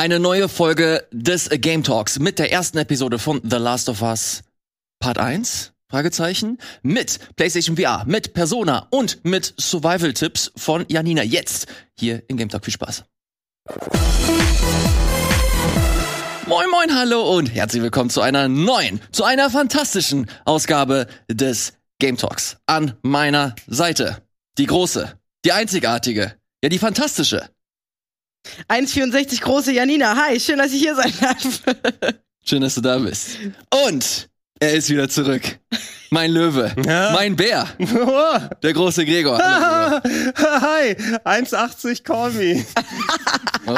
Eine neue Folge des Game Talks mit der ersten Episode von The Last of Us Part 1? Fragezeichen. Mit PlayStation VR, mit Persona und mit Survival-Tipps von Janina. Jetzt hier im Game Talk. Viel Spaß. Moin, moin, hallo und herzlich willkommen zu einer neuen, zu einer fantastischen Ausgabe des Game Talks. An meiner Seite die große, die einzigartige, ja die fantastische 1,64 große Janina. Hi, schön, dass ich hier sein darf. Schön, dass du da bist. Und er ist wieder zurück. Mein Löwe, Ja. mein Bär, der große Gregor. Hallo, Hi, 1,80 call me. Oh.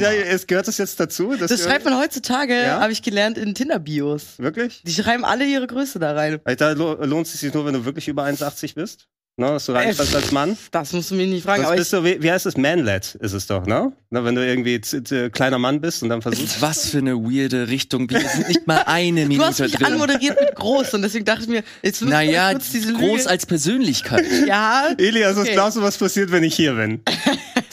Ja, es gehört das jetzt dazu? Das schreibt man heutzutage, Ja? habe ich gelernt, in Tinder-Bios. Wirklich? Die schreiben alle ihre Größe da rein. Da lo- lohnt es sich nur, wenn du wirklich über 1,80 bist. Ne, dass du reinschreibst als Mann. Das musst du mir nicht fragen. Aber ich, bist du, wie, wie heißt es? Manlet ist es doch, ne? Na, wenn du irgendwie z- z- kleiner Mann bist und dann versuchst. Was für eine weirde Richtung. Wir sind nicht mal eine du hast Minute mich drin. anmoderiert mit groß und deswegen dachte ich mir, jetzt nutzt Naja, nutzt diese groß Lüge. als Persönlichkeit. Ja, Elias, was Okay. glaubst du, was passiert, wenn ich hier bin?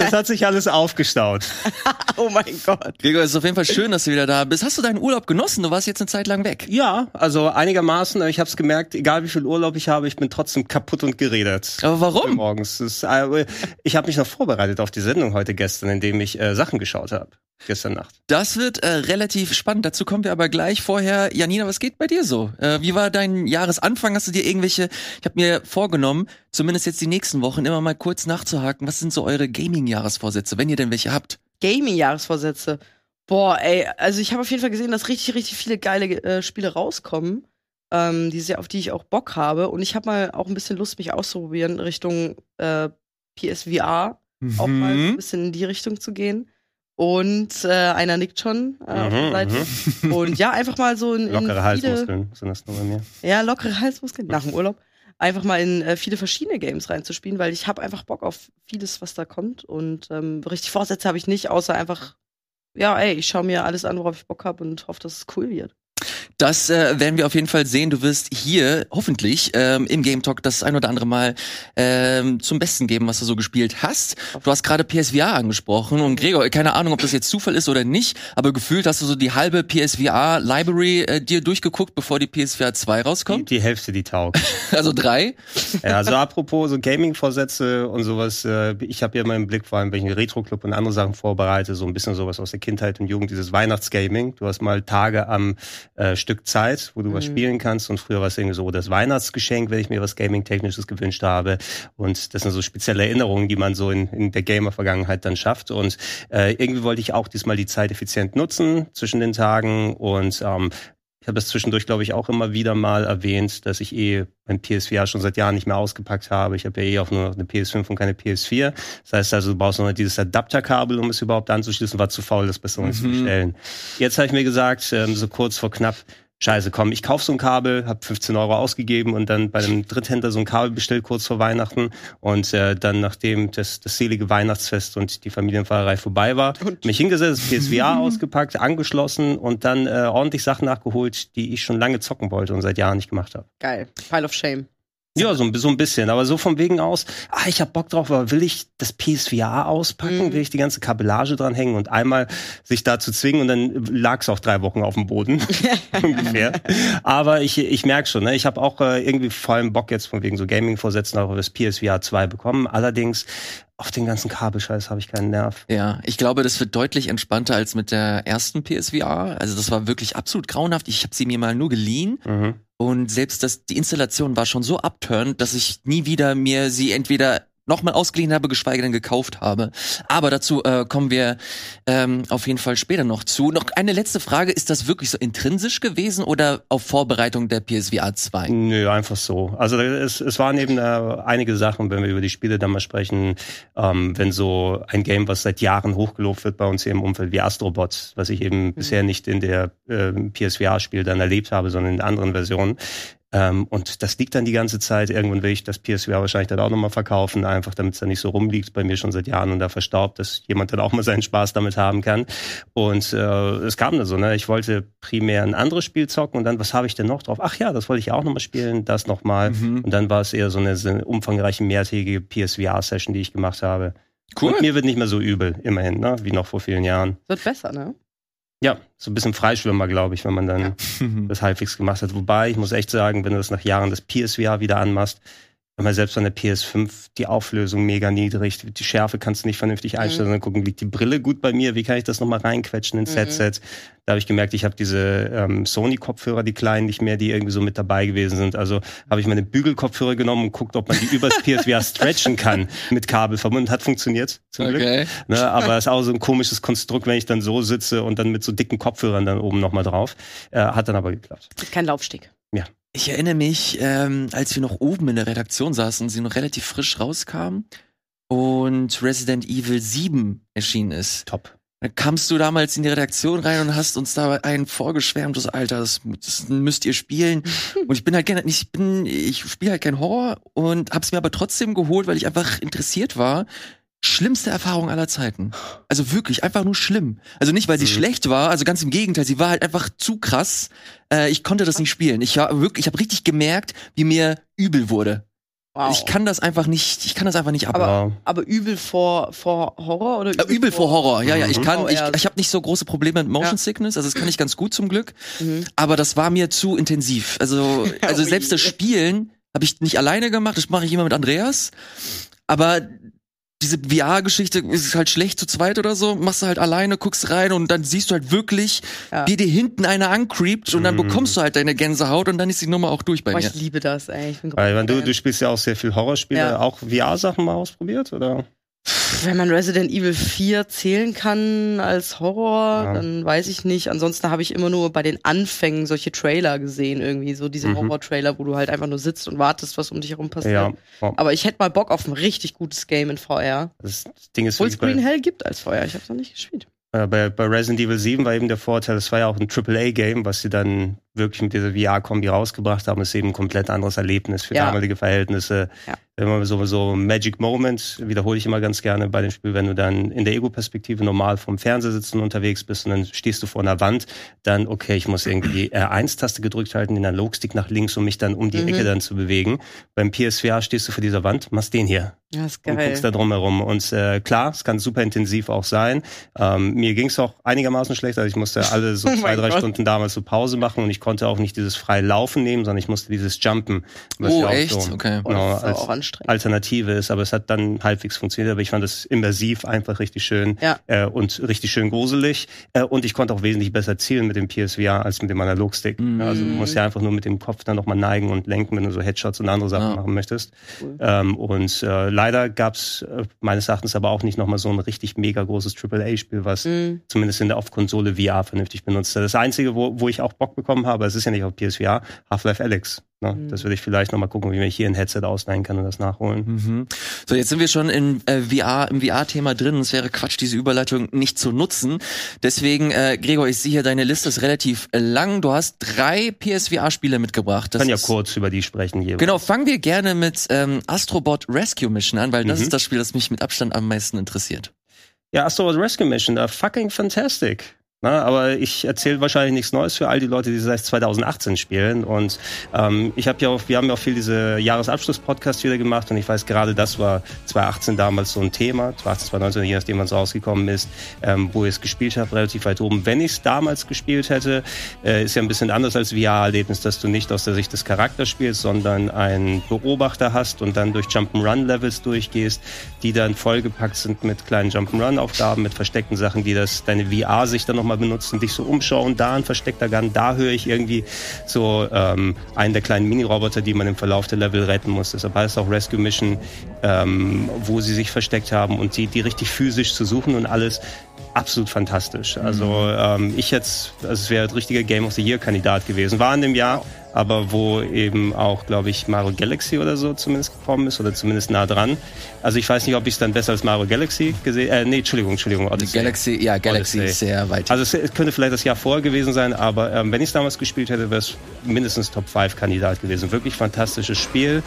Das hat sich alles aufgestaut. oh mein Gott. Gregor, es ist auf jeden Fall schön, dass du wieder da bist. Hast du deinen Urlaub genossen? Du warst jetzt eine Zeit lang weg. Ja, also einigermaßen. aber Ich habe es gemerkt, egal wie viel Urlaub ich habe, ich bin trotzdem kaputt und geredet. Aber warum? Morgens. Ist, äh, ich habe mich noch vorbereitet auf die Sendung heute gestern, indem ich äh, Sachen geschaut habe. Gestern Nacht. Das wird äh, relativ spannend. Dazu kommen wir aber gleich. Vorher, Janina, was geht bei dir so? Äh, wie war dein Jahresanfang? Hast du dir irgendwelche? Ich habe mir vorgenommen, zumindest jetzt die nächsten Wochen immer mal kurz nachzuhaken. Was sind so eure Gaming-Jahresvorsätze, wenn ihr denn welche habt? Gaming-Jahresvorsätze. Boah, ey, also ich habe auf jeden Fall gesehen, dass richtig, richtig viele geile äh, Spiele rauskommen, ähm, die sehr, auf die ich auch Bock habe. Und ich habe mal auch ein bisschen Lust, mich auszuprobieren Richtung äh, PSVR, auch mal Mhm. ein bisschen in die Richtung zu gehen. Und äh, einer nickt schon äh, auf der Mhm, Seite. Und ja, einfach mal so in, in Lockere viele, Halsmuskeln sind das nur bei mir. ja, lockere Halsmuskeln nach dem Urlaub. Einfach mal in äh, viele verschiedene Games reinzuspielen, weil ich habe einfach Bock auf vieles, was da kommt. Und ähm, richtig Vorsätze habe ich nicht, außer einfach, ja, ey, ich schaue mir alles an, worauf ich Bock habe und hoffe, dass es cool wird. Das äh, werden wir auf jeden Fall sehen. Du wirst hier hoffentlich ähm, im Game Talk das ein oder andere Mal ähm, zum Besten geben, was du so gespielt hast. Du hast gerade PSVR angesprochen und Gregor, keine Ahnung, ob das jetzt Zufall ist oder nicht, aber gefühlt hast du so die halbe PSVR Library äh, dir durchgeguckt, bevor die PSVR 2 Die, rauskommt. die Hälfte, die taugt. Also drei. ja, also apropos so Gaming-Vorsätze und sowas. Äh, ich habe ja immer im Blick, vor allem, einen Retro-Club und andere Sachen vorbereite, so ein bisschen sowas aus der Kindheit und Jugend, dieses Weihnachtsgaming. Du hast mal Tage am äh, Stück Zeit, wo du was Mhm. spielen kannst. Und früher war es irgendwie so das Weihnachtsgeschenk, wenn ich mir was Gaming-Technisches gewünscht habe. Und das sind so spezielle Erinnerungen, die man so in, in der Gamer-Vergangenheit dann schafft. Und äh, irgendwie wollte ich auch diesmal die Zeit effizient nutzen zwischen den Tagen. Und ähm, ich habe das zwischendurch, glaube ich, auch immer wieder mal erwähnt, dass ich eh mein PSVR schon seit Jahren nicht mehr ausgepackt habe. Ich habe ja eh auch nur noch eine PS5 und keine PS4. Das heißt also, du brauchst noch dieses Adapterkabel, um es überhaupt anzuschließen. War zu faul, das besser noch nicht zu Mhm. bestellen. Jetzt habe ich mir gesagt, ähm, so kurz vor knapp, Scheiße, komm, ich kauf so ein Kabel, habe 15 Euro ausgegeben und dann bei einem Dritthändler so ein Kabel bestellt kurz vor Weihnachten und äh, dann nachdem das, das selige Weihnachtsfest und die Familienfahrerei vorbei war, mich hingesetzt, PSVR ausgepackt, angeschlossen und dann äh, ordentlich Sachen nachgeholt, die ich schon lange zocken wollte und seit Jahren nicht gemacht habe. Geil. Pile of Shame. Ja, so, ein- so ein bisschen, aber so vom Wegen aus, ah, ich hab Bock drauf, aber will ich das PSVR auspacken, Mhm. will ich die ganze Kabellage dranhängen und einmal sich da zu zwingen und dann lag's auch drei Wochen auf dem Boden ungefähr. Aber ich, ich merke schon, ne, ich habe auch äh, irgendwie vor allem Bock jetzt von wegen so Gaming-Vorsätzen auch auf das PSVR 2 bekommen. Allerdings auf den ganzen Kabelscheiß habe ich keinen Nerv. Ja, ich glaube, das wird deutlich entspannter als mit der ersten PSVR. Also das war wirklich absolut grauenhaft. Ich habe sie mir mal nur geliehen Mhm. Und selbst das, die Installation war schon so abturnt, dass ich nie wieder mir sie entweder nochmal ausgeliehen habe, geschweige denn gekauft habe. Aber dazu äh, kommen wir ähm, auf jeden Fall später noch zu. Noch eine letzte Frage, ist das wirklich so intrinsisch gewesen oder auf Vorbereitung der PSVR 2? Nö, einfach so. Also es, es waren eben äh, einige Sachen, wenn wir über die Spiele dann mal sprechen, ähm, wenn so ein Game, was seit Jahren hochgelobt wird bei uns hier im Umfeld wie Astrobot, was ich eben bisher nicht in der äh, PSVR-Spiel dann erlebt habe, sondern in anderen Versionen. Ähm, und das liegt dann die ganze Zeit. Irgendwann will ich das PSVR wahrscheinlich dann auch nochmal verkaufen, einfach damit es dann nicht so rumliegt bei mir schon seit Jahren und da verstaubt, dass jemand dann auch mal seinen Spaß damit haben kann. Und äh, es kam dann so, ne? Ich wollte primär ein anderes Spiel zocken und dann, was habe ich denn noch drauf? Ach ja, das wollte ich auch nochmal spielen, das nochmal. Mhm. Und dann war es eher so eine, so eine umfangreiche, mehrtägige PSVR-Session, die ich gemacht habe. Cool. Und mir wird nicht mehr so übel, immerhin, ne? wie noch vor vielen Jahren. Wird besser, ne? Ja, so ein bisschen Freischwimmer, glaube ich, wenn man dann Ja. das halbwegs gemacht hat. Wobei, ich muss echt sagen, wenn du das nach Jahren des PSVR wieder anmachst, wenn man selbst an der PS5 die Auflösung mega niedrig, die Schärfe kannst du nicht vernünftig einstellen, sondern gucken, liegt die Brille gut bei mir, wie kann ich das nochmal reinquetschen ins Mhm. Headset. Da habe ich gemerkt, ich habe diese ähm, Sony-Kopfhörer, die kleinen, nicht mehr, die irgendwie so mit dabei gewesen sind. Also habe ich meine Bügelkopfhörer genommen und guckt, ob man die übers PSVR stretchen kann mit Kabel verbunden. Hat funktioniert, zum Glück. Okay. Ne, aber es ist auch so ein komisches Konstrukt, wenn ich dann so sitze und dann mit so dicken Kopfhörern dann oben nochmal drauf. Äh, hat dann aber geklappt. Kein Laufsteg. Ich erinnere mich, ähm, als wir noch oben in der Redaktion saßen und sie noch relativ frisch rauskam und Resident Evil 7 erschienen ist. Top. Da kamst du damals in die Redaktion rein und hast uns da einen vorgeschwärmt, das Alter, das, das müsst ihr spielen. Und ich bin halt gerne, ich bin, ich spiele halt kein Horror und hab's mir aber trotzdem geholt, weil ich einfach interessiert war. Schlimmste Erfahrung aller Zeiten. Also wirklich, einfach nur schlimm. Also nicht, weil sie Mhm. schlecht war, also ganz im Gegenteil, sie war halt einfach zu krass. Äh, ich konnte das nicht spielen. Ich war wirklich, ich habe richtig gemerkt, wie mir übel wurde. Wow. Ich kann das einfach nicht, ich kann das einfach nicht ab. Aber-. Aber übel vor, vor Horror oder Äh, übel vor Horror, ja, ja. Ich Mhm. kann, Oh, ich, ich habe nicht so große Probleme mit Motion Ja. Sickness, also das kann ich ganz gut zum Glück. Mhm. Aber das war mir zu intensiv. Also, also selbst das. Spielen habe ich nicht alleine gemacht, das mache ich immer mit Andreas. Aber diese VR-Geschichte ist halt schlecht zu zweit oder so, machst du halt alleine, guckst rein und dann siehst du halt wirklich, Ja. wie dir hinten einer ancreept und dann Mhm. bekommst du halt deine Gänsehaut und dann ist die Nummer auch durch bei Boah, mir. ich liebe das, ey. Ich bin Weil, du, du spielst ja auch sehr viel Horrorspiele, Ja. auch VR-Sachen mal ausprobiert, oder? Wenn man Resident Evil 4 zählen kann als Horror, Ja. dann weiß ich nicht. Ansonsten habe ich immer nur bei den Anfängen solche Trailer gesehen, irgendwie so diese Mhm. Horror-Trailer, wo du halt einfach nur sitzt und wartest, was um dich herum passiert. Ja. Aber ich hätte mal Bock auf ein richtig gutes Game in VR. Das Ding ist Obwohl es Green Hell gibt als VR. Ich habe es noch nicht gespielt. äh, bei, bei Resident Evil 7 war eben der Vorteil, es war ja auch ein AAA-Game, was sie dann wirklich mit dieser VR-Kombi rausgebracht haben. Das ist eben ein komplett anderes Erlebnis für Ja. damalige Verhältnisse. Ja. Immer so, so Magic Moment, wiederhole ich immer ganz gerne bei dem Spiel, wenn du dann in der Ego-Perspektive normal vom Fernseher sitzen unterwegs bist und dann stehst du vor einer Wand, dann, okay, ich muss irgendwie R1-Taste gedrückt halten, den Analogstick nach links, um mich dann um die Mhm. Ecke dann zu bewegen. Beim PSVR stehst du vor dieser Wand, machst den hier Ja, ist und geil. guckst da drumherum. Und äh, klar, es kann super intensiv auch sein. Ähm, mir ging es auch einigermaßen schlecht, also ich musste alle so Oh zwei, drei Gott. Stunden damals so Pause machen und ich konnte auch nicht dieses frei Laufen nehmen, sondern ich musste dieses Jumpen, Oh, echt? so Okay. Genau, das ist als auch anstrengend. Alternative ist. Aber es hat dann halbwegs funktioniert, aber ich fand es immersiv einfach richtig schön Ja. äh, und richtig schön gruselig. Äh, und ich konnte auch wesentlich besser zielen mit dem PSVR als mit dem Analogstick. Mhm. Also du musst ja einfach nur mit dem Kopf dann nochmal neigen und lenken, wenn du so Headshots und andere Sachen Ja. machen möchtest. Cool. Ähm, und äh, leider gab's äh, meines Erachtens aber auch nicht nochmal so ein richtig mega großes AAA-Spiel, was Mhm. zumindest in der auf Konsole VR vernünftig benutzt. Das Einzige, wo, wo ich auch Bock bekommen habe, es ist ja nicht auf PSVR, Half-Life Alyx. Ne? Mhm. Das würde ich vielleicht nochmal gucken, wie ich hier ein Headset ausleihen kann und das nachholen. Mhm. So, jetzt sind wir schon in äh, VR, im VR-Thema drin. Es wäre Quatsch, diese Überleitung nicht zu nutzen. Deswegen, äh, Gregor, ich sehe hier, deine Liste ist relativ äh, lang. Du hast drei PSVR-Spiele mitgebracht. Ich Das kann ja ist- kurz über die sprechen hier. Genau, fangen wir gerne mit ähm, Astrobot Rescue Mission an, weil das Mhm. ist das Spiel, das mich mit Abstand am meisten interessiert. Ja, Asteroid Rescue Mission, uh, fucking fantastic. Na, aber ich erzähle wahrscheinlich nichts Neues für all die Leute, die seit 2018 spielen. Und ähm, ich habe ja auch, wir haben ja auch viel diese Jahresabschluss-Podcast wieder gemacht und ich weiß, gerade das war 2018 damals so ein Thema, 2018, 2019, je nachdem, wann es rausgekommen ist, ähm, wo ich es gespielt habe, relativ weit oben. Wenn ich es damals gespielt hätte, äh, ist ja ein bisschen anders als VR-Erlebnis, dass du nicht aus der Sicht des Charakters spielst, sondern einen Beobachter hast und dann durch Jump'n'Run-Levels durchgehst, die dann vollgepackt sind mit kleinen Jump'n'Run-Aufgaben, mit versteckten Sachen, die das deine VR-Sicht dann nochmal benutzen, dich so umschauen, da ein versteckter Gun, da höre ich irgendwie so ähm, einen der kleinen Mini-Roboter, die man im Verlauf der Level retten muss. Deshalb heißt es auch Rescue Mission, ähm, wo sie sich versteckt haben und die, die richtig physisch zu suchen und alles absolut fantastisch. Also ähm, ich jetzt, also es wäre ein richtiger Game of the Year Kandidat gewesen. War in dem Jahr, aber wo eben auch, glaube ich, Mario Galaxy oder so zumindest gekommen ist oder zumindest nah dran. Also ich weiß nicht, ob ich es dann besser als Mario Galaxy gesehen, äh, nee, Entschuldigung, Entschuldigung, Odyssey. Galaxy, ja, Galaxy Odyssey. ist sehr weit. Also es, es könnte vielleicht das Jahr vorher gewesen sein, aber ähm, wenn ich es damals gespielt hätte, wäre es mindestens Top 5 Kandidat gewesen. Wirklich fantastisches Spiel.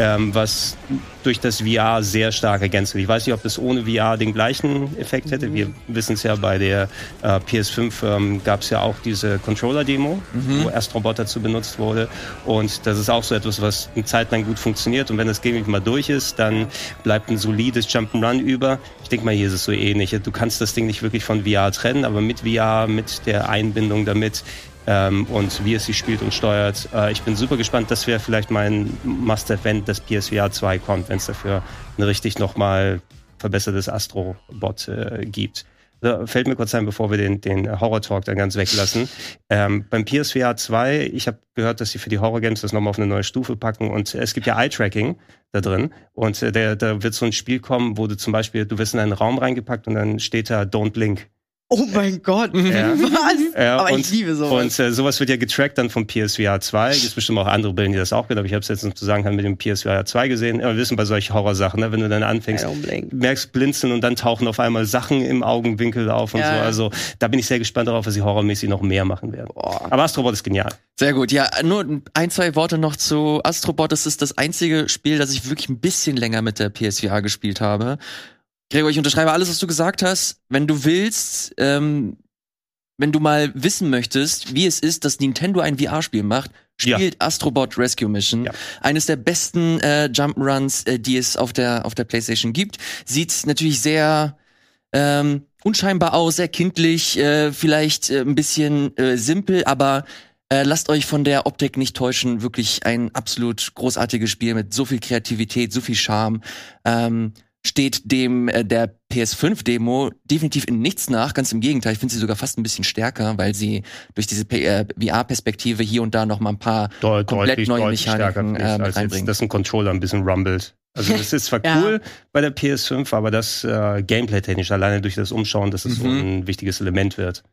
Ähm, was durch das VR sehr stark ergänzt wird. Ich weiß nicht, ob das ohne VR den gleichen Effekt hätte. Wir wissen es ja, bei der äh, PS5 ähm, gab es ja auch diese Controller-Demo, mhm. wo Astrobot dazu benutzt wurde. Und das ist auch so etwas, was eine Zeit lang gut funktioniert. Und wenn das Game mal durch ist, dann bleibt ein solides Jump'n'Run über. Ich denke mal, hier ist es so ähnlich. Du kannst das Ding nicht wirklich von VR trennen, aber mit VR, mit der Einbindung damit, ähm, und wie es sich spielt und steuert. Äh, ich bin super gespannt. Das wäre vielleicht mein Must-Event, das PSVR 2 kommt, wenn es dafür ein richtig nochmal verbessertes Astro-Bot äh, gibt. Da fällt mir kurz ein, bevor wir den, den Horror-Talk dann ganz weglassen. Ähm, beim PSVR 2, ich habe gehört, dass sie für die Horror-Games das nochmal auf eine neue Stufe packen und es gibt ja Eye-Tracking da drin und äh, da wird so ein Spiel kommen, wo du zum Beispiel, du wirst in einen Raum reingepackt und dann steht da Don't Blink. Oh mein Gott, ja. was? Ja, Aber und, ich liebe sowas. Und äh, sowas wird ja getrackt dann vom PSVR 2. Es gibt bestimmt auch andere Bilder, die das auch können, aber ich habe es jetzt zu sagen kann mit dem PSVR 2 gesehen. Ja, wir wissen bei solchen Horrorsachen, ne, wenn du dann anfängst, merkst blinzeln und dann tauchen auf einmal Sachen im Augenwinkel auf und so. Also da bin ich sehr gespannt darauf, was sie horrormäßig noch mehr machen werden. Boah. Aber Astrobot ist genial. Sehr gut. Ja, nur ein, zwei Worte noch zu Astrobot. Das ist das einzige Spiel, das ich wirklich ein bisschen länger mit der PSVR gespielt habe. Gregor, ich unterschreibe alles, was du gesagt hast. Wenn du willst, ähm, wenn du mal wissen möchtest, wie es ist, dass Nintendo ein VR-Spiel macht, spielt ja. Astrobot Rescue Mission. Ja. Eines der besten äh, Jump'n'Runs, äh, die es auf der, auf der PlayStation gibt. Sieht natürlich sehr ähm, unscheinbar aus, sehr kindlich, äh, vielleicht äh, ein bisschen äh, simpel, aber äh, lasst euch von der Optik nicht täuschen. Wirklich ein absolut großartiges Spiel mit so viel Kreativität, so viel Charme. Ähm, steht dem äh, der PS5-Demo definitiv in nichts nach. Ganz im Gegenteil, ich finde sie sogar fast ein bisschen stärker, weil sie durch diese äh, VR-Perspektive hier und da noch mal ein paar Deut komplett deutlich, neue deutlich Mechaniken äh, mit reinbringen. Jetzt, dass ein Controller ein bisschen rumbelt. Also das ist zwar ja. cool bei der PS5, aber das äh, Gameplay-technisch alleine durch das Umschauen, dass es mhm. so ein wichtiges Element wird,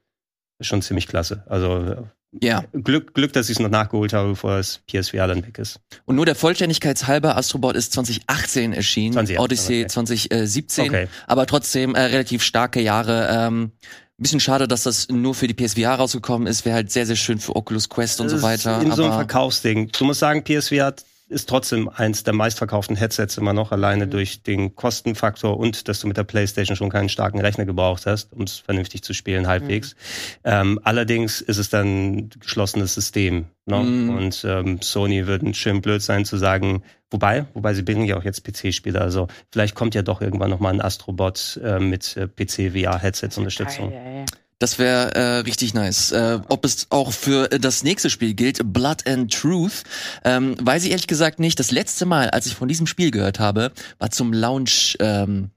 ist schon ziemlich klasse. Also ja. Glück, Glück, dass ich es noch nachgeholt habe, bevor das PSVR dann weg ist. Und nur der Vollständigkeit halber, Astrobot ist 2018 erschienen, 2018, Odyssey okay. 2017, okay. aber trotzdem äh, relativ starke Jahre. Ähm, bisschen schade, dass das nur für die PSVR rausgekommen ist. Wäre halt sehr, sehr schön für Oculus Quest und so weiter. In so einem Verkaufsding. Du musst sagen, PSVR hat ist trotzdem eins der meistverkauften Headsets immer noch, alleine mhm. durch den Kostenfaktor und dass du mit der PlayStation schon keinen starken Rechner gebraucht hast, um es vernünftig zu spielen, halbwegs. Mhm. Ähm, allerdings ist es dann ein geschlossenes System. Ne? Mhm. Und ähm, Sony wird ein schön blöd sein zu sagen, wobei, wobei sie bringen ja auch jetzt PC-Spiele, also vielleicht kommt ja doch irgendwann nochmal ein Astrobot äh, mit äh, PC-VR-Headsets-Unterstützung. Ja, ja, ja. Das wäre äh, richtig nice. Äh, ob es auch für das nächste Spiel gilt, Blood and Truth, ähm, weiß ich ehrlich gesagt nicht. Das letzte Mal, als ich von diesem Spiel gehört habe, war zum Launch, ähm,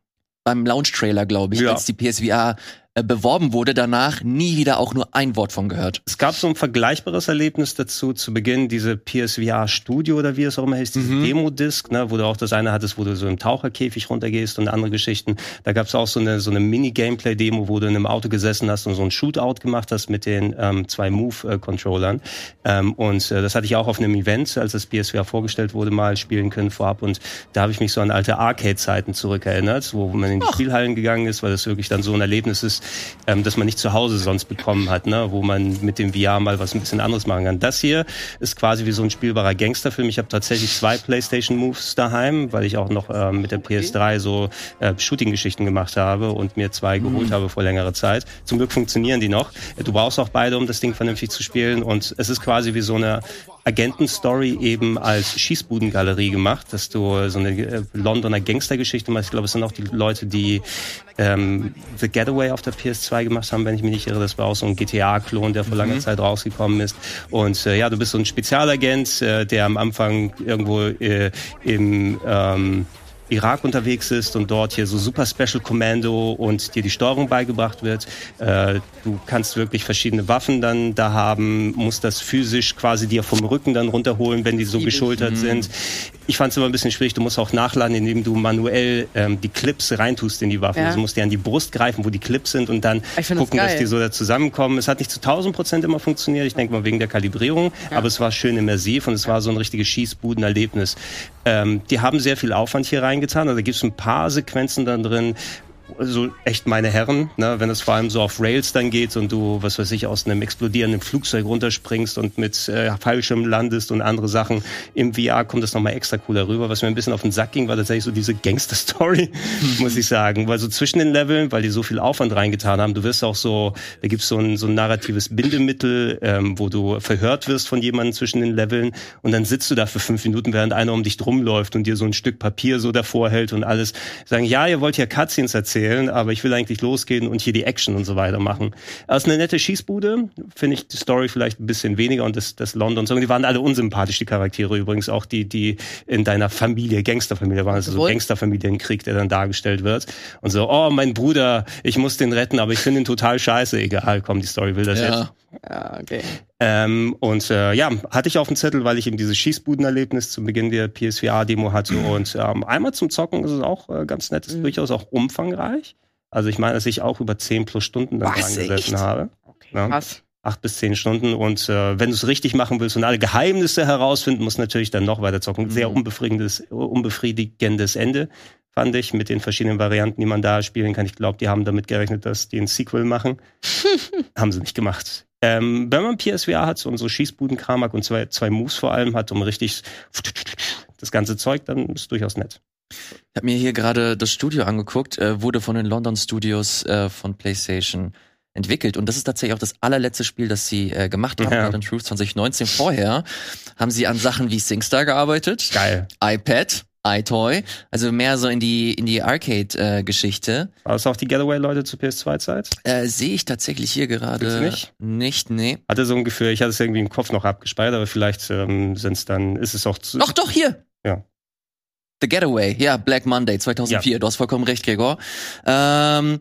beim Launch-Trailer, glaube ich, ja. als die PSVR äh, beworben wurde, danach nie wieder auch nur ein Wort von gehört. Es gab so ein vergleichbares Erlebnis dazu zu Beginn, diese PSVR Studio oder wie es auch immer heißt, diese mhm. Demo-Disc, ne, wo du auch das eine hattest, wo du so im Taucherkäfig runtergehst und andere Geschichten. Da gab es auch so eine, so eine Mini-Gameplay-Demo, wo du in einem Auto gesessen hast und so ein Shootout gemacht hast mit den ähm, zwei Move-Controllern. Ähm, und äh, das hatte ich auch auf einem Event, als das PSVR vorgestellt wurde, mal spielen können vorab. Und da habe ich mich so an alte Arcade-Zeiten zurückerinnert, wo man in die Ach. Spielhallen gegangen ist, weil das wirklich dann so ein Erlebnis ist, ähm, das man nicht zu Hause sonst bekommen hat, ne? wo man mit dem VR mal was ein bisschen anderes machen kann. Das hier ist quasi wie so ein spielbarer Gangsterfilm. Ich habe tatsächlich zwei PlayStation Moves daheim, weil ich auch noch ähm, mit der PS3 so äh, Shooting-Geschichten gemacht habe und mir zwei mhm. geholt habe vor längerer Zeit. Zum Glück funktionieren die noch. Du brauchst auch beide, um das Ding vernünftig zu spielen und es ist quasi wie so eine Agentenstory eben als Schießbudengalerie gemacht, dass du so eine äh, Londoner Gangstergeschichte machst. Ich glaube, es sind auch die Leute, die ähm, The Getaway auf der PS2 gemacht haben, wenn ich mich nicht irre. Das war auch so ein GTA-Klon, der vor langer mhm. Zeit rausgekommen ist. Und äh, ja, du bist so ein Spezialagent, äh, der am Anfang irgendwo äh, im ähm, Irak unterwegs ist und dort hier so Super Special Commando und dir die Steuerung beigebracht wird. Äh, du kannst wirklich verschiedene Waffen dann da haben, musst das physisch quasi dir vom Rücken dann runterholen, wenn die so geschultert mhm. sind. Ich fand es immer ein bisschen schwierig. Du musst auch nachladen, indem du manuell ähm, die Clips reintust in die Waffen. Ja. Also du musst dir an die Brust greifen, wo die Clips sind und dann gucken, das dass die so da zusammenkommen. Es hat nicht zu 1000 Prozent immer funktioniert. Ich denke mal wegen der Kalibrierung. Ja. Aber es war schön immersiv und es war so ein richtiges Schießbudenerlebnis. Ähm, die haben sehr viel Aufwand hier reingetan. Also da gibt es ein paar Sequenzen da drin, so echt meine Herren, ne? wenn es vor allem so auf Rails dann geht und du, was weiß ich, aus einem explodierenden Flugzeug runterspringst und mit äh, Fallschirm landest und andere Sachen. Im VR kommt das nochmal extra cool darüber. Was mir ein bisschen auf den Sack ging, war tatsächlich so diese Gangster-Story, muss ich sagen. Weil so zwischen den Leveln, weil die so viel Aufwand reingetan haben, du wirst auch so, da gibt's so ein, so ein narratives Bindemittel, ähm, wo du verhört wirst von jemandem zwischen den Leveln und dann sitzt du da für fünf Minuten, während einer um dich drum läuft und dir so ein Stück Papier so davor hält und alles. Sagen, ja, ihr wollt ja Cutscenes erzählen, aber ich will eigentlich losgehen und hier die Action und so weiter machen. Also eine nette Schießbude, finde ich die Story vielleicht ein bisschen weniger und das, das London. Die waren alle unsympathisch, die Charaktere übrigens, auch die, die in deiner Familie, Gangsterfamilie waren, also so Gangsterfamilienkrieg, der dann dargestellt wird. Und so, oh, mein Bruder, ich muss den retten, aber ich finde ihn total scheiße. Egal, komm, die Story will das ja. jetzt. Ja, okay. Ähm, und äh, ja, hatte ich auf dem Zettel, weil ich eben dieses Schießbudenerlebnis zu Beginn der PSVR-Demo hatte. Und ähm, einmal zum Zocken ist es auch äh, ganz nett, ist mhm. durchaus auch umfangreich. Also ich meine, dass ich auch über 10 plus Stunden da dran gesessen habe. Okay, ja. krass. Acht bis zehn Stunden und äh, wenn du es richtig machen willst und alle Geheimnisse herausfinden, musst du natürlich dann noch weiter zocken. Mhm. Sehr unbefriedigendes, unbefriedigendes Ende, fand ich, mit den verschiedenen Varianten, die man da spielen kann. Ich glaube, die haben damit gerechnet, dass die ein Sequel machen. haben sie nicht gemacht. Ähm, wenn man PSVR hat und so Schießbudenkram und zwei, zwei Moves vor allem hat, um richtig das ganze Zeug, dann ist es durchaus nett. Ich habe mir hier gerade das Studio angeguckt, äh, wurde von den London Studios äh, von PlayStation entwickelt. Und das ist tatsächlich auch das allerletzte Spiel, das sie äh, gemacht haben, ja. Blood Truth 2019. Vorher haben sie an Sachen wie SingStar gearbeitet. Geil. iPad. iToy, also mehr so in die in die Arcade-Geschichte. Äh, War das auch die Getaway-Leute zu PS2-Zeit? Äh, Sehe ich tatsächlich hier gerade nicht. Nicht, nee. Hatte so ein Gefühl, ich hatte es irgendwie im Kopf noch abgespeichert, aber vielleicht ähm, sind es dann, ist es auch zu. Doch, doch, hier! Ja. The Getaway, ja, Black Monday 2004, ja. du hast vollkommen recht, Gregor. Ähm,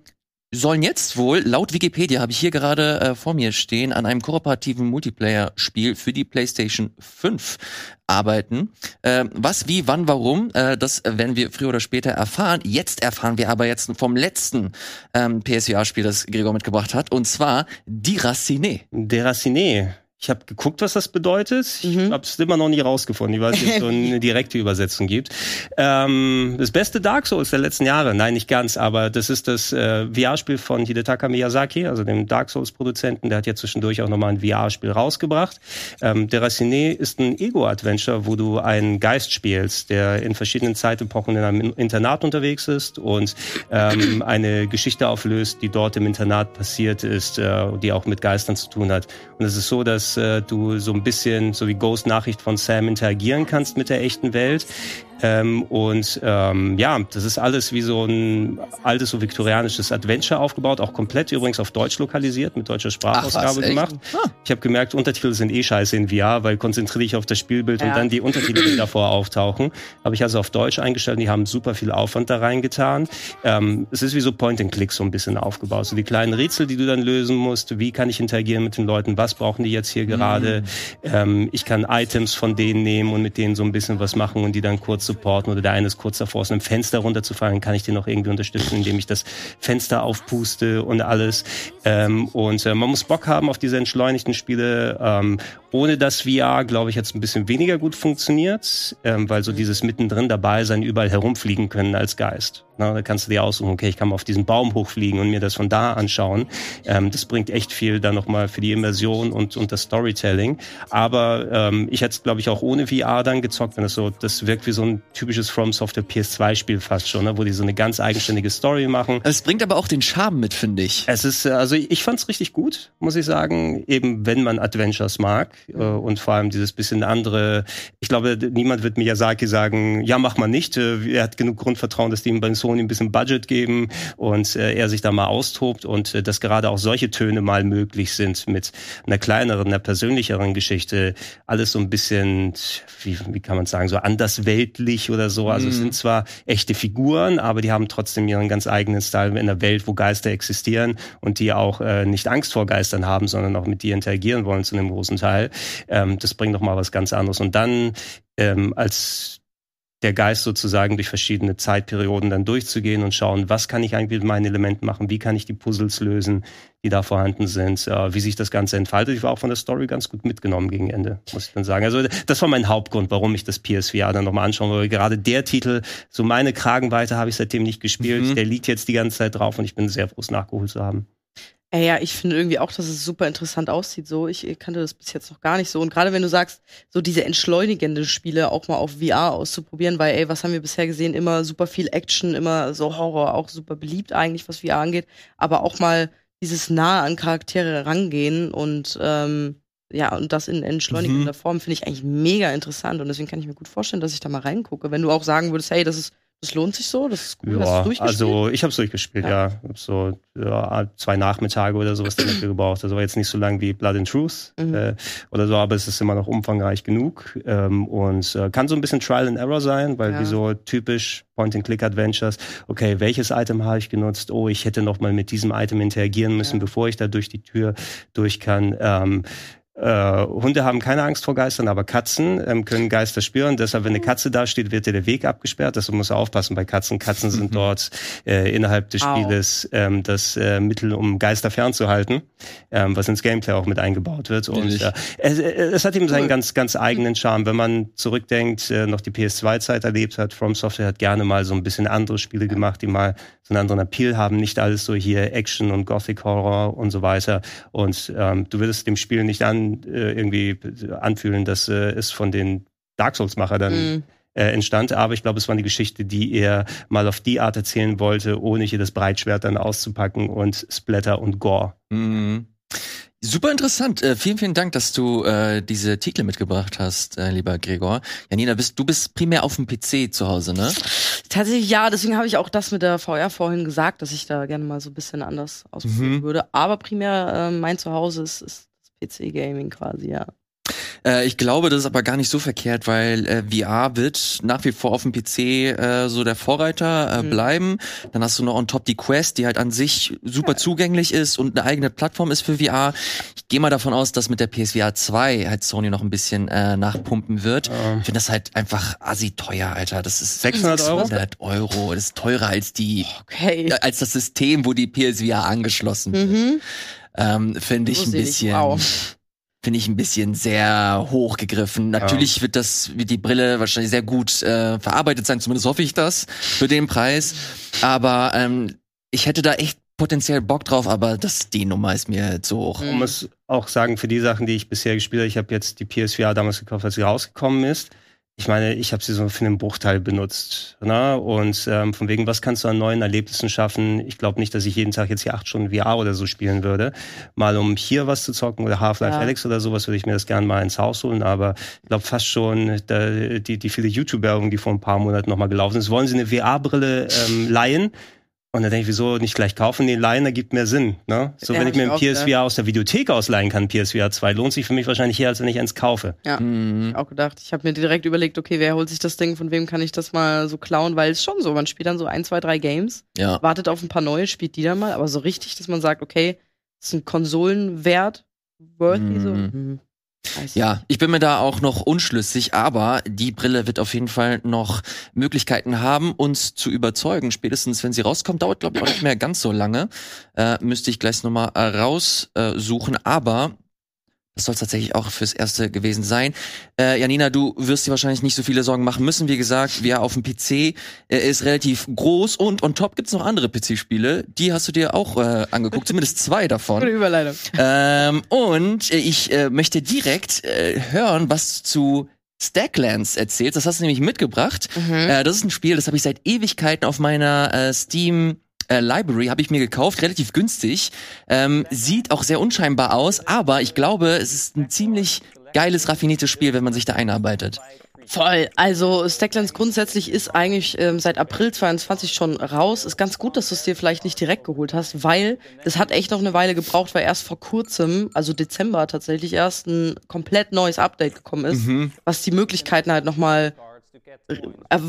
sollen jetzt wohl, laut Wikipedia habe ich hier gerade äh, vor mir stehen, an einem kooperativen Multiplayer-Spiel für die PlayStation 5 arbeiten. Äh, was, wie, wann, warum, äh, das werden wir früher oder später erfahren. Jetzt erfahren wir aber jetzt vom letzten ähm, PSVR-Spiel, das Gregor mitgebracht hat, und zwar Diraciné. Diraciné. Ich habe geguckt, was das bedeutet. Ich mhm. habe es immer noch nie rausgefunden, weil es jetzt so eine direkte Übersetzung gibt. Ähm, das beste Dark Souls der letzten Jahre, nein, nicht ganz, aber das ist das äh, VR-Spiel von Hidetaka Miyazaki, also dem Dark Souls-Produzenten. Der hat ja zwischendurch auch nochmal ein VR-Spiel rausgebracht. Ähm, der Racine ist ein Ego-Adventure, wo du einen Geist spielst, der in verschiedenen Zeitepochen in einem Internat unterwegs ist und ähm, eine Geschichte auflöst, die dort im Internat passiert ist, äh, die auch mit Geistern zu tun hat. Und es ist so, dass äh, du so ein bisschen, so wie Ghost Nachricht von Sam interagieren kannst mit der echten Welt. Ähm, und ähm, ja, das ist alles wie so ein altes, so viktorianisches Adventure aufgebaut, auch komplett übrigens auf Deutsch lokalisiert, mit deutscher Sprachausgabe Ach, was, gemacht. Ah. Ich habe gemerkt, Untertitel sind eh scheiße in VR, weil konzentriere dich auf das Spielbild ja. und dann die Untertitel, die davor auftauchen. Habe ich also auf Deutsch eingestellt, die haben super viel Aufwand da reingetan. Ähm, es ist wie so Point-and-Click so ein bisschen aufgebaut. So die kleinen Rätsel, die du dann lösen musst, wie kann ich interagieren mit den Leuten, was brauchen die jetzt hier gerade. Mhm. ich kann Items von denen nehmen und mit denen so ein bisschen was machen und die dann kurz supporten oder der eine ist kurz davor, aus einem Fenster runterzufallen, kann ich den noch irgendwie unterstützen, indem ich das Fenster aufpuste und alles. Ähm, und äh, man muss Bock haben auf diese entschleunigten Spiele. Ähm, ohne das VR, glaube ich, hat es ein bisschen weniger gut funktioniert, ähm, weil so dieses mittendrin dabei sein, überall herumfliegen können als Geist. Na, da kannst du dir aussuchen, okay, ich kann mal auf diesen Baum hochfliegen und mir das von da anschauen. Ähm, das bringt echt viel dann nochmal für die Immersion und, und das Storytelling. Aber ähm, ich hätte es, glaube ich, auch ohne VR dann gezockt, wenn das so, das wirkt wie so ein typisches From Software PS2-Spiel fast schon, ne, wo die so eine ganz eigenständige Story machen. Es bringt aber auch den Charme mit, finde ich. Es ist, äh, also ich fand es richtig gut, muss ich sagen, eben wenn man Adventures mag äh, und vor allem dieses bisschen andere, ich glaube, niemand wird Miyazaki sagen, ja, mach mal nicht. Äh, er hat genug Grundvertrauen, dass die ihm bei so Sony ein bisschen Budget geben und äh, er sich da mal austobt und äh, dass gerade auch solche Töne mal möglich sind mit einer kleineren, einer persönlicheren Geschichte. Alles so ein bisschen, wie, wie kann man sagen, so andersweltlich oder so. Also mhm. es sind zwar echte Figuren, aber die haben trotzdem ihren ganz eigenen Style in einer Welt, wo Geister existieren und die auch äh, nicht Angst vor Geistern haben, sondern auch mit dir interagieren wollen zu einem großen Teil. Ähm, das bringt noch mal was ganz anderes. Und dann ähm, als der Geist sozusagen durch verschiedene Zeitperioden dann durchzugehen und schauen, was kann ich eigentlich mit meinen Elementen machen, wie kann ich die Puzzles lösen, die da vorhanden sind, äh, wie sich das Ganze entfaltet. Ich war auch von der Story ganz gut mitgenommen gegen Ende, muss ich dann sagen. Also das war mein Hauptgrund, warum ich das PSVR dann nochmal anschauen wollte. Gerade der Titel, so meine Kragenweite habe ich seitdem nicht gespielt. Mhm. Der liegt jetzt die ganze Zeit drauf und ich bin sehr froh, es nachgeholt zu haben. Äh, ja, ich finde irgendwie auch, dass es super interessant aussieht. So, ich kannte das bis jetzt noch gar nicht so. Und gerade wenn du sagst, so diese entschleunigende Spiele auch mal auf VR auszuprobieren, weil, ey, was haben wir bisher gesehen? Immer super viel Action, immer so Horror, auch super beliebt eigentlich, was VR angeht. Aber auch mal dieses nah an Charaktere rangehen und ähm, ja, und das in entschleunigender mhm. Form finde ich eigentlich mega interessant. Und deswegen kann ich mir gut vorstellen, dass ich da mal reingucke. Wenn du auch sagen würdest, hey, das ist das lohnt sich so? Das ist cool. Ja, also ich habe es durchgespielt, ja. ja. Hab so ja, zwei Nachmittage oder sowas dafür gebraucht. Also war jetzt nicht so lang wie Blood and Truth mhm. äh, oder so, aber es ist immer noch umfangreich genug ähm, und äh, kann so ein bisschen Trial and Error sein, weil ja. wie so typisch Point-and-Click-Adventures, okay, welches Item habe ich genutzt? Oh, ich hätte noch mal mit diesem Item interagieren müssen, bevor ich da durch die Tür durch kann. Ähm, äh, Hunde haben keine Angst vor Geistern, aber Katzen ähm, können Geister spüren. Deshalb, wenn eine Katze da steht, wird dir der Weg abgesperrt. Deshalb muss er aufpassen bei Katzen. Katzen sind mhm. dort äh, innerhalb des Spieles ähm, das äh, Mittel, um Geister fernzuhalten, ähm, was ins Gameplay auch mit eingebaut wird. Und äh, es, es, hat eben seinen ganz, ganz eigenen Charme. Wenn man zurückdenkt, äh, noch die PS2-Zeit erlebt hat, From Software hat gerne mal so ein bisschen andere Spiele gemacht, die mal so einen anderen Appeal haben. Nicht alles so hier Action und Gothic Horror und so weiter. Und ähm, du würdest dem Spiel nicht an äh, irgendwie anfühlen, dass äh, es von den Dark Souls-Macher dann mm. äh, entstand. Aber ich glaube, es war eine Geschichte, die er mal auf die Art erzählen wollte, ohne hier das Breitschwert dann auszupacken und Splatter und Gore. Mm. Super interessant. Äh, vielen, vielen Dank, dass du äh, diese Titel mitgebracht hast, äh, lieber Gregor. Janina, bist, du bist primär auf dem PC zu Hause, ne? Tatsächlich ja, deswegen habe ich auch das mit der VR vorhin gesagt, dass ich da gerne mal so ein bisschen anders ausprobieren mhm. würde. Aber primär äh, mein Zuhause ist, ist PC-Gaming quasi, ja. Äh, ich glaube, das ist aber gar nicht so verkehrt, weil äh, VR wird nach wie vor auf dem PC äh, so der Vorreiter äh, mhm. bleiben. Dann hast du noch on top die Quest, die halt an sich super ja. zugänglich ist und eine eigene Plattform ist für VR. Ich gehe mal davon aus, dass mit der PSVR 2 halt Sony noch ein bisschen äh, nachpumpen wird. Ja. Ich finde das halt einfach assi teuer, Alter. Das ist 600 Euro. 600 Euro. Das ist teurer als die, okay. als das System, wo die PSVR angeschlossen wird. Mhm. Ähm, finde ich ein bisschen. Finde ich ein bisschen sehr hochgegriffen. Natürlich ja. wird das, wird die Brille wahrscheinlich sehr gut äh, verarbeitet sein, zumindest hoffe ich das für den Preis. Aber ähm, ich hätte da echt potenziell Bock drauf, aber das, die Nummer ist mir zu hoch. Man muss auch sagen, für die Sachen, die ich bisher gespielt habe, ich habe jetzt die PSVR damals gekauft, als sie rausgekommen ist ich meine, ich habe sie so für einen Bruchteil benutzt. Ne? Und ähm, von wegen, was kannst du an neuen Erlebnissen schaffen? Ich glaube nicht, dass ich jeden Tag jetzt hier acht Stunden VR oder so spielen würde. Mal um hier was zu zocken oder Half-Life ja. Alex oder sowas, würde ich mir das gerne mal ins Haus holen. Aber ich glaube fast schon, da, die, die viele YouTube-Werbung, die vor ein paar Monaten nochmal gelaufen ist, wollen sie eine VR-Brille ähm, leihen und dann denke ich, wieso nicht gleich kaufen? Nee, leihen ergibt mehr Sinn. Ne? So, ja, wenn ich mir ein PSVR ja. aus der Videothek ausleihen kann, PSVR 2, lohnt sich für mich wahrscheinlich eher, als wenn ich eins kaufe. Ja, mhm. auch gedacht. Ich habe mir direkt überlegt, okay, wer holt sich das Ding, von wem kann ich das mal so klauen? Weil es schon so, man spielt dann so ein, zwei, drei Games, ja. wartet auf ein paar neue, spielt die dann mal, aber so richtig, dass man sagt, okay, das ist ein Konsolenwert, worthy mhm. so. Mhm. Ja, ich bin mir da auch noch unschlüssig, aber die Brille wird auf jeden Fall noch Möglichkeiten haben, uns zu überzeugen. Spätestens, wenn sie rauskommt, dauert glaube ich auch nicht mehr ganz so lange. Äh, müsste ich gleich nochmal raussuchen. aber das soll tatsächlich auch fürs Erste gewesen sein. Äh, Janina, du wirst dir wahrscheinlich nicht so viele Sorgen machen müssen. Wie gesagt, wir auf dem PC äh, ist relativ groß und on top gibt's noch andere PC-Spiele. Die hast du dir auch äh, angeguckt, zumindest zwei davon. Gute Überleitung. Ähm, und ich äh, möchte direkt äh, hören, was zu Stacklands erzählt. Das hast du nämlich mitgebracht. Mhm. Äh, das ist ein Spiel, das habe ich seit Ewigkeiten auf meiner äh, Steam äh, Library habe ich mir gekauft, relativ günstig. Ähm, sieht auch sehr unscheinbar aus, aber ich glaube, es ist ein ziemlich geiles, raffiniertes Spiel, wenn man sich da einarbeitet. Voll. Also Stacklands grundsätzlich ist eigentlich ähm, seit April 22 schon raus. Ist ganz gut, dass du es dir vielleicht nicht direkt geholt hast, weil es hat echt noch eine Weile gebraucht, weil erst vor kurzem, also Dezember tatsächlich erst ein komplett neues Update gekommen ist, mhm. was die Möglichkeiten halt nochmal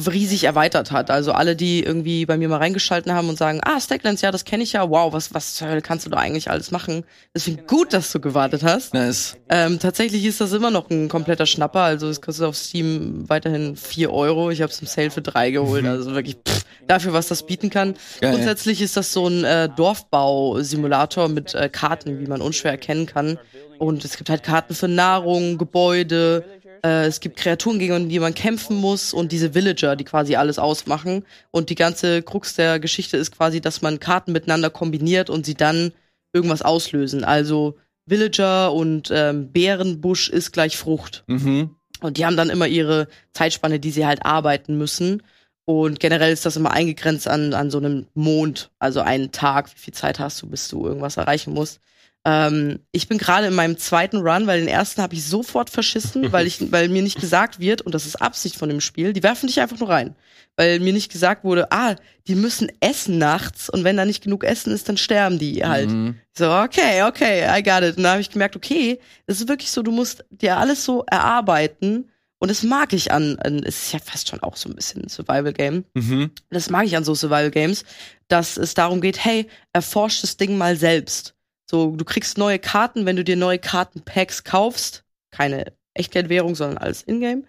riesig erweitert hat. Also alle, die irgendwie bei mir mal reingeschalten haben und sagen, ah, Stacklands, ja, das kenne ich ja, wow, was, was zur Hölle kannst du da eigentlich alles machen? Deswegen gut, dass du gewartet hast. Nice. Ähm, tatsächlich ist das immer noch ein kompletter Schnapper. Also es kostet auf Steam weiterhin vier Euro. Ich habe es im Sale für drei geholt. Also wirklich pff, dafür, was das bieten kann. Geil. Grundsätzlich ist das so ein äh, Dorfbau-Simulator mit äh, Karten, wie man unschwer erkennen kann. Und es gibt halt Karten für Nahrung, Gebäude, äh, es gibt Kreaturen, gegen die man kämpfen muss und diese Villager, die quasi alles ausmachen. Und die ganze Krux der Geschichte ist quasi, dass man Karten miteinander kombiniert und sie dann irgendwas auslösen. Also Villager und ähm, Bärenbusch ist gleich Frucht. Mhm. Und die haben dann immer ihre Zeitspanne, die sie halt arbeiten müssen. Und generell ist das immer eingegrenzt an, an so einem Mond, also einen Tag, wie viel Zeit hast du, bis du irgendwas erreichen musst. Ähm, ich bin gerade in meinem zweiten Run, weil den ersten habe ich sofort verschissen, weil ich, weil mir nicht gesagt wird, und das ist Absicht von dem Spiel, die werfen dich einfach nur rein. Weil mir nicht gesagt wurde, ah, die müssen essen nachts und wenn da nicht genug Essen ist, dann sterben die halt. Mhm. So, okay, okay, I got it. Und da habe ich gemerkt, okay, das ist wirklich so, du musst dir alles so erarbeiten. Und das mag ich an, an, es ist ja fast schon auch so ein bisschen ein Survival-Game. Mhm. Das mag ich an so Survival-Games, dass es darum geht, hey, erforsch das Ding mal selbst. So, du kriegst neue Karten, wenn du dir neue Kartenpacks kaufst. Keine Echtgeldwährung, sondern alles Ingame.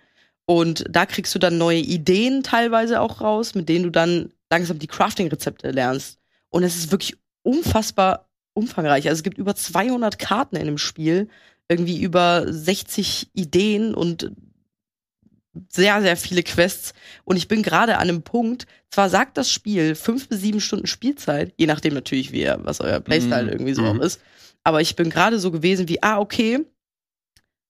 Und da kriegst du dann neue Ideen teilweise auch raus, mit denen du dann langsam die Crafting-Rezepte lernst. Und es ist wirklich unfassbar umfangreich. Also es gibt über 200 Karten in dem Spiel, irgendwie über 60 Ideen und sehr, sehr viele Quests. Und ich bin gerade an einem Punkt, zwar sagt das Spiel fünf bis sieben Stunden Spielzeit, je nachdem natürlich, wie, was euer Playstyle Mhm. irgendwie so Mhm. auch ist. Aber ich bin gerade so gewesen wie, ah, okay,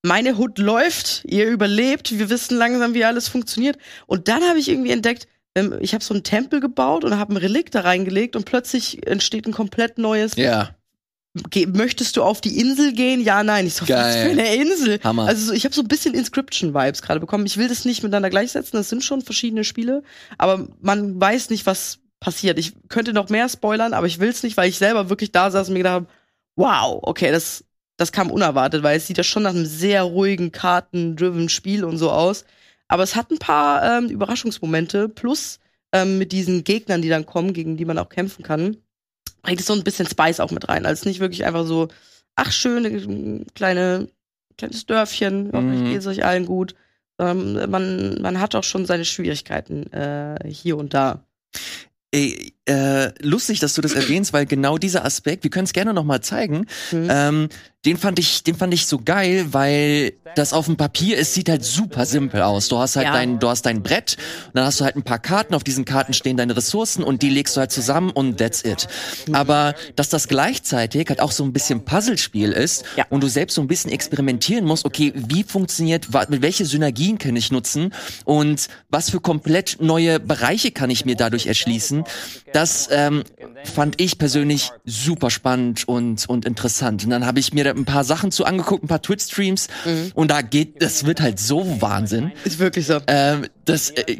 meine Hood läuft, ihr überlebt, wir wissen langsam, wie alles funktioniert. Und dann habe ich irgendwie entdeckt, ähm, ich habe so einen Tempel gebaut und habe ein Relikt da reingelegt und plötzlich entsteht ein komplett neues. Ja, Ge möchtest du auf die Insel gehen? Ja, nein. Ich so, was Geil. für eine Insel? Hammer. Also so, ich habe so ein bisschen Inscription-Vibes gerade bekommen. Ich will das nicht miteinander gleichsetzen, das sind schon verschiedene Spiele, aber man weiß nicht, was passiert. Ich könnte noch mehr spoilern, aber ich will es nicht, weil ich selber wirklich da saß und mir gedacht habe, wow, okay, das, das kam unerwartet, weil es sieht ja schon nach einem sehr ruhigen, karten-driven Spiel und so aus. Aber es hat ein paar ähm, Überraschungsmomente, plus ähm, mit diesen Gegnern, die dann kommen, gegen die man auch kämpfen kann, bringt es so ein bisschen Spice auch mit rein. Also nicht wirklich einfach so, ach schön, äh, kleine, kleines Dörfchen, hoffentlich Mhm. geht es euch allen gut. Ähm, man, man hat auch schon seine Schwierigkeiten äh, hier und da. Ey, äh, lustig, dass du das erwähnst, weil genau dieser Aspekt, wir können es gerne noch mal zeigen, Mhm. ähm, den fand ich, den fand ich so geil, weil das auf dem Papier, es sieht halt super simpel aus. Du hast halt Ja. dein, du hast dein Brett, und dann hast du halt ein paar Karten, auf diesen Karten stehen deine Ressourcen und die legst du halt zusammen und that's it. Aber dass das gleichzeitig halt auch so ein bisschen Puzzlespiel ist Ja. und du selbst so ein bisschen experimentieren musst, okay, wie funktioniert, mit welche Synergien kann ich nutzen und was für komplett neue Bereiche kann ich mir dadurch erschließen, das ähm, fand ich persönlich super spannend und, und interessant. Und dann habe ich mir da ein paar Sachen zu angeguckt, ein paar Twitch-Streams und da geht, das wird halt so Wahnsinn. Ist wirklich so. Ähm, das, äh,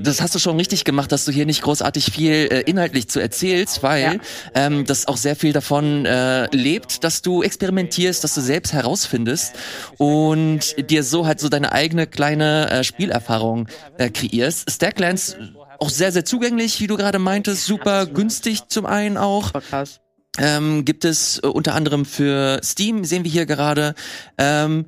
das hast du schon richtig gemacht, dass du hier nicht großartig viel äh, inhaltlich zu erzählst, weil Ja. ähm, das auch sehr viel davon äh, lebt, dass du experimentierst, dass du selbst herausfindest und dir so halt so deine eigene kleine äh, Spielerfahrung äh, kreierst. Stacklands auch sehr, sehr zugänglich, wie du gerade meintest, super günstig zum einen auch. War krass. Ähm, gibt es äh, unter anderem für Steam, sehen wir hier gerade. Ähm,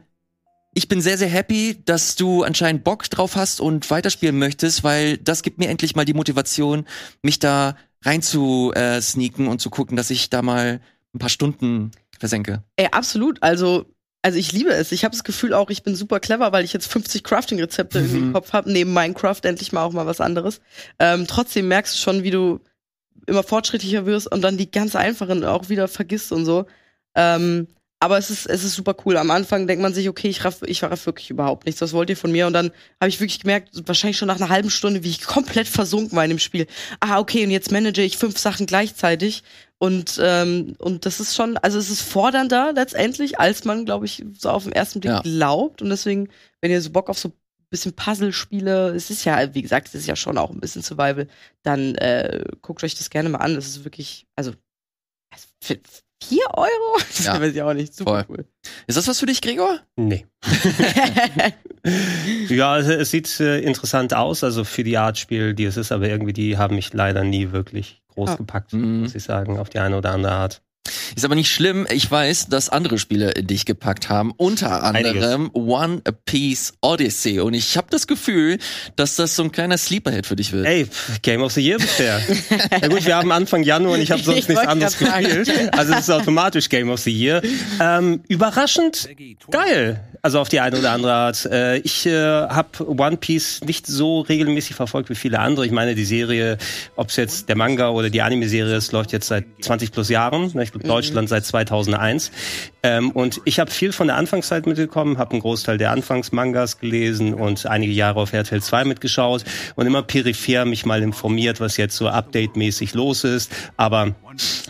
ich bin sehr, sehr happy, dass du anscheinend Bock drauf hast und weiterspielen möchtest, weil das gibt mir endlich mal die Motivation, mich da rein zu äh, sneaken und zu gucken, dass ich da mal ein paar Stunden versenke. Ey, absolut. Also, also ich liebe es. Ich habe das Gefühl auch, ich bin super clever, weil ich jetzt 50 Crafting-Rezepte irgendwie im Mhm. Kopf habe, neben Minecraft endlich mal auch mal was anderes. Ähm, trotzdem merkst du schon, wie du immer fortschrittlicher wirst und dann die ganz einfachen auch wieder vergisst und so. Ähm, aber es ist, es ist super cool. Am Anfang denkt man sich, okay, ich raff, ich raff wirklich überhaupt nichts. Was wollt ihr von mir? Und dann habe ich wirklich gemerkt, wahrscheinlich schon nach einer halben Stunde, wie ich komplett versunken war in dem Spiel. Ah, okay, und jetzt manage ich fünf Sachen gleichzeitig. Und, ähm, und das ist schon, also es ist fordernder letztendlich, als man, glaube ich, so auf den ersten Blick Ja. glaubt. Und deswegen, wenn ihr so Bock auf so ein bisschen Puzzle-Spiele, es ist ja, wie gesagt, es ist ja schon auch ein bisschen Survival, dann äh, guckt euch das gerne mal an. Das ist wirklich, also für vier Euro? Das Ja. weiß ich auch nicht. Super Voll. cool. Ist das was für dich, Gregor? Nee. ja, also es sieht äh, interessant aus, also für die Art Spiel, die es ist, aber irgendwie die haben mich leider nie wirklich groß Ah. gepackt, Mhm. muss ich sagen, auf die eine oder andere Art. Ist aber nicht schlimm. Ich weiß, dass andere Spiele dich gepackt haben. Unter anderem One Piece Odyssey. Und ich habe das Gefühl, dass das so ein kleiner Sleeper-Hit für dich wird. Ey, Game of the Year bisher. Na gut, wir haben Anfang Januar und ich habe sonst Ich nichts anderes gespielt. Also es ist automatisch Game of the Year. Ähm, überraschend geil. Also auf die eine oder andere Art. Äh, ich äh, habe One Piece nicht so regelmäßig verfolgt wie viele andere. Ich meine, die Serie, ob es jetzt der Manga oder die Anime-Serie ist, läuft jetzt seit 20 plus Jahren. Ich glaube, Deutschland seit 2001. Ähm, und ich habe viel von der Anfangszeit mitbekommen, habe einen Großteil der Anfangsmangas gelesen und einige Jahre auf RTL 2 mitgeschaut und immer peripher mich mal informiert, was jetzt so update-mäßig los ist. Aber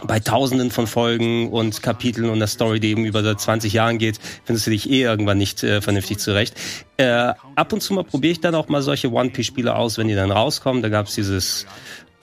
bei tausenden von Folgen und Kapiteln und der Story, die eben über seit 20 Jahren geht, findest du dich eh irgendwann nicht äh, vernünftig zurecht. Äh, ab und zu mal probiere ich dann auch mal solche One-Piece-Spiele aus, wenn die dann rauskommen. Da gab es dieses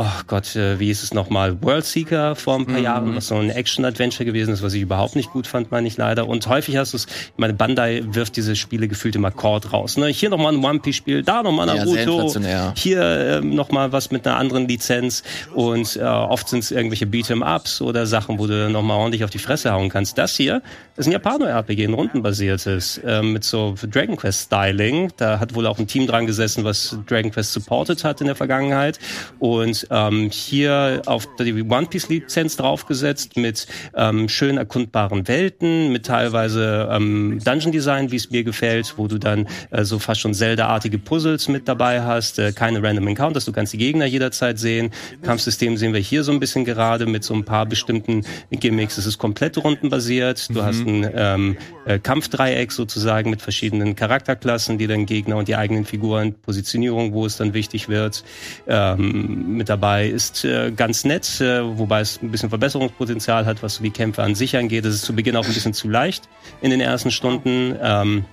Oh Gott, äh, wie ist es nochmal? World Seeker vor ein paar Jahren, was so ein Action-Adventure gewesen ist, was ich überhaupt nicht gut fand, meine ich leider. Und häufig hast du es, ich meine, Bandai wirft diese Spiele gefühlt immer Cord raus. Ne? Hier nochmal ein One-Piece-Spiel, da nochmal Ja, Naruto, inflationär. hier ähm, nochmal was mit einer anderen Lizenz und äh, oft sind es irgendwelche Beat'em-Ups oder Sachen, wo du nochmal ordentlich auf die Fresse hauen kannst. Das hier ist ein Japano-RPG, ein rundenbasiertes, ähm, mit so Dragon Quest-Styling. Da hat wohl auch ein Team dran gesessen, was Dragon Quest supported hat in der Vergangenheit und ähm, hier auf die One Piece-Lizenz draufgesetzt mit ähm, schön erkundbaren Welten, mit teilweise ähm, Dungeon-Design, wie es mir gefällt, wo du dann äh, so fast schon Zelda-artige Puzzles mit dabei hast, äh, keine Random Encounters, du kannst die Gegner jederzeit sehen. Kampfsystem sehen wir hier so ein bisschen gerade mit so ein paar bestimmten Gimmicks. Es ist komplett rundenbasiert. Du hast ein ähm, äh, Kampfdreieck sozusagen mit verschiedenen Charakterklassen, die dann Gegner und die eigenen Figuren, Positionierung, wo es dann wichtig wird. Ähm, mit dabei ist äh, ganz nett, äh, wobei es ein bisschen Verbesserungspotenzial hat, was so die Kämpfe an sich angeht. Es ist zu Beginn auch ein bisschen zu leicht in den ersten Stunden. Ähm,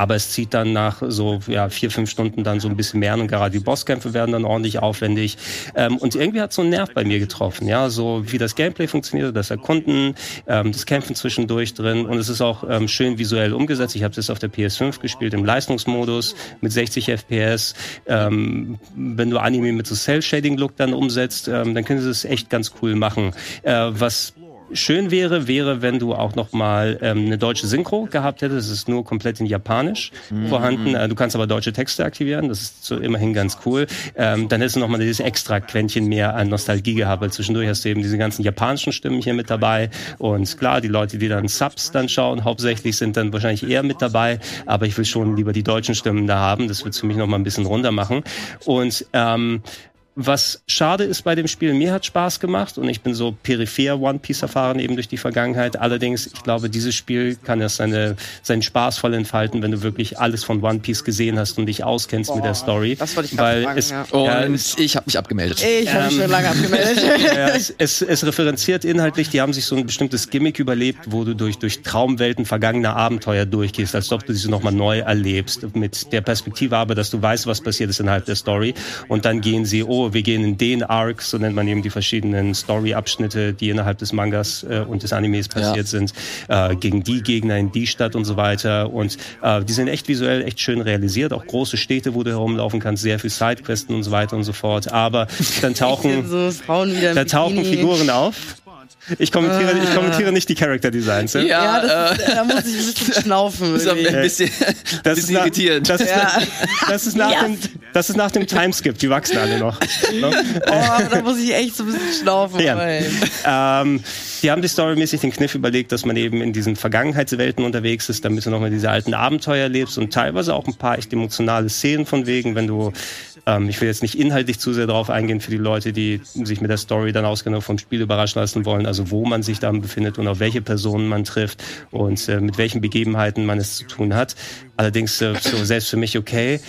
aber es zieht dann nach so ja, vier, fünf Stunden dann so ein bisschen mehr und gerade die Bosskämpfe werden dann ordentlich aufwendig. Ähm, und irgendwie hat so ein Nerv bei mir getroffen, ja, so wie das Gameplay funktioniert, das Erkunden, ähm, das Kämpfen zwischendurch drin und es ist auch ähm, schön visuell umgesetzt. Ich habe jetzt auf der PS5 gespielt im Leistungsmodus mit 60 FPS. Ähm, wenn du Anime mit so Cell-Shading-Look dann umsetzt, ähm, dann können sie es echt ganz cool machen. Äh, was schön wäre, wäre, wenn du auch noch mal ähm, eine deutsche Synchro gehabt hättest. Es ist nur komplett in Japanisch vorhanden. Äh, du kannst aber deutsche Texte aktivieren. Das ist so immerhin ganz cool. Ähm, dann hättest du noch mal dieses extra Quäntchen mehr an Nostalgie gehabt. Weil zwischendurch hast du eben diese ganzen japanischen Stimmen hier mit dabei. Und klar, die Leute, die dann Subs dann schauen, hauptsächlich sind dann wahrscheinlich eher mit dabei. Aber ich will schon lieber die deutschen Stimmen da haben. Das wird für mich noch mal ein bisschen runter machen. Und ähm, was schade ist bei dem Spiel, mir hat Spaß gemacht und ich bin so peripher One Piece erfahren eben durch die Vergangenheit. Allerdings, ich glaube, dieses Spiel kann erst seine, seinen Spaß voll entfalten, wenn du wirklich alles von One Piece gesehen hast und dich auskennst mit der Story. das wollte ich Weil fragen, es, ja. Und ja, es, ich habe mich abgemeldet. Ich habe mich Ähm, schon lange abgemeldet. ja, es, es, es referenziert inhaltlich, die haben sich so ein bestimmtes Gimmick überlebt, wo du durch, durch Traumwelten vergangener Abenteuer durchgehst, als ob du diese nochmal neu erlebst. Mit der Perspektive aber, dass du weißt, was passiert ist innerhalb der Story. Und dann gehen sie, oh, wir gehen in den Arc, so nennt man eben die verschiedenen Story-Abschnitte, die innerhalb des Mangas äh, und des Animes passiert Ja. sind, äh, gegen die Gegner in die Stadt und so weiter. Und äh, die sind echt visuell echt schön realisiert. Auch große Städte, wo du herumlaufen kannst, sehr viel Sidequesten und so weiter und so fort. Aber dann tauchen so da tauchen. Figuren auf. Ich kommentiere, ich kommentiere nicht die Character Designs. Ja? Ja, das äh, ist, da muss ich ein bisschen schnaufen. ist aber irgendwie. ein bisschen, Das bisschen nach- irritierend. Das ist, Ja. das ist nach Ja. dem, das ist nach dem Timeskip. Die wachsen alle noch. Ne? Oh, aber da muss ich echt so ein bisschen schnaufen. Ja. ähm, die haben sich storymäßig den Kniff überlegt, dass man eben in diesen Vergangenheitswelten unterwegs ist, damit du nochmal diese alten Abenteuer lebst und teilweise auch ein paar echt emotionale Szenen von wegen, wenn du, ähm, ich will jetzt nicht inhaltlich zu sehr drauf eingehen für die Leute, die sich mit der Story dann auskennen, vom Spiel überraschen lassen wollen, also wo man sich dann befindet und auf welche Personen man trifft und äh, mit welchen Begebenheiten man es zu tun hat. Allerdings äh, so selbst für mich okay.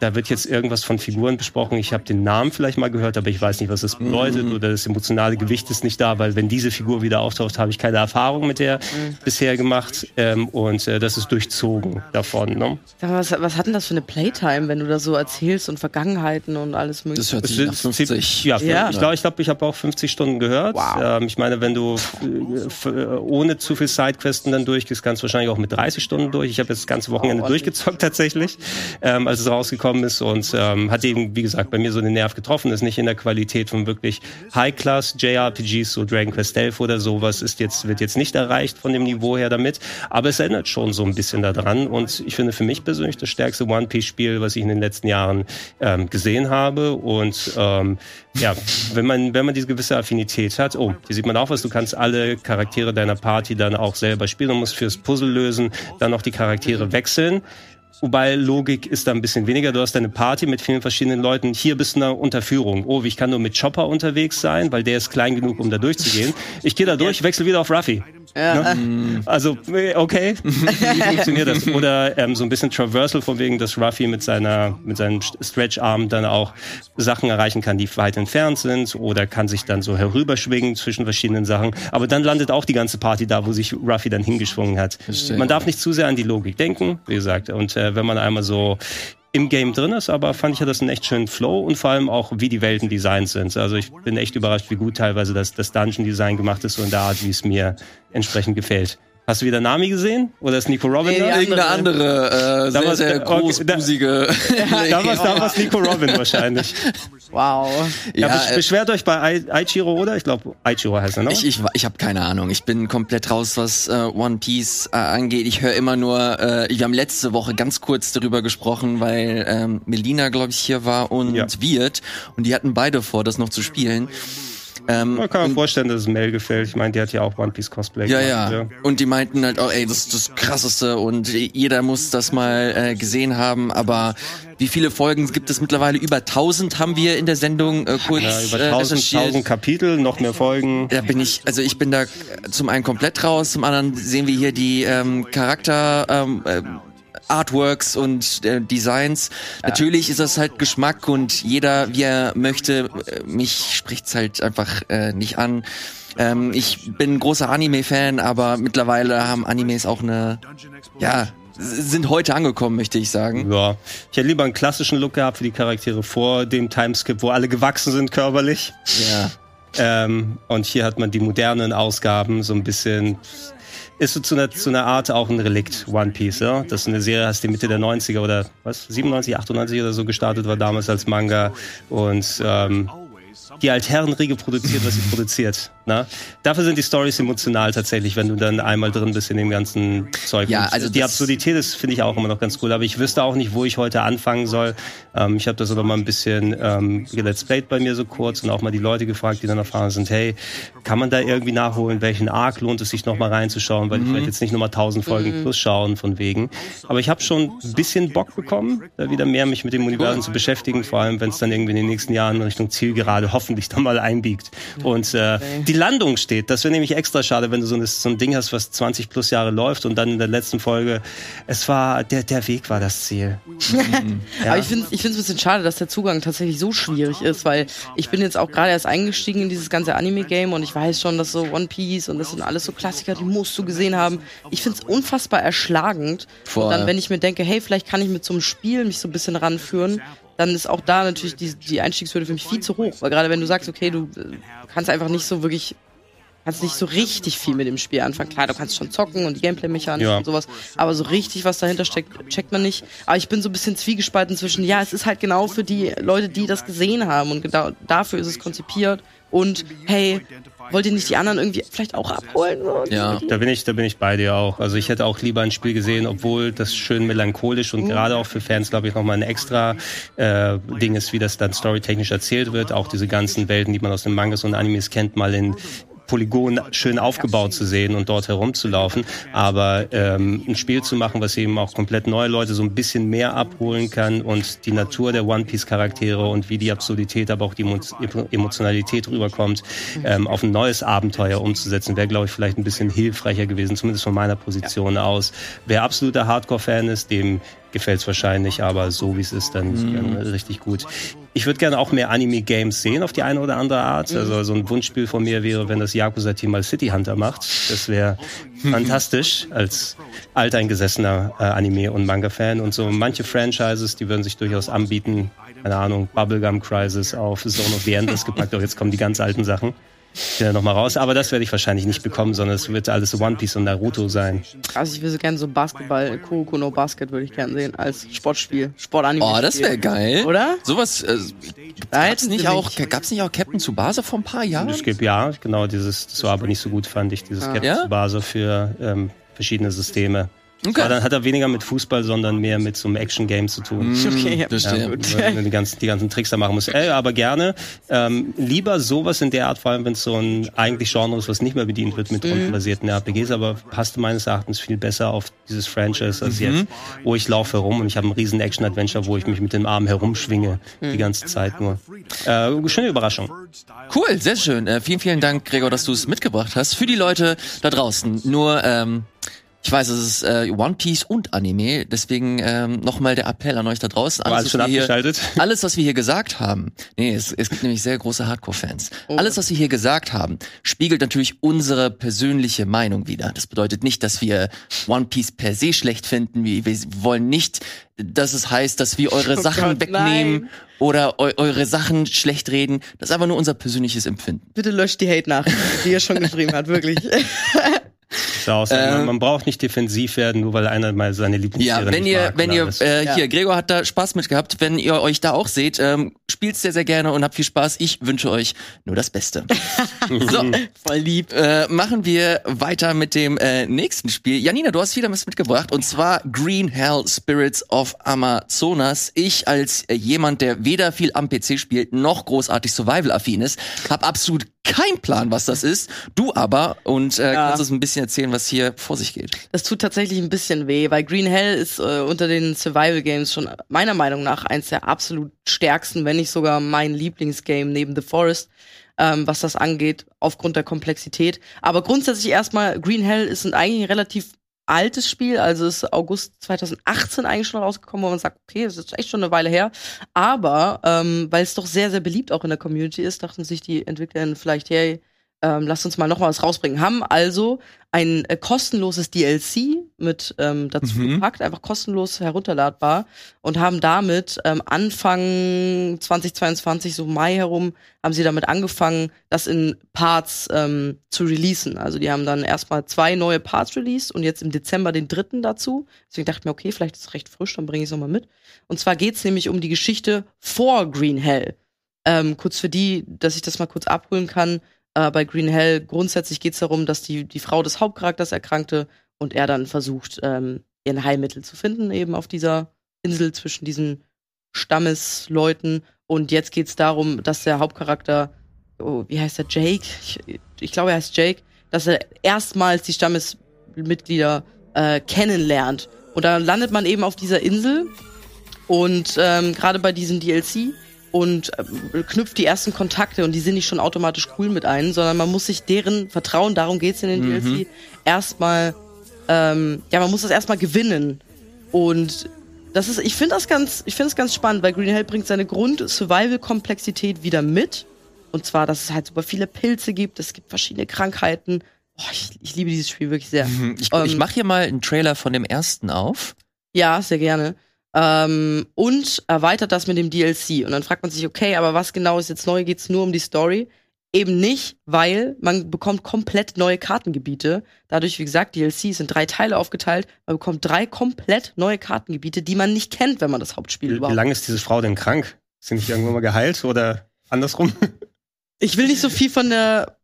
Da wird jetzt irgendwas von Figuren besprochen. Ich habe den Namen vielleicht mal gehört, aber ich weiß nicht, was das bedeutet Mhm. oder das emotionale Gewicht ist nicht da, weil wenn diese Figur wieder auftaucht, habe ich keine Erfahrung mit der Mhm. bisher gemacht ähm, und äh, das ist durchzogen davon. Ne? Was, was hat denn das für eine Playtime, wenn du da so erzählst und Vergangenheiten und alles mögliche? Das hört sich nach sind 50. Ja, Ja. ich glaube, ich, glaub, ich habe auch 50 Stunden gehört. Wow. Ähm, ich meine, wenn du äh, äh, ohne zu viel Sidequesten dann durchgehst, kannst du wahrscheinlich auch mit 30 Stunden durch. Ich habe jetzt das ganze Wochenende Oh, durchgezockt tatsächlich, ähm, als es rausgekommen ist und ähm, hat eben, wie gesagt, bei mir so den Nerv getroffen. Ist nicht in der Qualität von wirklich High-Class JRPGs, so Dragon Quest 11 oder sowas, ist jetzt wird jetzt nicht erreicht von dem Niveau her damit, aber es erinnert schon so ein bisschen daran und ich finde für mich persönlich das stärkste One Piece Spiel, was ich in den letzten Jahren ähm, gesehen habe und ähm, ja, wenn man wenn man diese gewisse Affinität hat, oh, hier sieht man auch was, du kannst alle Charaktere deiner Party dann auch selber spielen und musst fürs Puzzle lösen, dann noch die Charaktere wechseln. Wobei Logik ist da ein bisschen weniger. Du hast deine Party mit vielen verschiedenen Leuten. Hier bist du in einer Unterführung. Oh, ich kann nur mit Chopper unterwegs sein, weil der ist klein genug, um da durchzugehen. Ich gehe da durch, wechsle wieder auf Ruffy. Ne? Also, äh, okay, wie funktioniert das? Oder ähm, so ein bisschen Traversal von wegen, dass Ruffy mit seiner mit seinem Stretch-Arm dann auch Sachen erreichen kann, die weit entfernt sind oder kann sich dann so herüberschwingen zwischen verschiedenen Sachen. Aber dann landet auch die ganze Party da, wo sich Ruffy dann hingeschwungen hat. Man darf nicht zu sehr an die Logik denken, wie gesagt. Und äh, wenn man einmal so im Game drin ist, aber fand ich ja das einen echt schönen Flow und vor allem auch, wie die Welten designt sind. Also ich bin echt überrascht, wie gut teilweise das, das Dungeon-Design gemacht ist, in der Art, wie es mir entsprechend gefällt. Hast du wieder Nami gesehen? Oder ist Nico Robin Nee, da? Irgendeine andere, äh, sehr, Damals, sehr äh, okay, großbusige. Damals, damals Nico Robin wahrscheinlich. Wow. Ja, Ja, besch- äh, beschwert euch bei Ai- Aichiro, oder? Ich glaube, Aichiro heißt er, ne? Ich, ich, ich habe keine Ahnung. Ich bin komplett raus, was äh, One Piece äh, angeht. Ich höre immer nur, äh, wir haben letzte Woche ganz kurz darüber gesprochen, weil ähm, Melina, glaube ich, hier war und Ja. Wirt. Und die hatten beide vor, das noch zu spielen. Ähm, Man kann mir vorstellen, dass es Mel gefällt. Ich meine, die hat ja auch One Piece Cosplay Ja, gemacht, ja. Und die meinten halt, oh ey, das ist das Krasseste und jeder muss das mal äh, gesehen haben. Aber wie viele Folgen gibt es mittlerweile? Über 1000 haben wir in der Sendung äh, kurz Ja, über äh, 1000, recherchiert. 1000 Kapitel, noch mehr Folgen. Da bin ich, also ich bin da zum einen komplett raus, zum anderen sehen wir hier die ähm, Charakter ähm, äh, Artworks und äh, Designs. Natürlich ist das halt Geschmack und jeder, wie er möchte. Äh, Mich spricht's halt einfach äh, nicht an. Ähm, ich bin ein großer Anime-Fan, aber mittlerweile haben Animes auch eine, ja, sind heute angekommen, möchte ich sagen. Ja. Ich hätte lieber einen klassischen Look gehabt für die Charaktere vor dem Timeskip, wo alle gewachsen sind körperlich. Ja. Ähm, und hier hat man die modernen Ausgaben, so ein bisschen. Ist so zu einer, zu einer Art auch ein Relikt, One Piece, ja? Das ist eine Serie, hast die Mitte der 90er oder was, 97, 98 oder so gestartet war damals als Manga. Und ähm, die Altherrenriege produziert, was sie produziert. Na? Dafür sind die Stories emotional tatsächlich, wenn du dann einmal drin bist in dem ganzen Zeug. Ja, also die Absurdität ist, finde ich auch immer noch ganz cool. Aber ich wüsste auch nicht, wo ich heute anfangen soll. Ähm, ich habe das aber mal ein bisschen ähm, Let's Played bei mir so kurz und auch mal die Leute gefragt, die dann erfahren sind, hey, kann man da irgendwie nachholen, welchen Arc lohnt es sich noch mal reinzuschauen, weil ich werde jetzt nicht nochmal 1000 Folgen plus schauen von wegen. Aber ich habe schon ein bisschen Bock bekommen, da wieder mehr mich mit dem Universum zu beschäftigen, vor allem wenn es dann irgendwie in den nächsten Jahren Richtung Zielgerade hoffentlich dann mal einbiegt. Und äh, die Landung steht. Das wäre nämlich extra schade, wenn du so, ein- so ein Ding hast, was 20 plus Jahre läuft und dann in der letzten Folge, es war, der, der Weg war das Ziel. Ja. Aber ich finde ich finde es ein bisschen schade, dass der Zugang tatsächlich so schwierig ist, weil ich bin jetzt auch gerade erst eingestiegen in dieses ganze Anime-Game und ich weiß schon, dass so One Piece und das sind alles so Klassiker, die musst du gesehen haben. Ich finde es unfassbar erschlagend. Voll. Und dann, wenn ich mir denke, hey, vielleicht kann ich mit so einem Spiel mich so ein bisschen ranführen, dann ist auch da natürlich die, die Einstiegshürde für mich viel zu hoch. Weil gerade wenn du sagst, okay, du äh, kannst einfach nicht so wirklich kannst nicht so richtig viel mit dem Spiel anfangen. Klar, du kannst schon zocken und die Gameplay-Mechanik Ja. und sowas, aber so richtig, was dahinter steckt, checkt man nicht. Aber ich bin so ein bisschen zwiegespalten zwischen, ja, es ist halt genau für die Leute, die das gesehen haben und genau dafür ist es konzipiert und hey, wollt ihr nicht die anderen irgendwie vielleicht auch abholen? Ja. Da bin ich, da bin ich bei dir auch. Also ich hätte auch lieber ein Spiel gesehen, obwohl das schön melancholisch und gerade auch für Fans, glaube ich, nochmal ein extra äh, Ding ist, wie das dann storytechnisch erzählt wird. Auch diese ganzen Welten, die man aus den Mangas und Animes kennt, mal in Polygon schön aufgebaut zu sehen und dort herumzulaufen. Aber ähm, ein Spiel zu machen, was eben auch komplett neue Leute so ein bisschen mehr abholen kann und die Natur der One Piece Charaktere und wie die Absurdität, aber auch die Emo Emotionalität rüberkommt, ähm, auf ein neues Abenteuer umzusetzen, wäre, glaube ich, vielleicht ein bisschen hilfreicher gewesen, zumindest von meiner Position aus. Wer absoluter Hardcore-Fan ist, dem gefällt es wahrscheinlich, aber so wie es ist, dann, Mhm. dann richtig gut. Ich würde gerne auch mehr Anime-Games sehen auf die eine oder andere Art. Mhm. Also so ein Wunschspiel von mir wäre, wenn das Yakuza-Team mal City Hunter macht. Das wäre Mhm. fantastisch als alteingesessener äh, Anime- und Manga-Fan. Und so manche Franchises, die würden sich durchaus anbieten. Keine Ahnung, Bubblegum Crisis auf Zone of the Endless gepackt. Doch jetzt kommen die ganz alten Sachen. Ja, noch mal raus. Aber das werde ich wahrscheinlich nicht bekommen, sondern es wird alles so One Piece und Naruto sein. Also ich würde so gerne so Basketball, Kuroko no Basket würde ich gerne sehen als Sportspiel, Sportanime. Oh, das wäre geil. Oder? Sowas, äh, gab's nicht auch, gab's nicht auch Captain Tsubasa vor ein paar Jahren? Es gibt ja, genau, dieses, das war aber nicht so gut, fand ich, dieses Ah. Captain Ja? Tsubasa für ähm, verschiedene Systeme. Okay. Aber dann hat er weniger mit Fußball, sondern mehr mit so einem Action-Game zu tun. Okay, ja. das Ja, die ganzen, die ganzen Tricks da machen muss. Ey, aber gerne. Ähm, lieber sowas in der Art, vor allem wenn es so ein eigentlich Genre ist, was nicht mehr bedient wird mit rundenbasierten RPGs, aber passte meines Erachtens viel besser auf dieses Franchise als jetzt, wo ich laufe herum und ich habe ein riesen Action-Adventure, wo ich mich mit den Armen herumschwinge die ganze Zeit nur. Äh, schöne Überraschung. Cool, sehr schön. Äh, vielen, vielen Dank, Gregor, dass du es mitgebracht hast. Für die Leute da draußen. Nur, ähm, ich weiß, es ist äh, One Piece und Anime, deswegen ähm, nochmal der Appell an euch da draußen. War alles schon was wir hier, abgeschaltet? alles, was wir hier gesagt haben, nee, es, es gibt nämlich sehr große Hardcore-Fans. Alles, was wir hier gesagt haben, spiegelt natürlich unsere persönliche Meinung wider. Das bedeutet nicht, dass wir One Piece per se schlecht finden. Wir, wir wollen nicht, dass es heißt, dass wir eure Oh Sachen Gott, wegnehmen nein. oder eu eure Sachen schlecht reden. Das ist einfach nur unser persönliches Empfinden. Bitte löscht die Hate-Nachrichten, die er schon geschrieben hat, wirklich. So aus, Ähm, man, braucht nicht defensiv werden, nur weil einer mal seine Lieblingstiere Ja, wenn nicht ihr, mag wenn ihr, äh, Ja. hier, Gregor hat da Spaß mit gehabt. Wenn ihr euch da auch seht, ähm, spielt's sehr, sehr gerne und habt viel Spaß. Ich wünsche euch nur das Beste. so, Voll lieb. äh, machen wir weiter mit dem äh, nächsten Spiel. Janina, du hast wieder was mitgebracht und zwar Green Hell Spirits of Amazonas. Ich als äh, jemand, der weder viel am PC spielt, noch großartig Survival-affin ist, habe absolut keinen Plan, was das ist. Du aber und äh, Ja. kannst uns ein bisschen erzählen, was hier vor sich geht. Das tut tatsächlich ein bisschen weh, weil Green Hell ist äh, unter den Survival Games schon meiner Meinung nach eins der absolut stärksten, wenn nicht sogar mein Lieblingsgame neben The Forest, ähm, was das angeht, aufgrund der Komplexität. Aber grundsätzlich erstmal, Green Hell ist ein eigentlich relativ altes Spiel, also ist August 2018 eigentlich schon rausgekommen, wo man sagt, okay, das ist echt schon eine Weile her. Aber ähm, weil es doch sehr, sehr beliebt auch in der Community ist, dachten sich die Entwicklerinnen vielleicht, hey, ähm, lasst uns mal noch mal was rausbringen. Haben also ein äh, kostenloses DLC mit ähm, dazu Mhm. gepackt, einfach kostenlos herunterladbar und haben damit ähm, Anfang 2022, so Mai herum, haben sie damit angefangen, das in Parts ähm, zu releasen. Also die haben dann erstmal zwei neue Parts released und jetzt im Dezember den dritten dazu. Deswegen dachte ich mir, okay, vielleicht ist es recht frisch, dann bringe ich es nochmal mit. Und zwar geht's nämlich um die Geschichte vor Green Hell. Ähm, kurz für die, dass ich das mal kurz abholen kann. Äh, bei Green Hell grundsätzlich geht es darum, dass die, die Frau des Hauptcharakters erkrankte und er dann versucht, ähm, ihren Heilmittel zu finden, eben auf dieser Insel zwischen diesen Stammesleuten. Und jetzt geht es darum, dass der Hauptcharakter, oh, wie heißt er, Jake? Ich, ich glaube, er heißt Jake, dass er erstmals die Stammesmitglieder äh, kennenlernt. Und dann landet man eben auf dieser Insel und ähm, gerade bei diesem DLC und äh, knüpft die ersten Kontakte und die sind nicht schon automatisch cool mit einem, sondern man muss sich deren vertrauen, darum geht's in den Mhm. DLC, erstmal, ähm, ja, man muss das erstmal gewinnen. Und das ist, ich finde das ganz, ich finde es ganz spannend, weil Green Hell bringt seine Grund-Survival-Komplexität wieder mit. Und zwar, dass es halt super viele Pilze gibt, es gibt verschiedene Krankheiten. Boah, ich, ich liebe dieses Spiel wirklich sehr. Ich, Ähm, ich mache hier mal einen Trailer von dem ersten auf. Ja, sehr gerne. Ähm, und erweitert das mit dem DLC. Und dann fragt man sich, okay, aber was genau ist jetzt neu? Geht's nur um die Story? Eben nicht, weil man bekommt komplett neue Kartengebiete. Dadurch, wie gesagt, DLC sind drei Teile aufgeteilt. Man bekommt drei komplett neue Kartengebiete, die man nicht kennt, wenn man das Hauptspiel Wie, wie überhaupt. lange ist diese Frau denn krank? Ist sie nicht irgendwann mal geheilt oder andersrum? Ich will nicht so viel von der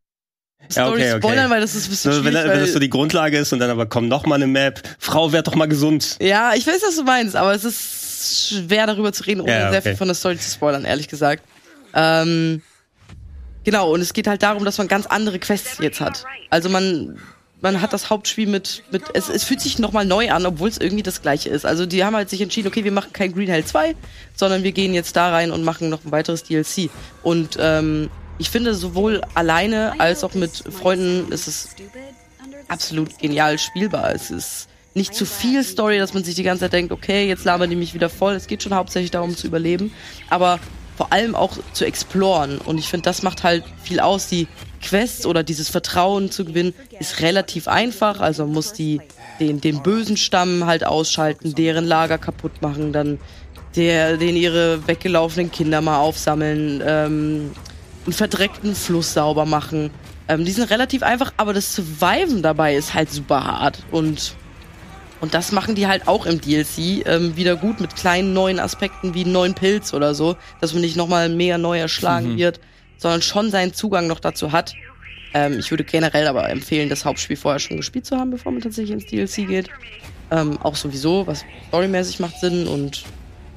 Ja, Story okay, okay. spoilern, weil das ist ein bisschen So, wenn, schwierig. wenn das so die Grundlage ist und dann aber kommt noch mal eine Map. Frau, werd doch mal gesund. ja, ich weiß, was du meinst, aber es ist schwer darüber zu reden, ohne Ja, sehr okay. viel von der Story zu spoilern, ehrlich gesagt. Ähm, genau, und es geht halt darum, dass man ganz andere Quests jetzt hat. Also man, man hat das Hauptspiel mit, mit es, es fühlt sich nochmal neu an, obwohl es irgendwie das gleiche ist. Also die haben halt sich entschieden, okay, wir machen kein Green Hell 2, sondern wir gehen jetzt da rein und machen noch ein weiteres DLC. Und ähm, ich finde, sowohl alleine als auch mit Freunden ist es absolut genial spielbar. Es ist nicht zu viel Story, dass man sich die ganze Zeit denkt, okay, jetzt labern die mich wieder voll. Es geht schon hauptsächlich darum zu überleben, aber vor allem auch zu exploren. Und ich finde, das macht halt viel aus. Die Quests oder dieses Vertrauen zu gewinnen ist relativ einfach. Also man muss die, den, den bösen Stamm halt ausschalten, deren Lager kaputt machen, dann der, den ihre weggelaufenen Kinder mal aufsammeln, ähm, einen verdreckten Fluss sauber machen. Ähm, die sind relativ einfach, aber das Surviven dabei ist halt super hart. Und, und das machen die halt auch im DLC ähm, wieder gut mit kleinen neuen Aspekten wie einen neuen Pilz oder so, dass man nicht nochmal mega neu erschlagen mhm. wird, sondern schon seinen Zugang noch dazu hat. Ähm, ich würde generell aber empfehlen, das Hauptspiel vorher schon gespielt zu haben, bevor man tatsächlich ins DLC geht. Ähm, auch sowieso, was storymäßig macht Sinn und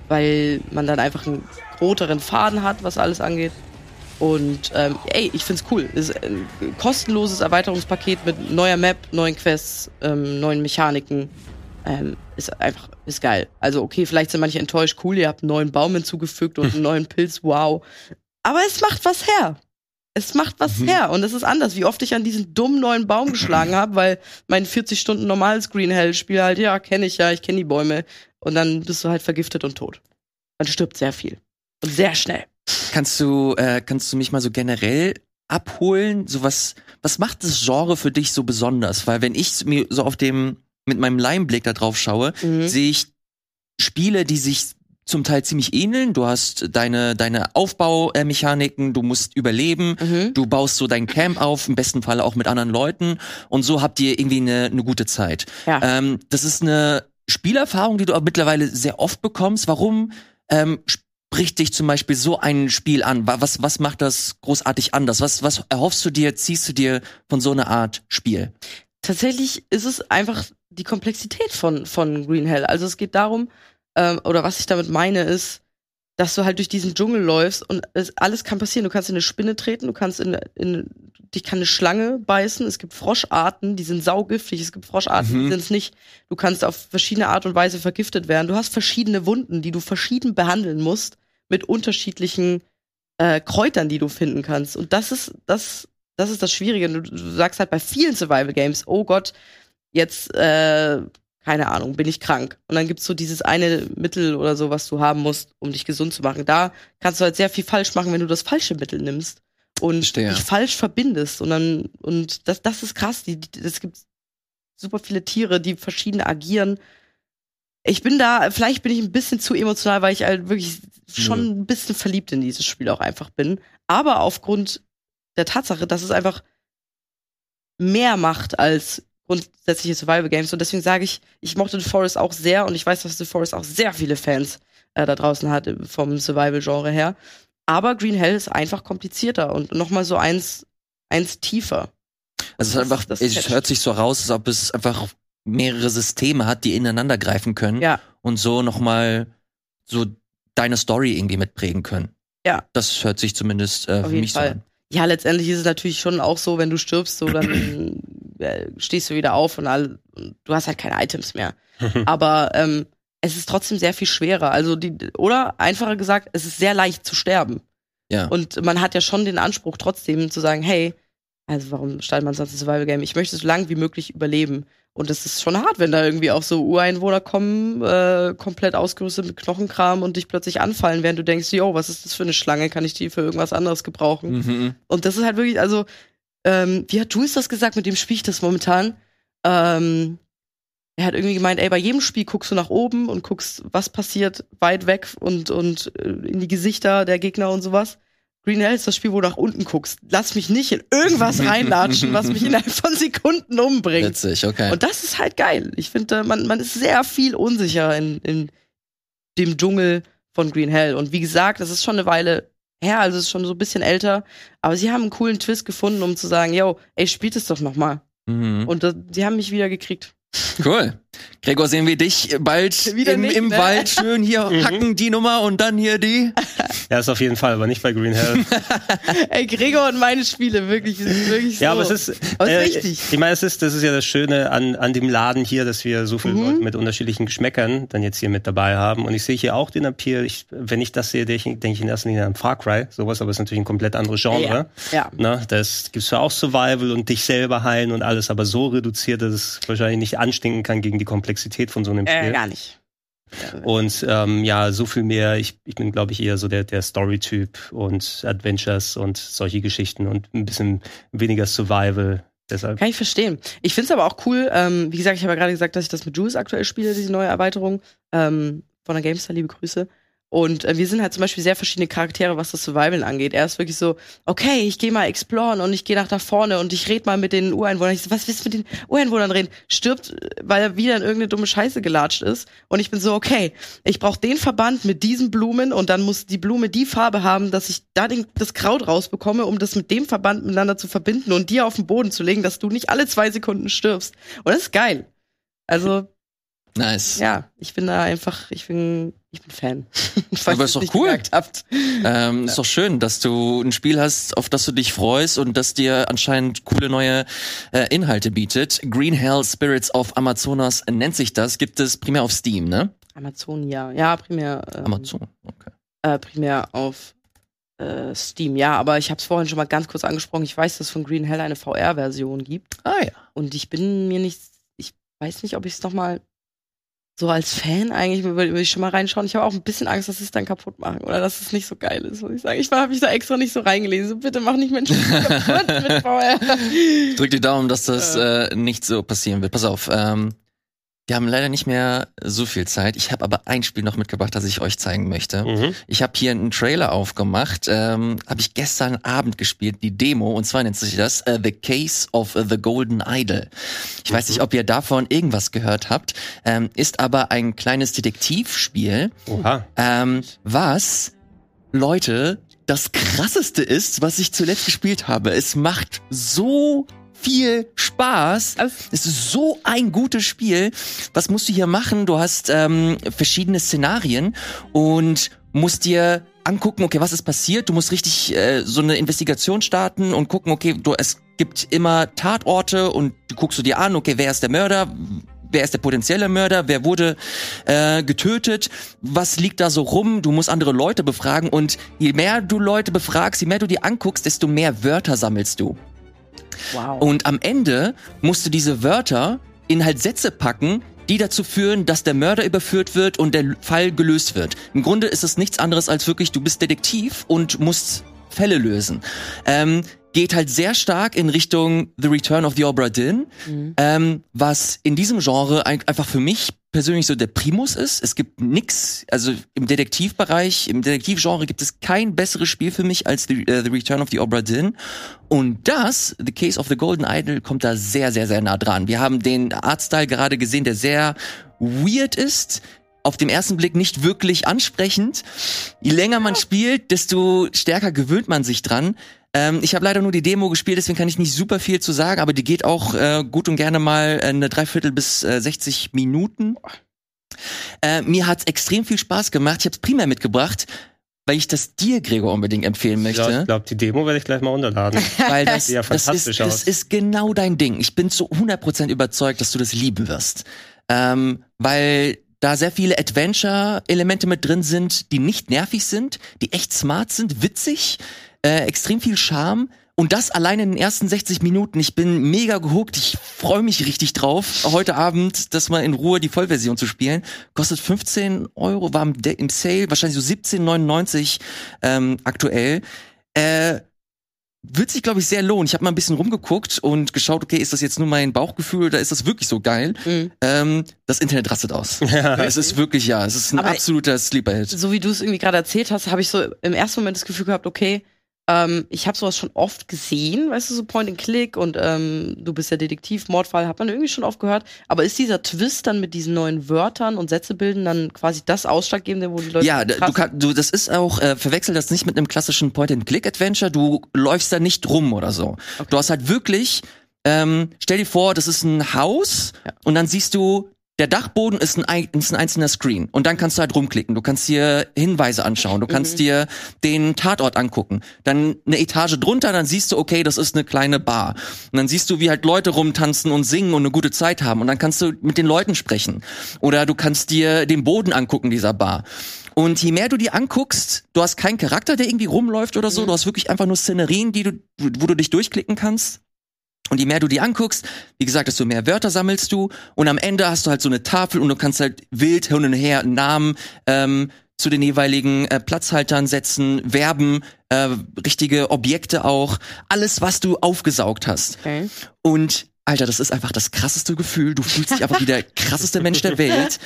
weil man dann einfach einen roteren Faden hat, was alles angeht. Und ähm, ey, ich find's cool. Es ist ein kostenloses Erweiterungspaket mit neuer Map, neuen Quests, ähm, neuen Mechaniken. Ähm, ist einfach, ist geil. Also okay, vielleicht sind manche enttäuscht, cool, ihr habt einen neuen Baum hinzugefügt und einen neuen Pilz, wow. Aber es macht was her. Es macht was mhm. her und es ist anders, wie oft ich an diesen dummen neuen Baum geschlagen habe, weil mein 40 Stunden normales Green Hell Spiel halt, ja, kenne ich ja, ich kenne die Bäume und dann bist du halt vergiftet und tot. Man stirbt sehr viel und sehr schnell. Kannst du, äh, kannst du mich mal so generell abholen? So was, was macht das Genre für dich so besonders? Weil wenn ich mir so auf dem, mit meinem Laienblick da drauf schaue, mhm. sehe ich Spiele, die sich zum Teil ziemlich ähneln. Du hast deine, deine Aufbaumechaniken, du musst überleben, mhm. du baust so dein Camp auf, im besten Fall auch mit anderen Leuten und so habt ihr irgendwie eine, eine gute Zeit. Ja. Ähm, das ist eine Spielerfahrung, die du auch mittlerweile sehr oft bekommst. Warum ähm, spricht dich zum Beispiel so ein Spiel an? Was, was macht das großartig anders? Was, was erhoffst du dir, ziehst du dir von so einer Art Spiel? Tatsächlich ist es einfach die Komplexität von, von Green Hell. Also es geht darum, ähm, oder was ich damit meine, ist, dass du halt durch diesen Dschungel läufst und es, alles kann passieren. Du kannst in eine Spinne treten, du kannst in, in dich kann eine Schlange beißen. Es gibt Froscharten, die sind saugiftig. Es gibt Froscharten, mhm. die sind es nicht. Du kannst auf verschiedene Art und Weise vergiftet werden. Du hast verschiedene Wunden, die du verschieden behandeln musst mit unterschiedlichen äh, Kräutern, die du finden kannst. Und das ist das, das ist das Schwierige. Du, du sagst halt bei vielen Survival Games, oh Gott, jetzt äh, keine Ahnung, bin ich krank. Und dann gibt's so dieses eine Mittel oder so, was du haben musst, um dich gesund zu machen. Da kannst du halt sehr viel falsch machen, wenn du das falsche Mittel nimmst und Verstehe. dich falsch verbindest. Und dann, und das, das ist krass. Die, die, es gibt super viele Tiere, die verschieden agieren. Ich bin da, vielleicht bin ich ein bisschen zu emotional, weil ich halt wirklich schon ein bisschen verliebt in dieses Spiel auch einfach bin. Aber aufgrund der Tatsache, dass es einfach mehr macht als grundsätzliche Survival Games. Und deswegen sage ich, ich mochte The Forest auch sehr und ich weiß, dass The Forest auch sehr viele Fans äh, da draußen hat vom Survival-Genre her. Aber Green Hell ist einfach komplizierter und nochmal so eins, eins tiefer. Also es ist einfach, das es hört sich so raus, als ob es einfach mehrere Systeme hat, die ineinander greifen können ja. und so nochmal so deine Story irgendwie mitprägen können. Ja. Das hört sich zumindest äh, für mich Fall. so an. Ja, letztendlich ist es natürlich schon auch so, wenn du stirbst, so dann äh, stehst du wieder auf und, all, du hast halt keine Items mehr. Aber ähm, es ist trotzdem sehr viel schwerer. Also die, oder einfacher gesagt, es ist sehr leicht zu sterben. Ja. Und man hat ja schon den Anspruch trotzdem zu sagen, hey, also warum startet man sonst ein Survival Game? Ich möchte so lange wie möglich überleben. Und das ist schon hart, wenn da irgendwie auch so Ureinwohner kommen, äh, komplett ausgerüstet mit Knochenkram und dich plötzlich anfallen, während du denkst, yo, was ist das für eine Schlange? Kann ich die für irgendwas anderes gebrauchen? Mhm. Und das ist halt wirklich, also ähm, wie hat Jules das gesagt, mit dem spiele ich das momentan? Ähm, er hat irgendwie gemeint, ey, bei jedem Spiel guckst du nach oben und guckst, was passiert weit weg und, und äh, in die Gesichter der Gegner und sowas. Green Hell ist das Spiel, wo du nach unten guckst. Lass mich nicht in irgendwas reinlatschen, was mich innerhalb von Sekunden umbringt. Witzig, okay. Und das ist halt geil. Ich finde, man, man ist sehr viel unsicher in, in dem Dschungel von Green Hell. Und wie gesagt, das ist schon eine Weile her, also ist schon so ein bisschen älter. Aber sie haben einen coolen Twist gefunden, um zu sagen, yo, ey, spielt es doch noch mal. Mhm. Und das, die haben mich wieder gekriegt. Cool. Gregor, sehen wir dich bald im, nicht, im ne? Wald schön hier mhm. hacken, die Nummer und dann hier die? Ja, ist auf jeden Fall, aber nicht bei Green Hell. Ey, Gregor und meine Spiele, wirklich, ist wirklich so. Ja, aber es ist, aber äh, richtig. Ich meine, es ist, das ist ja das Schöne an, an dem Laden hier, dass wir so viele mhm. Leute mit unterschiedlichen Geschmäckern dann jetzt hier mit dabei haben. Und ich sehe hier auch den Appeal. Ich, wenn ich das sehe, denke ich, in erster Linie an Far Cry. Sowas, aber es ist natürlich ein komplett anderes Genre. Ja. ja. Na, das gibt's ja auch Survival und dich selber heilen und alles, aber so reduziert, dass es wahrscheinlich nicht anstinken kann gegen die Komplexität von so einem Spiel. Äh, gar nicht. Und ähm, ja, so viel mehr. Ich, ich bin, glaube ich, eher so der, der Story-Typ und Adventures und solche Geschichten und ein bisschen weniger Survival. Deshalb. Kann ich verstehen. Ich finde es aber auch cool. Ähm, wie gesagt, ich habe ja gerade gesagt, dass ich das mit Jules aktuell spiele, diese neue Erweiterung ähm, von der GameStar. Liebe Grüße. Und äh, wir sind halt zum Beispiel sehr verschiedene Charaktere, was das Survival angeht. Er ist wirklich so, okay, ich gehe mal exploren und ich gehe nach da vorne und ich rede mal mit den Ureinwohnern. Ich so, was willst du mit den Ureinwohnern reden? Stirbt, weil er wieder in irgendeine dumme Scheiße gelatscht ist. Und ich bin so, okay, ich brauche den Verband mit diesen Blumen und dann muss die Blume die Farbe haben, dass ich da den, das Kraut rausbekomme, um das mit dem Verband miteinander zu verbinden und dir auf den Boden zu legen, dass du nicht alle zwei Sekunden stirbst. Und das ist geil. Also, Nice. ja, ich bin da einfach, ich bin, ich bin Fan. Aber ist doch cool. Ähm, Ist doch schön, dass du ein Spiel hast, auf das du dich freust und das dir anscheinend coole neue äh, Inhalte bietet. Green Hell Spirits of Amazonas nennt sich das. Gibt es primär auf Steam, ne? Amazon, ja. Ja, primär, ähm, Amazon. Okay. äh, primär auf äh, Steam, ja, aber ich habe es vorhin schon mal ganz kurz angesprochen. Ich weiß, dass es von Green Hell eine VR-Version gibt. Ah ja. Und ich bin mir nicht, ich weiß nicht, ob ich es nochmal so als Fan eigentlich würde würd ich schon mal reinschauen. Ich habe auch ein bisschen Angst, dass sie es dann kaputt machen oder dass es nicht so geil ist, muss ich sagen. Ich habe mich da extra nicht so reingelesen. So, bitte mach nicht Menschen kaputt mit VR. Drück die Daumen, dass das äh, nicht so passieren wird. Pass auf. Ähm, wir haben leider nicht mehr so viel Zeit. Ich habe aber ein Spiel noch mitgebracht, das ich euch zeigen möchte. Mhm. Ich habe hier einen Trailer aufgemacht, ähm, habe ich gestern Abend gespielt, die Demo, und zwar nennt sich das äh, The Case of the Golden Idol. Ich weiß nicht, ob ihr davon irgendwas gehört habt, ähm, ist aber ein kleines Detektivspiel, Oha. ähm, was, Leute, das krasseste ist, was ich zuletzt gespielt habe. Es macht so viel Spaß. Es ist so ein gutes Spiel. Was musst du hier machen? Du hast ähm, verschiedene Szenarien und musst dir angucken, okay, was ist passiert? Du musst richtig äh, so eine Investigation starten und gucken, okay, du, es gibt immer Tatorte und du guckst du dir an, okay, wer ist der Mörder? Wer ist der potenzielle Mörder? Wer wurde äh, getötet? Was liegt da so rum? Du musst andere Leute befragen und je mehr du Leute befragst, je mehr du dir anguckst, desto mehr Wörter sammelst du. Wow. Und am Ende musst du diese Wörter in halt Sätze packen, die dazu führen, dass der Mörder überführt wird und der Fall gelöst wird. Im Grunde ist es nichts anderes als wirklich, du bist Detektiv und musst Fälle lösen. Ähm, geht halt sehr stark in Richtung The Return of the Obra Dinn, ähm, was in diesem Genre ein, einfach für mich persönlich so der Primus ist. Es gibt nix, also im Detektivbereich, im Detektivgenre gibt es kein besseres Spiel für mich als The, äh, the Return of the Obra Dinn. Und das, The Case of the Golden Idol, kommt da sehr, sehr, sehr nah dran. Wir haben den Artstyle gerade gesehen, der sehr weird ist, auf dem ersten Blick nicht wirklich ansprechend. Je länger man spielt, desto stärker gewöhnt man sich dran. Ähm, ich habe leider nur die Demo gespielt, deswegen kann ich nicht super viel zu sagen, aber die geht auch äh, gut und gerne mal äh, eine Dreiviertel bis äh, 60 Minuten. Äh, mir hat's extrem viel Spaß gemacht. Ich habe es primär mitgebracht, weil ich das dir, Gregor, unbedingt empfehlen möchte. Ja, ich glaube, die Demo werde ich gleich mal runterladen. Weil das, ja das, ist, das ist genau dein Ding. Ich bin zu 100% überzeugt, dass du das lieben wirst. Ähm, weil da sehr viele Adventure-Elemente mit drin sind, die nicht nervig sind, die echt smart sind, witzig, äh, extrem viel Charme. Und das allein in den ersten 60 Minuten. Ich bin mega gehuckt. Ich freue mich richtig drauf, heute Abend das mal in Ruhe die Vollversion zu spielen. Kostet 15 Euro, war im, De- im Sale, wahrscheinlich so 17,99 ähm, aktuell. Äh, wird sich, glaube ich, sehr lohnen. Ich habe mal ein bisschen rumgeguckt und geschaut, okay, ist das jetzt nur mein Bauchgefühl oder ist das wirklich so geil? Mhm. Ähm, das Internet rastet aus. es ist wirklich, ja, es ist ein Aber- absoluter Sleeper-Hit. so wie du es irgendwie gerade erzählt hast, habe ich so im ersten Moment das Gefühl gehabt, okay, ähm, ich habe sowas schon oft gesehen, weißt du, so Point and Click und ähm, du bist ja Detektiv, Mordfall, hat man irgendwie schon oft gehört. Aber ist dieser Twist dann mit diesen neuen Wörtern und Sätzebilden dann quasi das Ausschlaggebende, wo die Leute Ja, du, kann, du, das ist auch, äh, verwechsel das nicht mit einem klassischen Point-and-Click-Adventure. Du läufst da nicht rum oder so. Du hast halt wirklich, ähm, stell dir vor, das ist ein Haus Ja. und dann siehst du, der Dachboden ist ein, ist ein einzelner Screen und dann kannst du halt rumklicken. Du kannst dir Hinweise anschauen, du kannst dir den Tatort angucken. Dann eine Etage drunter, dann siehst du, okay, das ist eine kleine Bar. Und dann siehst du, wie halt Leute rumtanzen und singen und eine gute Zeit haben. Und dann kannst du mit den Leuten sprechen. Oder du kannst dir den Boden angucken dieser Bar. Und je mehr du die anguckst, du hast keinen Charakter, der irgendwie rumläuft oder so, du hast wirklich einfach nur Szenerien, die du, wo du dich durchklicken kannst. Und je mehr du die anguckst, wie gesagt, desto mehr Wörter sammelst du. Und am Ende hast du halt so eine Tafel und du kannst halt wild hin und her Namen ähm, zu den jeweiligen äh, Platzhaltern setzen, Verben, äh, richtige Objekte auch. Alles, was du aufgesaugt hast. Okay. Und Alter, das ist einfach das krasseste Gefühl. Du fühlst dich einfach wie der krasseste Mensch der Welt,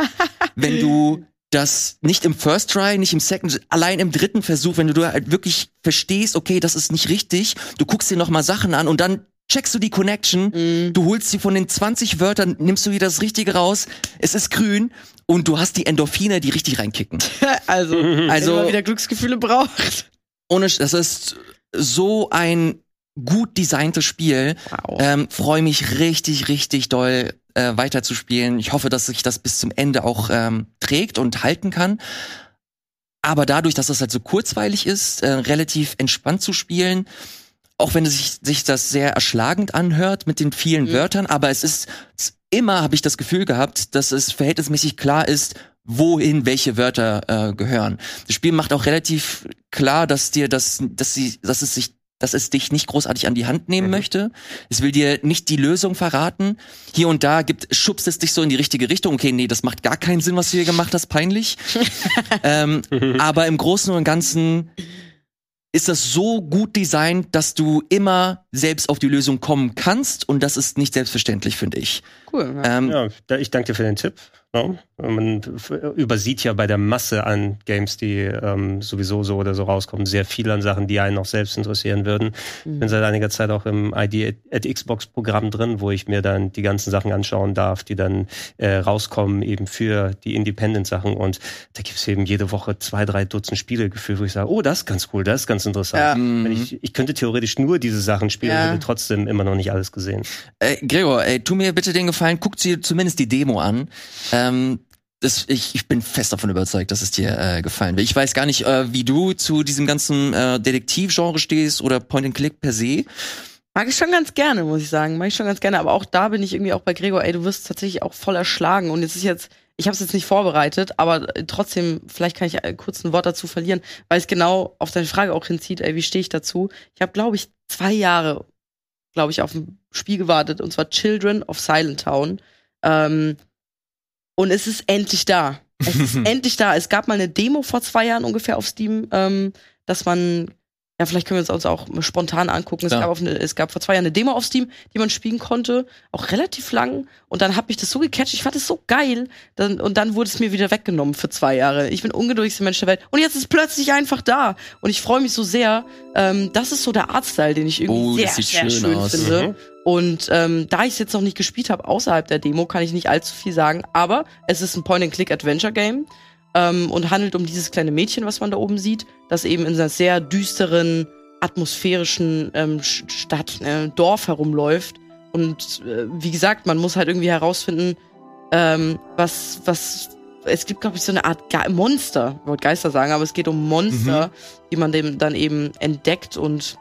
wenn du das nicht im First Try, nicht im Second, allein im dritten Versuch, wenn du halt wirklich verstehst, okay, das ist nicht richtig, du guckst dir nochmal Sachen an und dann checkst du die Connection, Mhm. du holst sie von den 20 Wörtern, nimmst du wieder das Richtige raus, es ist grün und du hast die Endorphine, die richtig reinkicken. Also, also wenn man wieder Glücksgefühle braucht. Ohne, das ist so ein gut designtes Spiel. Wow. Ähm, Freue mich richtig, richtig doll äh, weiterzuspielen. Ich hoffe, dass sich das bis zum Ende auch ähm, trägt und halten kann. Aber dadurch, dass das halt so kurzweilig ist, äh, relativ entspannt zu spielen, auch wenn es sich, sich das sehr erschlagend anhört mit den vielen Mhm. Wörtern, aber es ist immer habe ich das Gefühl gehabt, dass es verhältnismäßig klar ist, wohin welche Wörter äh, gehören. Das Spiel macht auch relativ klar, dass dir das, dass sie, dass es sich dass es dich nicht großartig an die Hand nehmen Mhm. möchte. Es will dir nicht die Lösung verraten. Hier und da gibt, schubst es dich so in die richtige Richtung. Okay, nee, das macht gar keinen Sinn, was du hier gemacht hast, peinlich. ähm, aber im Großen und Ganzen ist das so gut designt, dass du immer selbst auf die Lösung kommen kannst und das ist nicht selbstverständlich, finde ich. Cool. Ja. Ähm, Ja, ich danke dir für den Tipp. Ja, man f- übersieht ja bei der Masse an Games, die ähm, sowieso so oder so rauskommen, sehr viel an Sachen, die einen auch selbst interessieren würden. Ich bin seit einiger Zeit auch im ID at Xbox Programm drin, wo ich mir dann die ganzen Sachen anschauen darf, die dann äh, rauskommen eben für die Independent Sachen. Und da gibt's eben jede Woche zwei, drei Dutzend Spiele gefühlt, wo ich sage, oh, das ist ganz cool, das ist ganz interessant. Ja. Wenn ich, ich könnte theoretisch nur diese Sachen spielen, Ja. hätte trotzdem immer noch nicht alles gesehen. Äh, Gregor, ey, tu mir bitte den Gefallen, guck dir zumindest die Demo an. Ähm, das, ich, ich bin fest davon überzeugt, dass es dir äh, gefallen wird. Ich weiß gar nicht, äh, wie du zu diesem ganzen äh, Detektivgenre stehst oder Point-and-Click per se. Mag ich schon ganz gerne, muss ich sagen. Mag ich schon ganz gerne. Aber auch da bin ich irgendwie auch bei Gregor, ey, du wirst tatsächlich auch voll erschlagen. Und es ist jetzt, ich habe es jetzt nicht vorbereitet, aber äh, trotzdem, vielleicht kann ich äh, kurz ein Wort dazu verlieren, weil es genau auf deine Frage auch hinzieht, ey, wie stehe ich dazu? Ich habe, glaube ich, zwei Jahre, glaube ich, auf ein Spiel gewartet, und zwar Children of Silent Town. Ähm, und es ist endlich da. Es ist endlich da. Es gab mal eine Demo vor zwei Jahren ungefähr auf Steam, ähm, dass man, ja, vielleicht können wir uns auch spontan angucken. Es, Ja. gab auf eine, es gab vor zwei Jahren eine Demo auf Steam, die man spielen konnte, auch relativ lang. Und dann habe ich das so gecatcht, ich fand es so geil. Dann, und dann wurde es mir wieder weggenommen für zwei Jahre. Ich bin ungeduldigste Mensch der Welt. Und jetzt ist es plötzlich einfach da. Und ich freue mich so sehr. Ähm, das ist so der Artstyle, den ich irgendwie Oh, sehr, sehr schön schön finde. Mhm. Und ähm, da ich es jetzt noch nicht gespielt habe außerhalb der Demo, kann ich nicht allzu viel sagen. Aber es ist ein Point-and-Click-Adventure-Game ähm, und handelt um dieses kleine Mädchen, was man da oben sieht, das eben in einer sehr düsteren, atmosphärischen ähm, Stadt, äh, Dorf herumläuft. Und äh, wie gesagt, man muss halt irgendwie herausfinden, ähm, was, was. Es gibt, glaube ich, so eine Art Ge Monster. Ich wollte Geister sagen, aber es geht um Monster, die man dem dann eben entdeckt und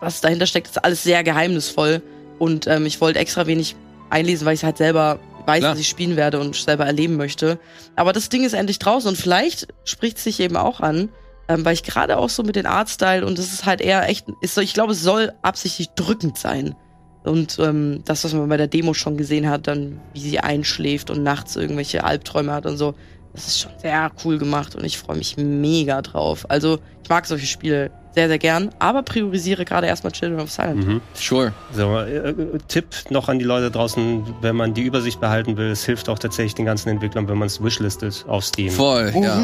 was dahinter steckt, ist alles sehr geheimnisvoll. Und ähm, ich wollte extra wenig einlesen, weil ich halt selber weiß, Klar. was ich spielen werde und selber erleben möchte. Aber das Ding ist endlich draußen und vielleicht spricht es sich eben auch an, ähm, weil ich gerade auch so mit den Artstyle und das ist halt eher echt, ist so, ich glaube, es soll absichtlich drückend sein. Und ähm, das, was man bei der Demo schon gesehen hat, dann wie sie einschläft und nachts irgendwelche Albträume hat und so, das ist schon sehr cool gemacht und ich freue mich mega drauf. Also ich mag solche Spiele sehr, sehr gern, aber priorisiere gerade erstmal Children of Silent. Mhm. Sure. So, äh, äh, Tipp noch an die Leute draußen, wenn man die Übersicht behalten will, es hilft auch tatsächlich den ganzen Entwicklern, wenn man es wishlistet auf Steam. Voll, ja.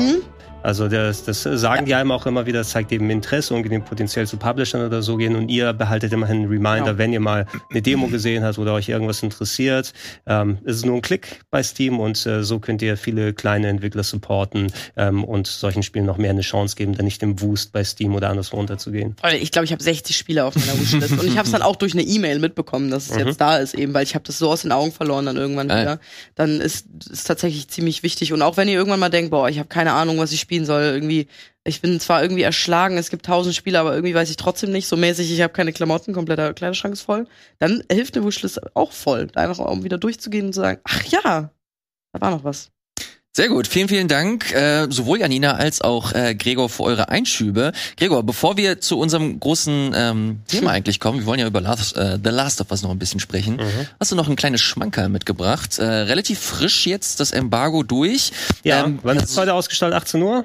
Also das, das sagen die einem auch immer wieder, das zeigt eben Interesse und den potenziell zu Publishern oder so gehen und ihr behaltet immerhin einen Reminder, Ja. wenn ihr mal eine Demo gesehen habt oder euch irgendwas interessiert. Ähm, es ist nur ein Klick bei Steam und äh, so könnt ihr viele kleine Entwickler supporten ähm, und solchen Spielen noch mehr eine Chance geben, dann nicht im Wust bei Steam oder anderswo unterzugehen. Voll, Ich glaube, ich habe 60 Spiele auf meiner Wishlist und ich habe es dann auch durch eine E-Mail mitbekommen, dass es Mhm. jetzt da ist, eben, weil ich habe das so aus den Augen verloren dann irgendwann Geil. wieder. Dann ist es tatsächlich ziemlich wichtig und auch wenn ihr irgendwann mal denkt, boah, ich habe keine Ahnung, was ich spielen soll, irgendwie ich bin zwar irgendwie erschlagen, es gibt tausend Spiele, aber irgendwie weiß ich trotzdem nicht, so mäßig, ich habe keine Klamotten, kompletter Kleiderschrank ist voll, dann hilft eine Wishlist auch voll, einfach um wieder durchzugehen und zu sagen, ach ja, da war noch was. Sehr gut, vielen, vielen Dank, äh, sowohl Janina als auch äh, Gregor für eure Einschübe. Gregor, bevor wir zu unserem großen ähm, Thema eigentlich kommen, wir wollen ja über Last, äh, The Last of Us noch ein bisschen sprechen, Mhm. hast du noch ein kleines Schmankerl mitgebracht. Äh, relativ frisch jetzt das Embargo durch. Ja, Ähm, wann ist es heute ausgestrahlt? 18 Uhr?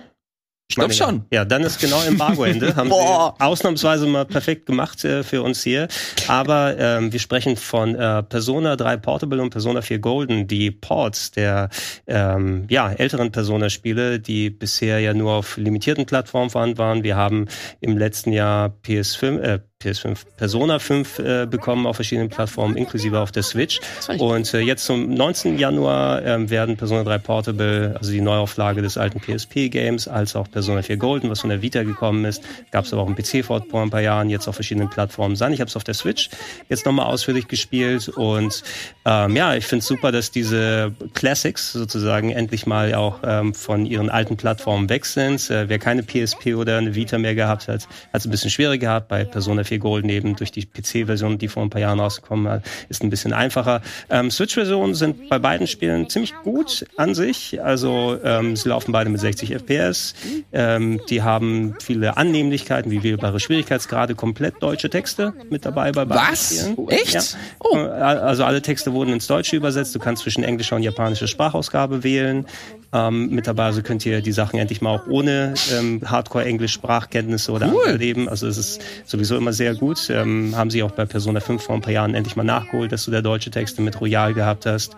Ich glaube schon. Ja, dann ist genau Embargo-Ende. Haben Boah. sie ausnahmsweise mal perfekt gemacht äh, für uns hier. Aber ähm, wir sprechen von äh, Persona 3 Portable und Persona 4 Golden, die Ports der ähm, ja, älteren Persona-Spiele, die bisher ja nur auf limitierten Plattformen vorhanden waren. Wir haben im letzten Jahr PS5, äh, PS5, Persona 5 äh, bekommen auf verschiedenen Plattformen, inklusive auf der Switch. Und äh, jetzt zum 19. Januar ähm, werden Persona 3 Portable, also die Neuauflage des alten PSP-Games, als auch Persona 4 Golden, was von der Vita gekommen ist, gab es aber auch einen PC-Port vor ein paar Jahren, jetzt auf verschiedenen Plattformen sein. Ich habe es auf der Switch jetzt nochmal ausführlich gespielt und ähm, ja, ich finde es super, dass diese Classics sozusagen endlich mal auch ähm, von ihren alten Plattformen weg sind. Äh, wer keine PSP oder eine Vita mehr gehabt hat, hat es ein bisschen schwieriger gehabt. Bei Persona 4 Golden eben durch die PC-Version, die vor ein paar Jahren rausgekommen ist ein bisschen einfacher. Ähm, Switch-Versionen sind bei beiden Spielen ziemlich gut an sich. Also ähm, sie laufen beide mit 60 FPS. Ähm, die haben viele Annehmlichkeiten, wie wählbare Schwierigkeitsgrade, komplett deutsche Texte mit dabei bei beiden Was? Spielen. Echt? Ja. Oh. Äh, Also alle Texte wurden ins Deutsche übersetzt. Du kannst zwischen englischer und japanischer Sprachausgabe wählen. Ähm, mit dabei also könnt ihr die Sachen endlich mal auch ohne ähm, Hardcore-Englisch-Sprachkenntnisse oder Cool. erleben. Also es ist sowieso immer sehr gut. Ähm, haben sie auch bei Persona 5 vor ein paar Jahren endlich mal nachgeholt, dass du da deutsche Texte mit Royal gehabt hast.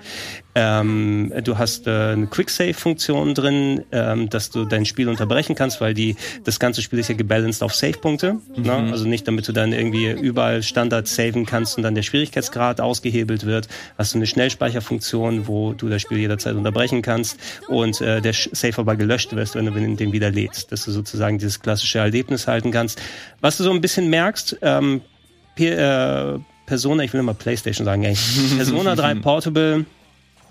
Ähm, du hast äh, eine Quick-Save-Funktion drin, ähm, dass du dein Spiel unterbrechen kannst, weil die das ganze Spiel ist ja gebalanced auf Save-Punkte. Ne? Also nicht, damit du dann irgendwie überall Standard saven kannst und dann der Schwierigkeitsgrad ausgehebelt wird. Hast du eine Schnellspeicherfunktion, wo du das Spiel jederzeit unterbrechen kannst und äh, der Save aber gelöscht wirst, wenn du den wieder lädst. Dass du sozusagen dieses klassische Erlebnis halten kannst. Was du so ein bisschen merkst, ähm, P äh, Persona, ich will immer PlayStation sagen, ey. Persona 3 Portable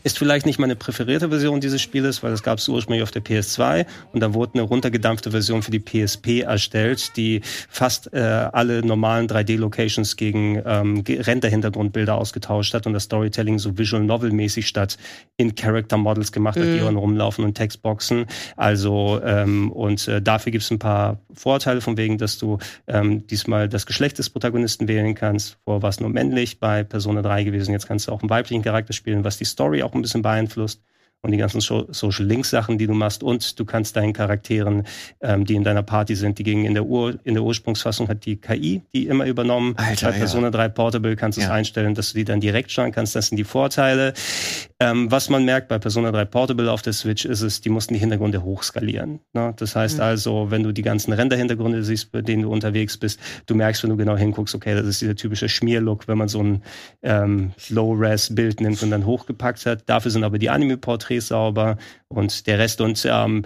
ist vielleicht nicht meine präferierte Version dieses Spieles, weil das gab es ursprünglich auf der PS2 und dann wurde eine runtergedampfte Version für die PSP erstellt, die fast äh, alle normalen 3D-Locations gegen ähm, Render-Hintergrundbilder ausgetauscht hat und das Storytelling so Visual Novel-mäßig statt in Character Models gemacht hat, die dann rumlaufen und Textboxen. Also ähm, und äh, dafür gibt es ein paar Vorteile von wegen, dass du ähm, diesmal das Geschlecht des Protagonisten wählen kannst. Vorher war es nur männlich bei Persona 3 gewesen. Jetzt kannst du auch einen weiblichen Charakter spielen, was die Story auch ein bisschen beeinflusst und die ganzen Social Links Sachen, die du machst und du kannst deinen Charakteren, ähm, die in deiner Party sind, die gingen in der Ur in der Ursprungsfassung hat die KI die immer übernommen. Alter, Bei ja. Persona 3 Portable kannst du es Ja. einstellen, dass du die dann direkt steuern kannst. Das sind die Vorteile. Ähm, was man merkt bei Persona 3 Portable auf der Switch ist es, die mussten die Hintergründe hochskalieren. Ne? Das heißt Mhm. also, wenn du die ganzen Render-Hintergründe siehst, bei denen du unterwegs bist, du merkst, wenn du genau hinguckst, okay, das ist dieser typische Schmierlook, wenn man so ein ähm, Low-Res-Bild nimmt und dann hochgepackt hat. Dafür sind aber die Anime-Porträts sauber und der Rest und ähm,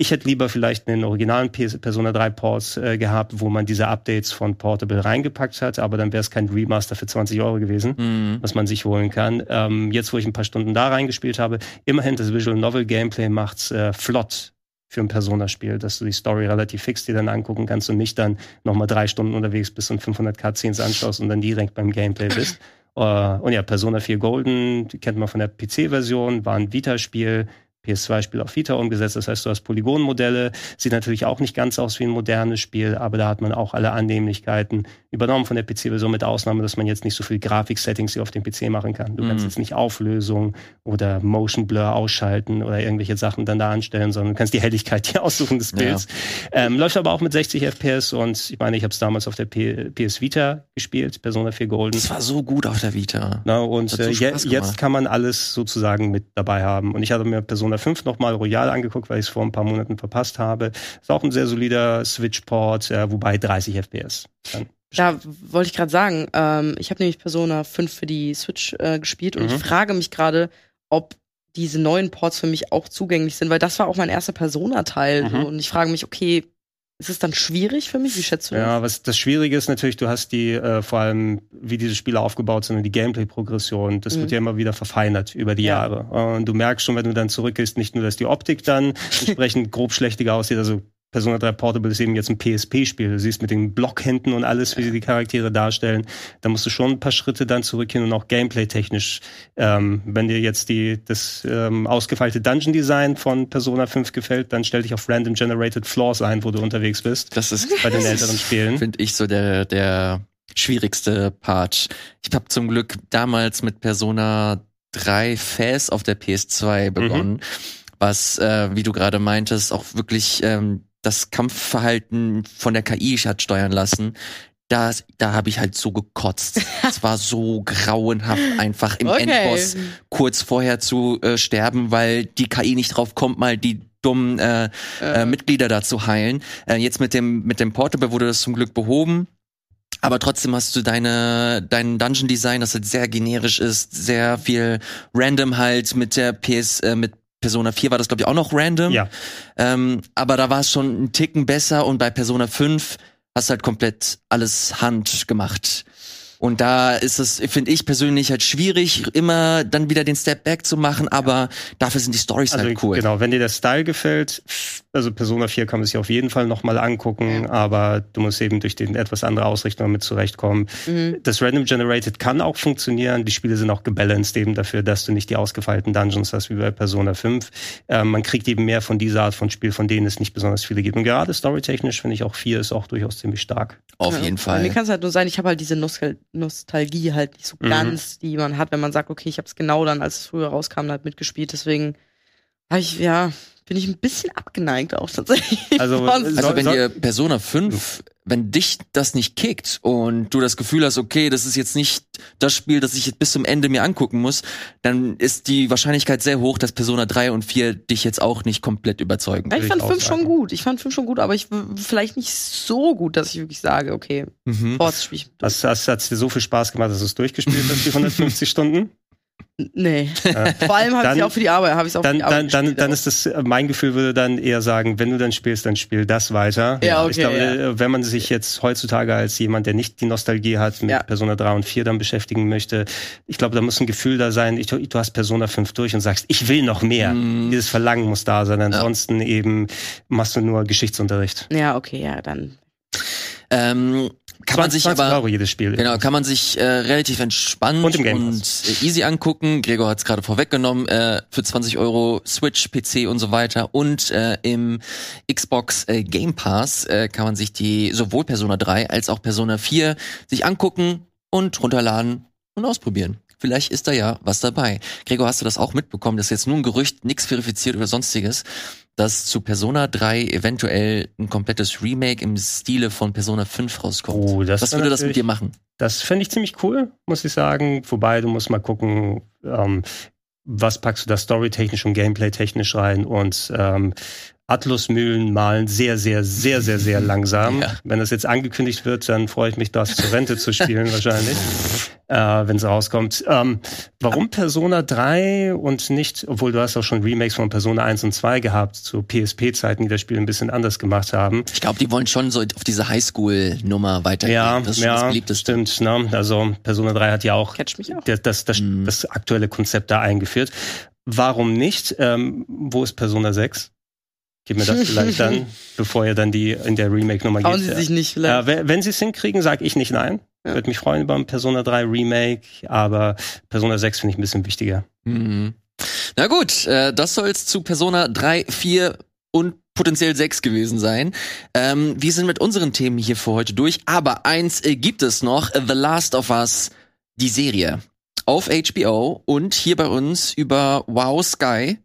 ich hätte lieber vielleicht einen originalen Persona 3 Ports äh, gehabt, wo man diese Updates von Portable reingepackt hat, aber dann wäre es kein Remaster für 20 Euro gewesen, Mhm. was man sich holen kann. Ähm, jetzt, wo ich ein paar Stunden da reingespielt habe, immerhin das Visual Novel Gameplay macht's äh, flott für ein Persona-Spiel, dass du die Story relativ fix dir dann angucken kannst und nicht dann nochmal drei Stunden unterwegs bist und 500 Cutscenes anschaust und dann direkt beim Gameplay bist. Äh, und ja, Persona 4 Golden, die kennt man von der PC-Version, war ein Vita-Spiel, PS2-Spiel auf Vita umgesetzt. Das heißt, du hast Polygonmodelle. Sieht natürlich auch nicht ganz aus wie ein modernes Spiel, aber da hat man auch alle Annehmlichkeiten übernommen von der PC-Version mit Ausnahme, dass man jetzt nicht so viel Grafik-Settings hier auf dem PC machen kann. Du kannst Mhm. jetzt nicht Auflösung oder Motion Blur ausschalten oder irgendwelche Sachen dann da anstellen, sondern du kannst die Helligkeit hier aussuchen des Ja. Bilds. Ähm, läuft aber auch mit 60 FPS und ich meine, ich habe es damals auf der P PS Vita gespielt, Persona 4 Golden. Das war so gut auf der Vita. Na, und so äh, je, jetzt kann man alles sozusagen mit dabei haben. Und ich hatte mir Persona 5 nochmal Royal angeguckt, weil ich es vor ein paar Monaten verpasst habe. Ist auch ein sehr solider Switch-Port, äh, wobei 30 FPS. Dann. Da wollte ich gerade sagen, ähm, ich habe nämlich Persona 5 für die Switch äh, gespielt und Mhm. ich frage mich gerade, ob diese neuen Ports für mich auch zugänglich sind, weil das war auch mein erster Persona-Teil. Mhm. Und ich frage mich, okay, ist es dann schwierig für mich? Wie schätzt du das? Ja, was das Schwierige ist natürlich, du hast die, äh, vor allem, wie diese Spiele aufgebaut sind und die Gameplay-Progression, das Mhm. wird ja immer wieder verfeinert über die Ja. Jahre. Und du merkst schon, wenn du dann zurückgehst, nicht nur, dass die Optik dann entsprechend grob schlechtiger aussieht, also Persona 3 Portable ist eben jetzt ein PSP-Spiel. Du siehst mit den Blockhänden und alles, wie sie die Charaktere darstellen. Da musst du schon ein paar Schritte dann zurückgehen und auch gameplay-technisch. Ähm, wenn dir jetzt die, das ähm, ausgefeilte Dungeon-Design von Persona 5 gefällt, dann stell dich auf Random Generated Floors ein, wo du unterwegs bist. Das ist bei den älteren Spielen. Finde ich so der, der schwierigste Part. Ich habe zum Glück damals mit Persona 3 Fast auf der PS2 begonnen. Mhm. Was, äh, wie du gerade meintest, auch wirklich ähm, das Kampfverhalten von der KI hat steuern lassen, da, da habe ich halt so gekotzt. es war so grauenhaft, einfach im okay. Endboss kurz vorher zu äh, sterben, weil die KI nicht drauf kommt, mal die dummen äh, äh. Mitglieder da zu heilen. Äh, jetzt mit dem mit dem Portable wurde das zum Glück behoben. Aber trotzdem hast du deine, dein Dungeon Design, das halt sehr generisch ist, sehr viel random halt mit der PS, äh, mit Persona 4 war das, glaube ich, auch noch random. Ja. Ähm, aber da war es schon ein Ticken besser und bei Persona 5 hast halt komplett alles Hand gemacht. Und da ist es, finde ich persönlich halt schwierig, immer dann wieder den Step Back zu machen, aber dafür sind die Stories also, halt cool. Genau, wenn dir der Style gefällt, also Persona 4 kann man sich auf jeden Fall nochmal angucken, aber du musst eben durch den etwas andere Ausrichtung damit zurechtkommen. Mhm. Das Random Generated kann auch funktionieren, die Spiele sind auch gebalanced eben dafür, dass du nicht die ausgefeilten Dungeons hast wie bei Persona 5. Ähm, man kriegt eben mehr von dieser Art von Spiel, von denen es nicht besonders viele gibt. Und gerade storytechnisch finde ich auch 4 ist auch durchaus ziemlich stark. Auf ja. jeden Fall. Mir kann es halt nur sein, ich habe halt diese Nostal Nostalgie halt nicht so mhm. ganz, die man hat, wenn man sagt, okay, ich habe es genau dann, als es früher rauskam, halt mitgespielt. Deswegen ich, ja, bin ich ein bisschen abgeneigt auch tatsächlich. Also, also wenn dir Persona 5, wenn dich das nicht kickt und du das Gefühl hast, okay, das ist jetzt nicht das Spiel, das ich jetzt bis zum Ende mir angucken muss, dann ist die Wahrscheinlichkeit sehr hoch, dass Persona 3 und 4 dich jetzt auch nicht komplett überzeugen. Ja, ich fand 5 schon gut. Ich fand 5 schon gut, aber ich vielleicht nicht so gut, dass ich wirklich sage, okay, mhm. Force spiel ich. Hast, hast, hat's dir so viel Spaß gemacht, dass du es durchgespielt hast, die 150 Stunden? Nee. Äh, Vor allem habe ich auch für die Arbeit, habe ich auch dann, für die Arbeit dann, dann, dann ist das, mein Gefühl würde dann eher sagen, wenn du dann spielst, dann spiel das weiter. Ja, okay, ich glaube, ja. Wenn man sich jetzt heutzutage als jemand, der nicht die Nostalgie hat, mit ja. Persona 3 und 4 dann beschäftigen möchte, ich glaube, da muss ein Gefühl da sein, ich, du hast Persona 5 durch und sagst, ich will noch mehr. Mm. Dieses Verlangen muss da sein. Ansonsten ja. eben machst du nur Geschichtsunterricht. Ja, okay, ja, dann. Ähm, kann man sich aber Euro jedes Spiel. Genau, kann man sich äh, relativ entspannt und, und äh, easy angucken. Gregor hat es gerade vorweggenommen äh, für 20 Euro Switch, PC und so weiter und äh, im Xbox äh, Game Pass äh, kann man sich die sowohl Persona 3 als auch Persona 4 sich angucken und runterladen und ausprobieren. Vielleicht ist da ja was dabei. Gregor, hast du das auch mitbekommen? Das ist jetzt nur ein Gerücht, nichts verifiziert oder sonstiges dass zu Persona 3 eventuell ein komplettes Remake im Stile von Persona 5 rauskommt. Oh, das Was würde das mit dir machen? Das fände ich ziemlich cool, muss ich sagen. Wobei, du musst mal gucken, ähm, was packst du da storytechnisch und gameplay-technisch rein und ähm, Atlusmühlen malen sehr, sehr, sehr, sehr, sehr langsam. Ja. Wenn das jetzt angekündigt wird, dann freue ich mich, das zur Rente zu spielen wahrscheinlich äh, wenn es rauskommt. Ähm, warum Persona 3 und nicht, obwohl du hast auch schon Remakes von Persona 1 und 2 gehabt, zu PSP-Zeiten, die das Spiel ein bisschen anders gemacht haben. Ich glaube, die wollen schon so auf diese Highschool-Nummer weitergehen. Ja, das ist ja, das stimmt. Ne? Also Persona 3 hat ja auch, auch. Das, das, das, mm. das aktuelle Konzept da eingeführt. Warum nicht? Ähm, wo ist Persona 6? Gib mir das vielleicht dann, bevor ihr dann die in der Remake-Nummer geht. Sie sich nicht vielleicht. Äh, wenn sie es hinkriegen, sage ich nicht nein. Ja. Würde mich freuen über ein Persona 3 Remake, aber Persona 6 finde ich ein bisschen wichtiger. Mhm. Na gut, äh, das soll es zu Persona 3, 4 und potenziell 6 gewesen sein. Ähm, wir sind mit unseren Themen hier für heute durch, aber eins äh, gibt es noch, The Last of Us, die Serie. Auf HBO und hier bei uns über Wow Sky.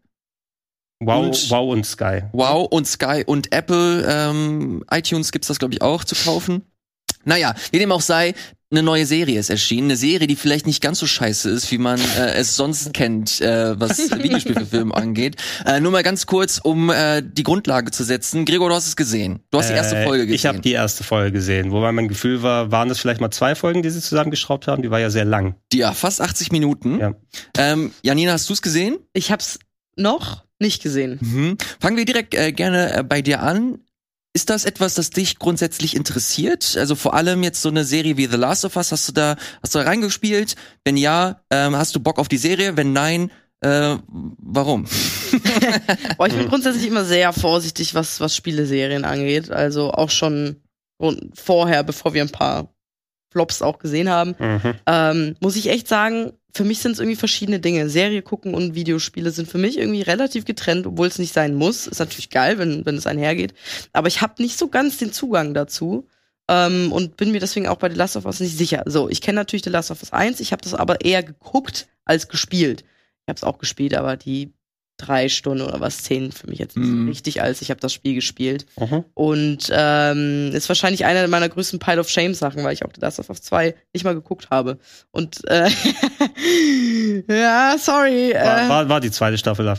Wow und, wow und Sky. Wow und Sky und Apple ähm, iTunes gibt's das, glaube ich, auch zu kaufen. Naja, wie dem auch sei, eine neue Serie ist erschienen. Eine Serie, die vielleicht nicht ganz so scheiße ist, wie man äh, es sonst kennt, äh, was Videospielfilme angeht. Äh, nur mal ganz kurz, um äh, die Grundlage zu setzen. Gregor, du hast es gesehen. Du hast die erste äh, Folge gesehen. Ich habe die erste Folge gesehen. Wobei mein Gefühl war, waren das vielleicht mal zwei Folgen, die sie zusammengeschraubt haben? Die war ja sehr lang. Die, ja, fast 80 Minuten. Ja. Ähm, Janina, hast du es gesehen? Ich hab's noch nicht gesehen. Mhm. Fangen wir direkt äh, gerne äh, bei dir an. Ist das etwas, das dich grundsätzlich interessiert? Also vor allem jetzt so eine Serie wie The Last of Us, hast du da, hast du da reingespielt? Wenn ja, ähm, hast du Bock auf die Serie? Wenn nein, Äh, warum? Boah, ich bin grundsätzlich immer sehr vorsichtig, was, was Spieleserien angeht. Also auch schon vorher, bevor wir ein paar Flops auch gesehen haben, Mhm. ähm, muss ich echt sagen, für mich sind es irgendwie verschiedene Dinge. Serie gucken und Videospiele sind für mich irgendwie relativ getrennt, obwohl es nicht sein muss. Ist natürlich geil, wenn, wenn es einhergeht. Aber ich habe nicht so ganz den Zugang dazu. Ähm, und bin mir deswegen auch bei The Last of Us nicht sicher. So, ich kenne natürlich The Last of Us 1, ich habe das aber eher geguckt als gespielt. Ich habe es auch gespielt, aber die drei Stunden oder was, zehn für mich jetzt nicht Mhm. richtig als ich habe das Spiel gespielt. Mhm. Und ähm, ist wahrscheinlich einer meiner größten Pile of Shame Sachen, weil ich auch The Last of Us 2 nicht mal geguckt habe. Und äh, ja, sorry. War, Äh, war, war die zweite Staffel ab.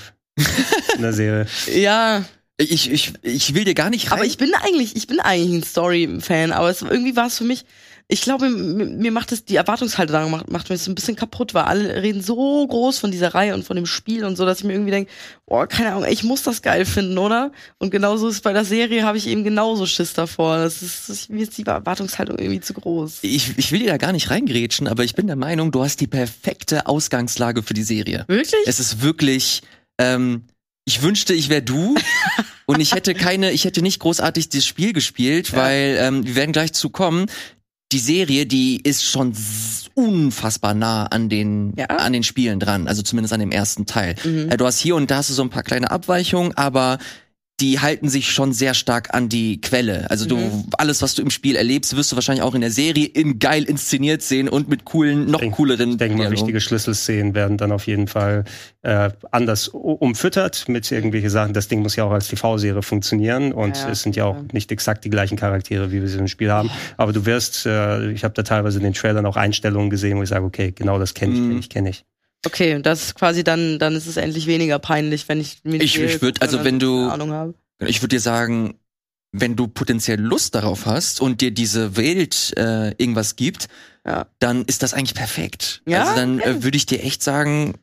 In der Serie. ja, Ich, ich, ich will dir gar nicht rein. aber ich bin eigentlich, ich bin eigentlich ein Story-Fan, aber es, irgendwie war es für mich, ich glaube, mir, macht es, die Erwartungshaltung macht, macht mir das ein bisschen kaputt, weil alle reden so groß von dieser Reihe und von dem Spiel und so, dass ich mir irgendwie denke, oh, keine Ahnung, ich muss das geil finden, oder? Und genauso ist bei der Serie, habe ich eben genauso Schiss davor. Das ist, das, mir ist die Erwartungshaltung irgendwie zu groß. ich, ich will dir da gar nicht reingrätschen, aber ich bin der Meinung, du hast die perfekte Ausgangslage für die Serie. Wirklich? Es ist wirklich, ähm, ich wünschte, ich wäre du und ich hätte keine, ich hätte nicht großartig das Spiel gespielt, Ja. weil ähm, wir werden gleich zu kommen. Die Serie, die ist schon unfassbar nah an den Ja. an den Spielen dran, also zumindest an dem ersten Teil. Mhm. Äh, du hast hier und da hast du so ein paar kleine Abweichungen, aber die halten sich schon sehr stark an die Quelle. Also du, Mhm. alles, was du im Spiel erlebst, wirst du wahrscheinlich auch in der Serie in geil inszeniert sehen und mit coolen, noch denk- cooleren Ich denke mal, wichtige Schlüsselszenen werden dann auf jeden Fall äh, anders umfüttert mit irgendwelche Sachen. Das Ding muss ja auch als TV-Serie funktionieren und Ja, es sind ja auch ja. nicht exakt die gleichen Charaktere, wie wir sie im Spiel haben. Aber du wirst, äh, ich habe da teilweise in den Trailern auch Einstellungen gesehen, wo ich sage, okay, genau das kenne ich, Mhm. kenne ich, kenne ich. Okay, das ist quasi dann, dann ist es endlich weniger peinlich, wenn ich mir die Ich- ich würd- gucke, also wenn du- Ahnung habe. Ich würde dir sagen, wenn du potenziell Lust darauf hast und dir diese Welt äh, irgendwas gibt, Ja. dann ist das eigentlich perfekt. Ja? Also dann Okay. äh, würde ich dir echt sagen,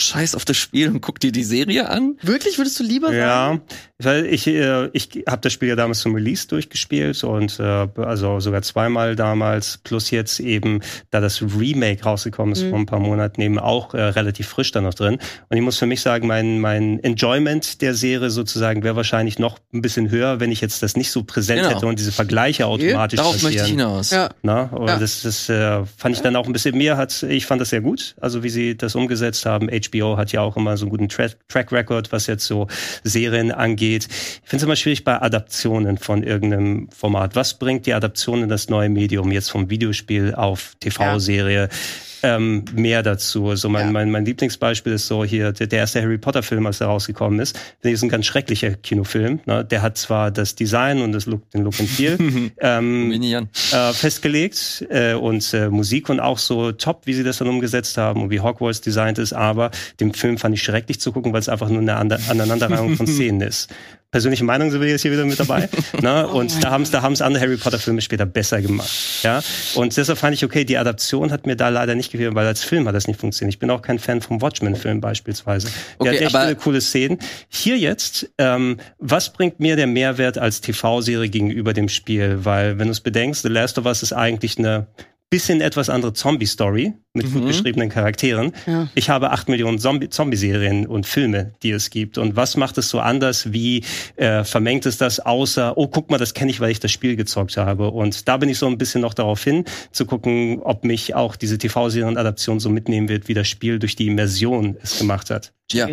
scheiß auf das Spiel und guck dir die Serie an. Wirklich, würdest du lieber sagen? Ja, weil ich, äh, ich habe das Spiel ja damals zum Release durchgespielt und äh, also sogar zweimal damals, plus jetzt eben, da das Remake rausgekommen ist Mhm. vor ein paar Monaten, eben auch äh, relativ frisch da noch drin. Und ich muss für mich sagen, mein, mein Enjoyment der Serie sozusagen wäre wahrscheinlich noch ein bisschen höher, wenn ich jetzt das nicht so präsent Genau. hätte und diese Vergleiche automatisch Darauf möchte ich passieren. hinaus. Ja. Na, oder Ja. das, das äh, fand ich dann auch ein bisschen mehr hat, ich fand das sehr gut, also wie sie das umgesetzt haben. HBO hat ja auch immer so einen guten Tra Track Record, was jetzt so Serien angeht. Ich finde es immer schwierig bei Adaptionen von irgendeinem Format. Was bringt die Adaption in das neue Medium jetzt vom Videospiel auf TV-Serie? Ähm, mehr dazu. Also mein, Ja. mein, mein Lieblingsbeispiel ist so hier der, der erste Harry Potter Film, als er rausgekommen ist. Das ist ein ganz schrecklicher Kinofilm. Ne? Der hat zwar das Design und das Look, den Look and Feel ähm, äh, festgelegt äh, und äh, Musik und auch so top, wie sie das dann umgesetzt haben und wie Hogwarts designt ist, aber dem Film fand ich schrecklich zu gucken, weil es einfach nur eine Ande Aneinanderreihung von Szenen ist. Persönliche Meinung sind wir jetzt hier wieder mit dabei. ne? Und da haben es da haben's andere Harry Potter Filme später besser gemacht. Ja? Und deshalb fand ich, okay, die Adaption hat mir da leider nicht gefehlt, weil als Film hat das nicht funktioniert. Ich bin auch kein Fan vom Watchmen-Film beispielsweise. Der Okay, hat echt viele coole Szenen. Hier jetzt, ähm, was bringt mir der Mehrwert als TV-Serie gegenüber dem Spiel? Weil, wenn du es bedenkst, The Last of Us ist eigentlich eine bisschen etwas andere Zombie-Story mit gut Mhm. geschriebenen Charakteren. Ja. Ich habe acht Millionen Zombie- Zombie-Serien und Filme, die es gibt. Und was macht es so anders? Wie äh, vermengt es das außer, oh, guck mal, das kenne ich, weil ich das Spiel gezockt habe. Und da bin ich so ein bisschen noch darauf hin, zu gucken, ob mich auch diese TV-Serien-Adaption so mitnehmen wird, wie das Spiel durch die Immersion es gemacht hat. Ja.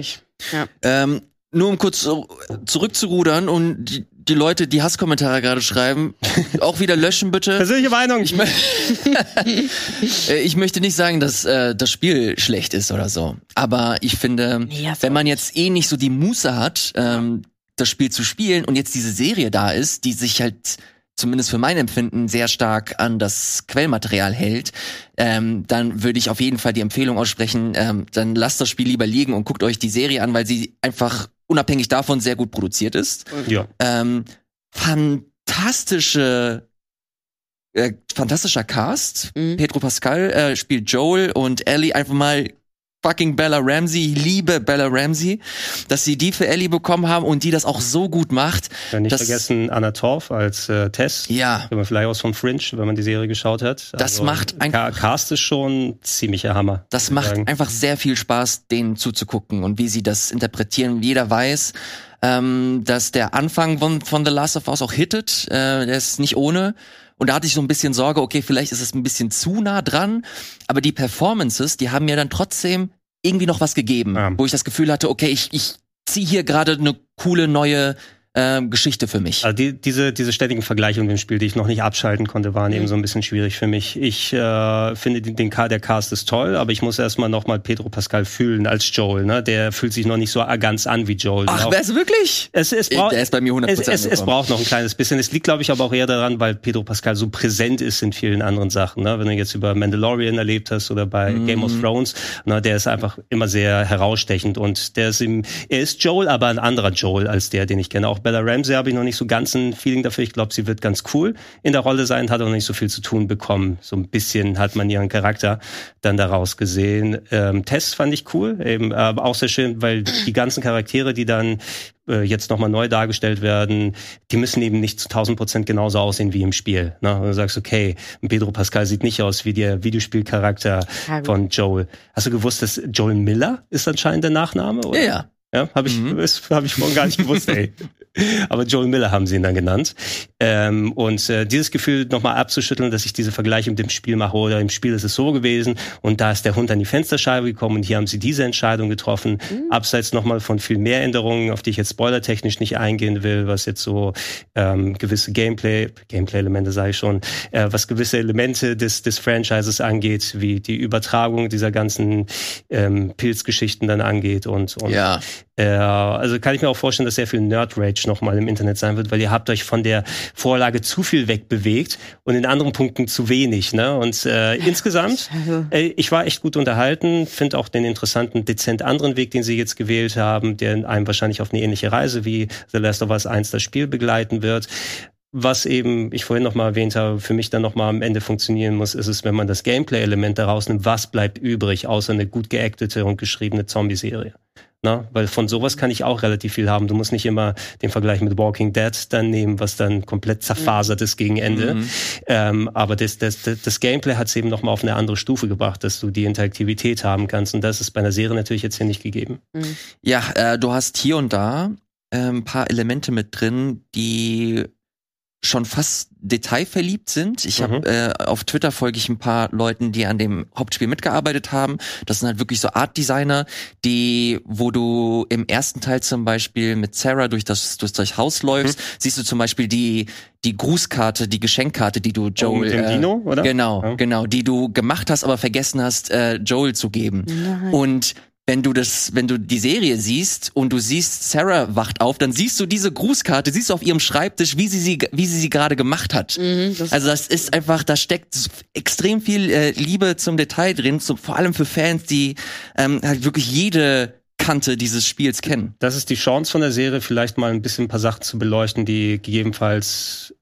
Ja. Ähm, nur um kurz zurückzurudern und die, die Leute, die Hasskommentare gerade schreiben, auch wieder löschen bitte. Persönliche Meinung. Ich, mö Äh, ich möchte nicht sagen, dass äh, das Spiel schlecht ist oder so. Aber ich finde, Nee, wenn man jetzt eh nicht so die Muße hat, ähm, das Spiel zu spielen und jetzt diese Serie da ist, die sich halt zumindest für mein Empfinden sehr stark an das Quellmaterial hält, ähm, dann würde ich auf jeden Fall die Empfehlung aussprechen, ähm, dann lasst das Spiel lieber liegen und guckt euch die Serie an, weil sie einfach unabhängig davon sehr gut produziert ist. Ja. Ähm, fantastische, äh, fantastischer Cast. Mhm. Pedro Pascal äh, spielt Joel und Ellie einfach mal fucking Bella Ramsey. Liebe Bella Ramsey, dass sie die für Ellie bekommen haben und die das auch so gut macht. Ja, nicht vergessen Anna Torf als äh, Tess. Ja. Wenn man vielleicht aus von Fringe, wenn man die Serie geschaut hat. Das macht einfach- Cast ist schon ziemlicher Hammer. Das macht sagen. einfach sehr viel Spaß, denen zuzugucken und wie sie das interpretieren. Jeder weiß, ähm, dass der Anfang von, von The Last of Us auch hittet. Äh, der ist nicht ohne. Und da hatte ich so ein bisschen Sorge, okay, vielleicht ist es ein bisschen zu nah dran. Aber die Performances, die haben mir dann trotzdem irgendwie noch was gegeben, Ja. wo ich das Gefühl hatte, okay, ich, ich ziehe hier gerade eine coole neue ähm, Geschichte für mich. Also die, diese, diese ständigen Vergleiche in dem Spiel, die ich noch nicht abschalten konnte, waren eben so ein bisschen schwierig für mich. Ich äh, finde den, den der Cast ist toll, aber ich muss erstmal noch mal Pedro Pascal fühlen als Joel. Ne? Der fühlt sich noch nicht so ganz an wie Joel. Ach, wer ist wirklich? es, es braucht, Der ist bei mir 100% es, es, es braucht noch ein kleines bisschen. Es liegt, glaube ich, aber auch eher daran, weil Pedro Pascal so präsent ist in vielen anderen Sachen. Ne? Wenn du jetzt über Mandalorian erlebt hast oder bei Mhm. Game of Thrones, ne, der ist einfach immer sehr herausstechend und der ist im, er ist Joel, aber ein anderer Joel als der, den ich kenne. Auch Bella Ramsey habe ich noch nicht so ganz ein Feeling dafür. Ich glaube, sie wird ganz cool in der Rolle sein, hat auch noch nicht so viel zu tun bekommen. So ein bisschen hat man ihren Charakter dann daraus gesehen. Ähm, Tess fand ich cool, eben, aber auch sehr schön, weil die ganzen Charaktere, die dann äh, jetzt nochmal neu dargestellt werden, die müssen eben nicht zu 1000 Prozent genauso aussehen wie im Spiel. Ne? Und du sagst, okay, Pedro Pascal sieht nicht aus wie der Videospielcharakter von Joel. Hast du gewusst, dass Joel Miller ist anscheinend der Nachname? Oder? Ja, ja. Habe ich, Mhm. das habe ich morgen gar nicht gewusst, ey. Aber Joel Miller haben sie ihn dann genannt. Ähm, und äh, dieses Gefühl nochmal abzuschütteln, dass ich diese Vergleiche mit dem Spiel mache, oder im Spiel ist es so gewesen und da ist der Hund an die Fensterscheibe gekommen und hier haben sie diese Entscheidung getroffen. Abseits nochmal von viel mehr Änderungen, auf die ich jetzt spoilertechnisch nicht eingehen will, was jetzt so ähm, gewisse Gameplay, Gameplay-Elemente sage ich schon, äh, was gewisse Elemente des, des Franchises angeht, wie die Übertragung dieser ganzen ähm, Pilzgeschichten dann angeht und, und Ja. Äh, also kann ich mir auch vorstellen, dass sehr viel Nerd-Rage nochmal im Internet sein wird, weil ihr habt euch von der Vorlage zu viel wegbewegt und in anderen Punkten zu wenig. Ne? Und äh, insgesamt, äh, ich war echt gut unterhalten, finde auch den interessanten, dezent anderen Weg, den sie jetzt gewählt haben, der einem wahrscheinlich auf eine ähnliche Reise wie The Last of Us 1 das Spiel begleiten wird. Was eben, ich vorhin noch mal erwähnt habe, für mich dann noch mal am Ende funktionieren muss, ist es, wenn man das Gameplay-Element daraus nimmt, was bleibt übrig, außer eine gut geactete und geschriebene Zombie-Serie. Na, weil von sowas kann ich auch relativ viel haben. Du musst nicht immer den Vergleich mit Walking Dead dann nehmen, was dann komplett zerfasert ist gegen Ende. Mhm. Ähm, aber das, das, das, Gameplay hat es eben noch mal auf eine andere Stufe gebracht, dass du die Interaktivität haben kannst. Und das ist bei einer Serie natürlich jetzt hier nicht gegeben. Ja, äh, du hast hier und da äh, ein paar Elemente mit drin, die schon fast detailverliebt sind. Ich Mhm. habe äh, auf Twitter folge ich ein paar Leuten, die an dem Hauptspiel mitgearbeitet haben. Das sind halt wirklich so Art Designer, die, wo du im ersten Teil zum Beispiel mit Sarah durch das durch das Haus läufst, siehst du zum Beispiel die die Grußkarte, die Geschenkkarte, die du Joel Oh, mit dem äh, Dino, oder? Genau, Ja. genau, die du gemacht hast, aber vergessen hast, äh, Joel zu geben. Nein. Und wenn du das, wenn du die Serie siehst und du siehst, Sarah wacht auf, dann siehst du diese Grußkarte, siehst du auf ihrem Schreibtisch, wie sie sie, wie sie sie gerade gemacht hat. Mhm, das Also das ist einfach, da steckt extrem viel äh, Liebe zum Detail drin, so, vor allem für Fans, die ähm, halt wirklich jede Kante dieses Spiels kennen. Das ist die Chance von der Serie, vielleicht mal ein bisschen ein paar Sachen zu beleuchten, die gegebenenfalls,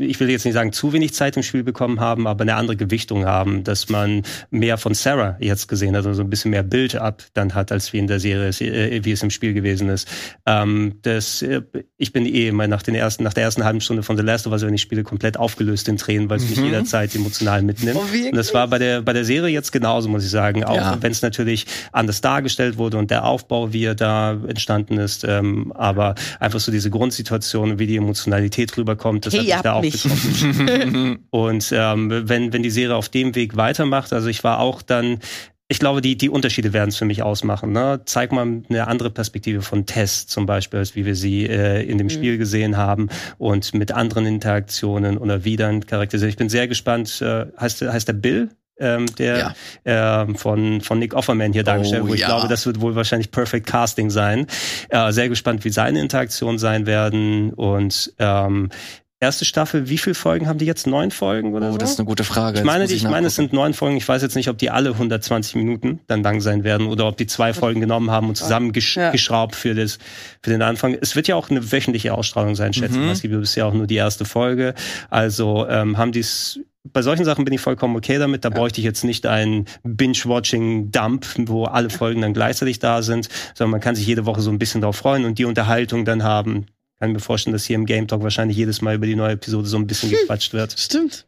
ich will jetzt nicht sagen, zu wenig Zeit im Spiel bekommen haben, aber eine andere Gewichtung haben, dass man mehr von Sarah jetzt gesehen hat, also ein bisschen mehr Build-up dann hat, als wie in der Serie, äh, wie es im Spiel gewesen ist. Ähm, das, äh, ich bin eh mal nach, den ersten, nach der ersten halben Stunde von The Last of Us, wenn ich spiele, komplett aufgelöst in Tränen, weil es mich Mhm. jederzeit emotional mitnimmt. Oh? Und das war bei der, bei der Serie jetzt genauso, muss ich sagen. Auch Ja. wenn es natürlich anders dargestellt wurde und der Aufbau, wie er da entstanden ist. Ähm, aber einfach so diese Grundsituation, wie die Emotionalität rüberkommt, das Hey, hat mich da auch mich. und ähm, wenn, wenn die Serie auf dem Weg weitermacht, also ich war auch dann ich glaube, die, die Unterschiede werden es für mich ausmachen. Ne? Zeig mal eine andere Perspektive von Tess zum Beispiel, als wie wir sie äh, in dem Spiel gesehen haben und mit anderen Interaktionen oder wie dann charakterisiert. Ich bin sehr gespannt. Äh, heißt, heißt der Bill? Ähm, der ähm, von, von Nick Offerman hier dargestellt, Oh, wo ich ja. glaube, das wird wohl wahrscheinlich Perfect Casting sein. Äh, sehr gespannt, wie seine Interaktionen sein werden. Und ähm, erste Staffel, wie viele Folgen haben die jetzt? Neun Folgen oder Oh, so? das ist eine gute Frage. Ich meine, die, muss ich meine, es sind neun Folgen. Ich weiß jetzt nicht, ob die alle 120 Minuten dann lang sein werden oder ob die zwei Folgen genommen haben und zusammengeschraubt Ja. für, das, für den Anfang. Es wird ja auch eine wöchentliche Ausstrahlung sein, schätze ich. Mhm. Es gibt ja bisher auch nur die erste Folge. Also ähm, haben die es bei solchen Sachen bin ich vollkommen okay damit. Da Ja. bräuchte ich jetzt nicht einen Binge-Watching-Dump, wo alle Folgen dann gleichzeitig da sind, sondern man kann sich jede Woche so ein bisschen darauf freuen und die Unterhaltung dann haben. Kann mir vorstellen, dass hier im Game Talk wahrscheinlich jedes Mal über die neue Episode so ein bisschen gequatscht wird. Stimmt.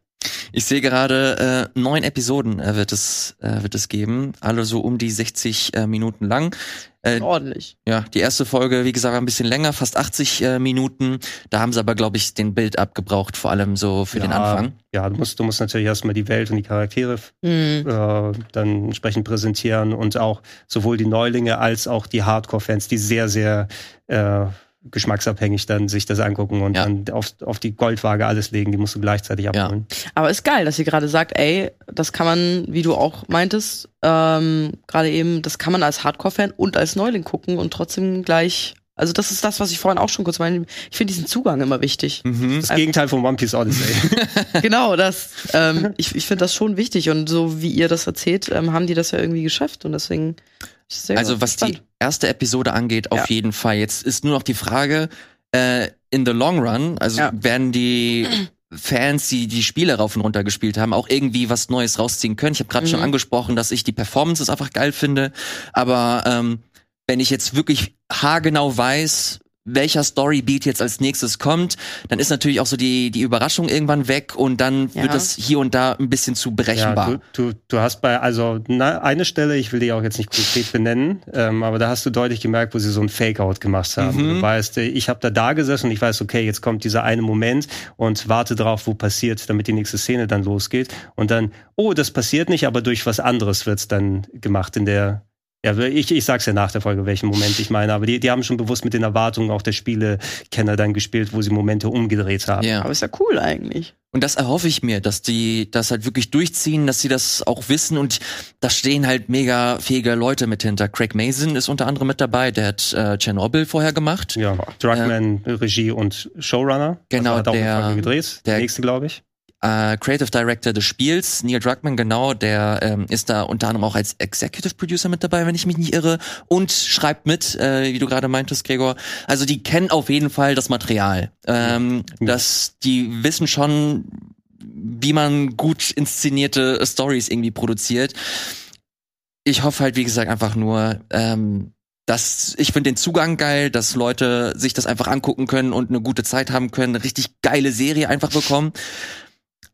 Ich sehe gerade äh, neun Episoden äh, wird es äh, wird es geben, alle so um die 60 äh, Minuten lang. Äh, Ordentlich. ja, die erste Folge, wie gesagt, war ein bisschen länger, fast 80 äh, Minuten. Da haben sie aber, glaube ich, den Bild abgebraucht, vor allem so für den Ja, Anfang. Ja, du musst, du musst natürlich erstmal die Welt und die Charaktere Mhm. äh, dann entsprechend präsentieren und auch sowohl die Neulinge als auch die Hardcore-Fans, die sehr, sehr äh, geschmacksabhängig dann sich das angucken und Ja. dann auf, auf die Goldwaage alles legen, die musst du gleichzeitig abholen. Aber ist geil, dass ihr gerade sagt, ey, das kann man, wie du auch meintest, ähm, gerade eben, das kann man als Hardcore-Fan und als Neuling gucken und trotzdem gleich. Also das ist das, was ich vorhin auch schon kurz meinte. Ich finde diesen Zugang immer wichtig. Mhm. Das Gegenteil von One Piece Odyssey. genau, das. Ähm, ich ich finde das schon wichtig und so wie ihr das erzählt, ähm, haben die das ja irgendwie geschafft und deswegen. Sehr Also was die spannend. erste Episode angeht, auf Ja. jeden Fall. Jetzt ist nur noch die Frage, äh, in the long run, also Ja. werden die Fans, die die Spiele rauf und runter gespielt haben, auch irgendwie was Neues rausziehen können. Ich habe gerade schon Mhm. angesprochen, dass ich die Performances einfach geil finde, aber ähm, wenn ich jetzt wirklich haargenau weiß, welcher Storybeat jetzt als nächstes kommt, dann ist natürlich auch so die die Überraschung irgendwann weg und dann Ja. wird das hier und da ein bisschen zu berechenbar. Ja, du, du, du hast bei, also na, eine Stelle, ich will die auch jetzt nicht konkret benennen, ähm, aber da hast du deutlich gemerkt, wo sie so ein Fake-Out gemacht haben. Mhm. Du weißt, äh, ich habe da da gesessen und ich weiß, okay, jetzt kommt dieser eine Moment und warte drauf, wo passiert, damit die nächste Szene dann losgeht. Und dann, oh, das passiert nicht, aber durch was anderes wird's dann gemacht in der ja, ich, ich sag's ja nach der Folge, welchen Moment ich meine, aber die, die haben schon bewusst mit den Erwartungen auch der Spielekenner dann gespielt, wo sie Momente umgedreht haben. ja. Aber ist ja cool eigentlich. Und das erhoffe ich mir, dass die das halt wirklich durchziehen, dass sie das auch wissen und da stehen halt mega fähige Leute mit hinter. Craig Mason ist unter anderem mit dabei, der hat äh, Chernobyl vorher gemacht. Ja, Druckmann, Regie und Showrunner. Genau, also hat auch eine der- Folge gedreht. Der nächste, glaube ich. Äh, Creative Director des Spiels, Neil Druckmann, genau, der ähm, ist da unter anderem auch als Executive Producer mit dabei, wenn ich mich nicht irre, und schreibt mit, äh, wie du gerade meintest, Gregor. Also die kennen auf jeden Fall das Material. Ähm, Ja. dass die wissen schon, wie man gut inszenierte Stories irgendwie produziert. Ich hoffe halt, wie gesagt, einfach nur, ähm, dass ich finde den Zugang geil, dass Leute sich das einfach angucken können und eine gute Zeit haben können, eine richtig geile Serie einfach bekommen.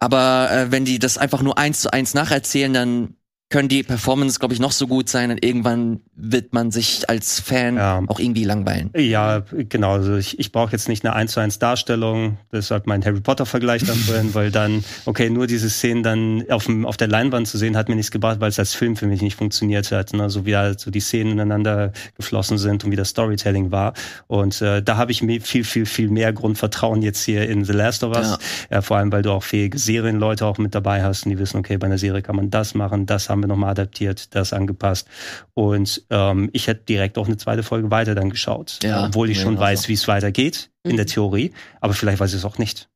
Aber äh, wenn die das einfach nur eins zu eins nacherzählen, dann können die Performance, glaube ich, noch so gut sein und irgendwann wird man sich als Fan Ja. auch irgendwie langweilen. Ja, genau. Also ich, ich brauche jetzt nicht eine 1 zu 1 Darstellung, deshalb mein Harry Potter-Vergleich dann vorhin, weil dann, okay, nur diese Szenen dann auf, dem, auf der Leinwand zu sehen, hat mir nichts gebracht, weil es als Film für mich nicht funktioniert hat. Ne? So wie halt so die Szenen ineinander geflossen sind und wie das Storytelling war. Und äh, da habe ich mir viel, viel, viel mehr Grundvertrauen jetzt hier in The Last of Us. Ja. Ja, vor allem, weil du auch fähige Serienleute auch mit dabei hast und die wissen, okay, bei einer Serie kann man das machen, das haben wir nochmal adaptiert, das angepasst. Und ähm, ich hätte direkt auch eine zweite Folge weiter dann geschaut. Ja, obwohl ich schon genauso. weiß, wie es weitergeht, in Mhm. der Theorie. Aber vielleicht weiß ich es auch nicht.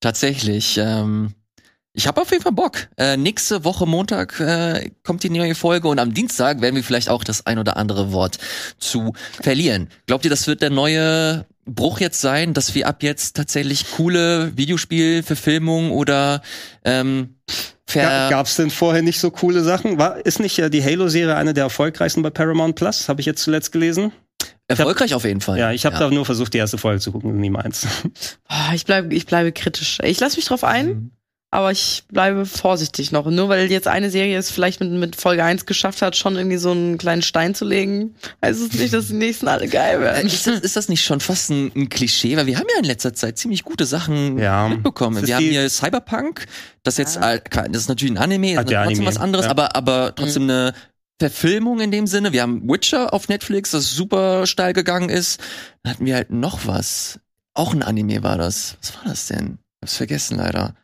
Tatsächlich. Ähm, ich habe auf jeden Fall Bock. Äh, nächste Woche Montag äh, kommt die neue Folge und am Dienstag werden wir vielleicht auch das ein oder andere Wort zu verlieren. Glaubt ihr, das wird der neue Bruch jetzt sein, dass wir ab jetzt tatsächlich coole Videospielverfilmungen oder ähm, ver Gab es denn vorher nicht so coole Sachen? War, ist nicht äh, die Halo-Serie eine der erfolgreichsten bei Paramount Plus? Habe ich jetzt zuletzt gelesen. erfolgreich auf jeden Fall. Ja, ich habe da nur versucht, die erste Folge zu gucken, nie meins. Ah, Ich bleibe ich bleibe kritisch. Ich lasse mich drauf ein, Mhm. Aber ich bleibe vorsichtig noch. Nur weil jetzt eine Serie es vielleicht mit, mit Folge 1 geschafft hat, schon irgendwie so einen kleinen Stein zu legen, heißt es nicht, dass die nächsten alle geil Äh, werden. Ist das, ist das nicht schon fast ein, ein Klischee? Weil wir haben ja in letzter Zeit ziemlich gute Sachen Ja. mitbekommen. Wir haben hier Cyberpunk, das jetzt, Ja. klar, das ist natürlich ein Anime, Ah, das ist der trotzdem Anime, was anderes, ja. aber, aber trotzdem eine Verfilmung in dem Sinne. Wir haben Witcher auf Netflix, das super steil gegangen ist. Dann hatten wir halt noch was. Auch ein Anime war das. Was war das denn? Hab's vergessen leider.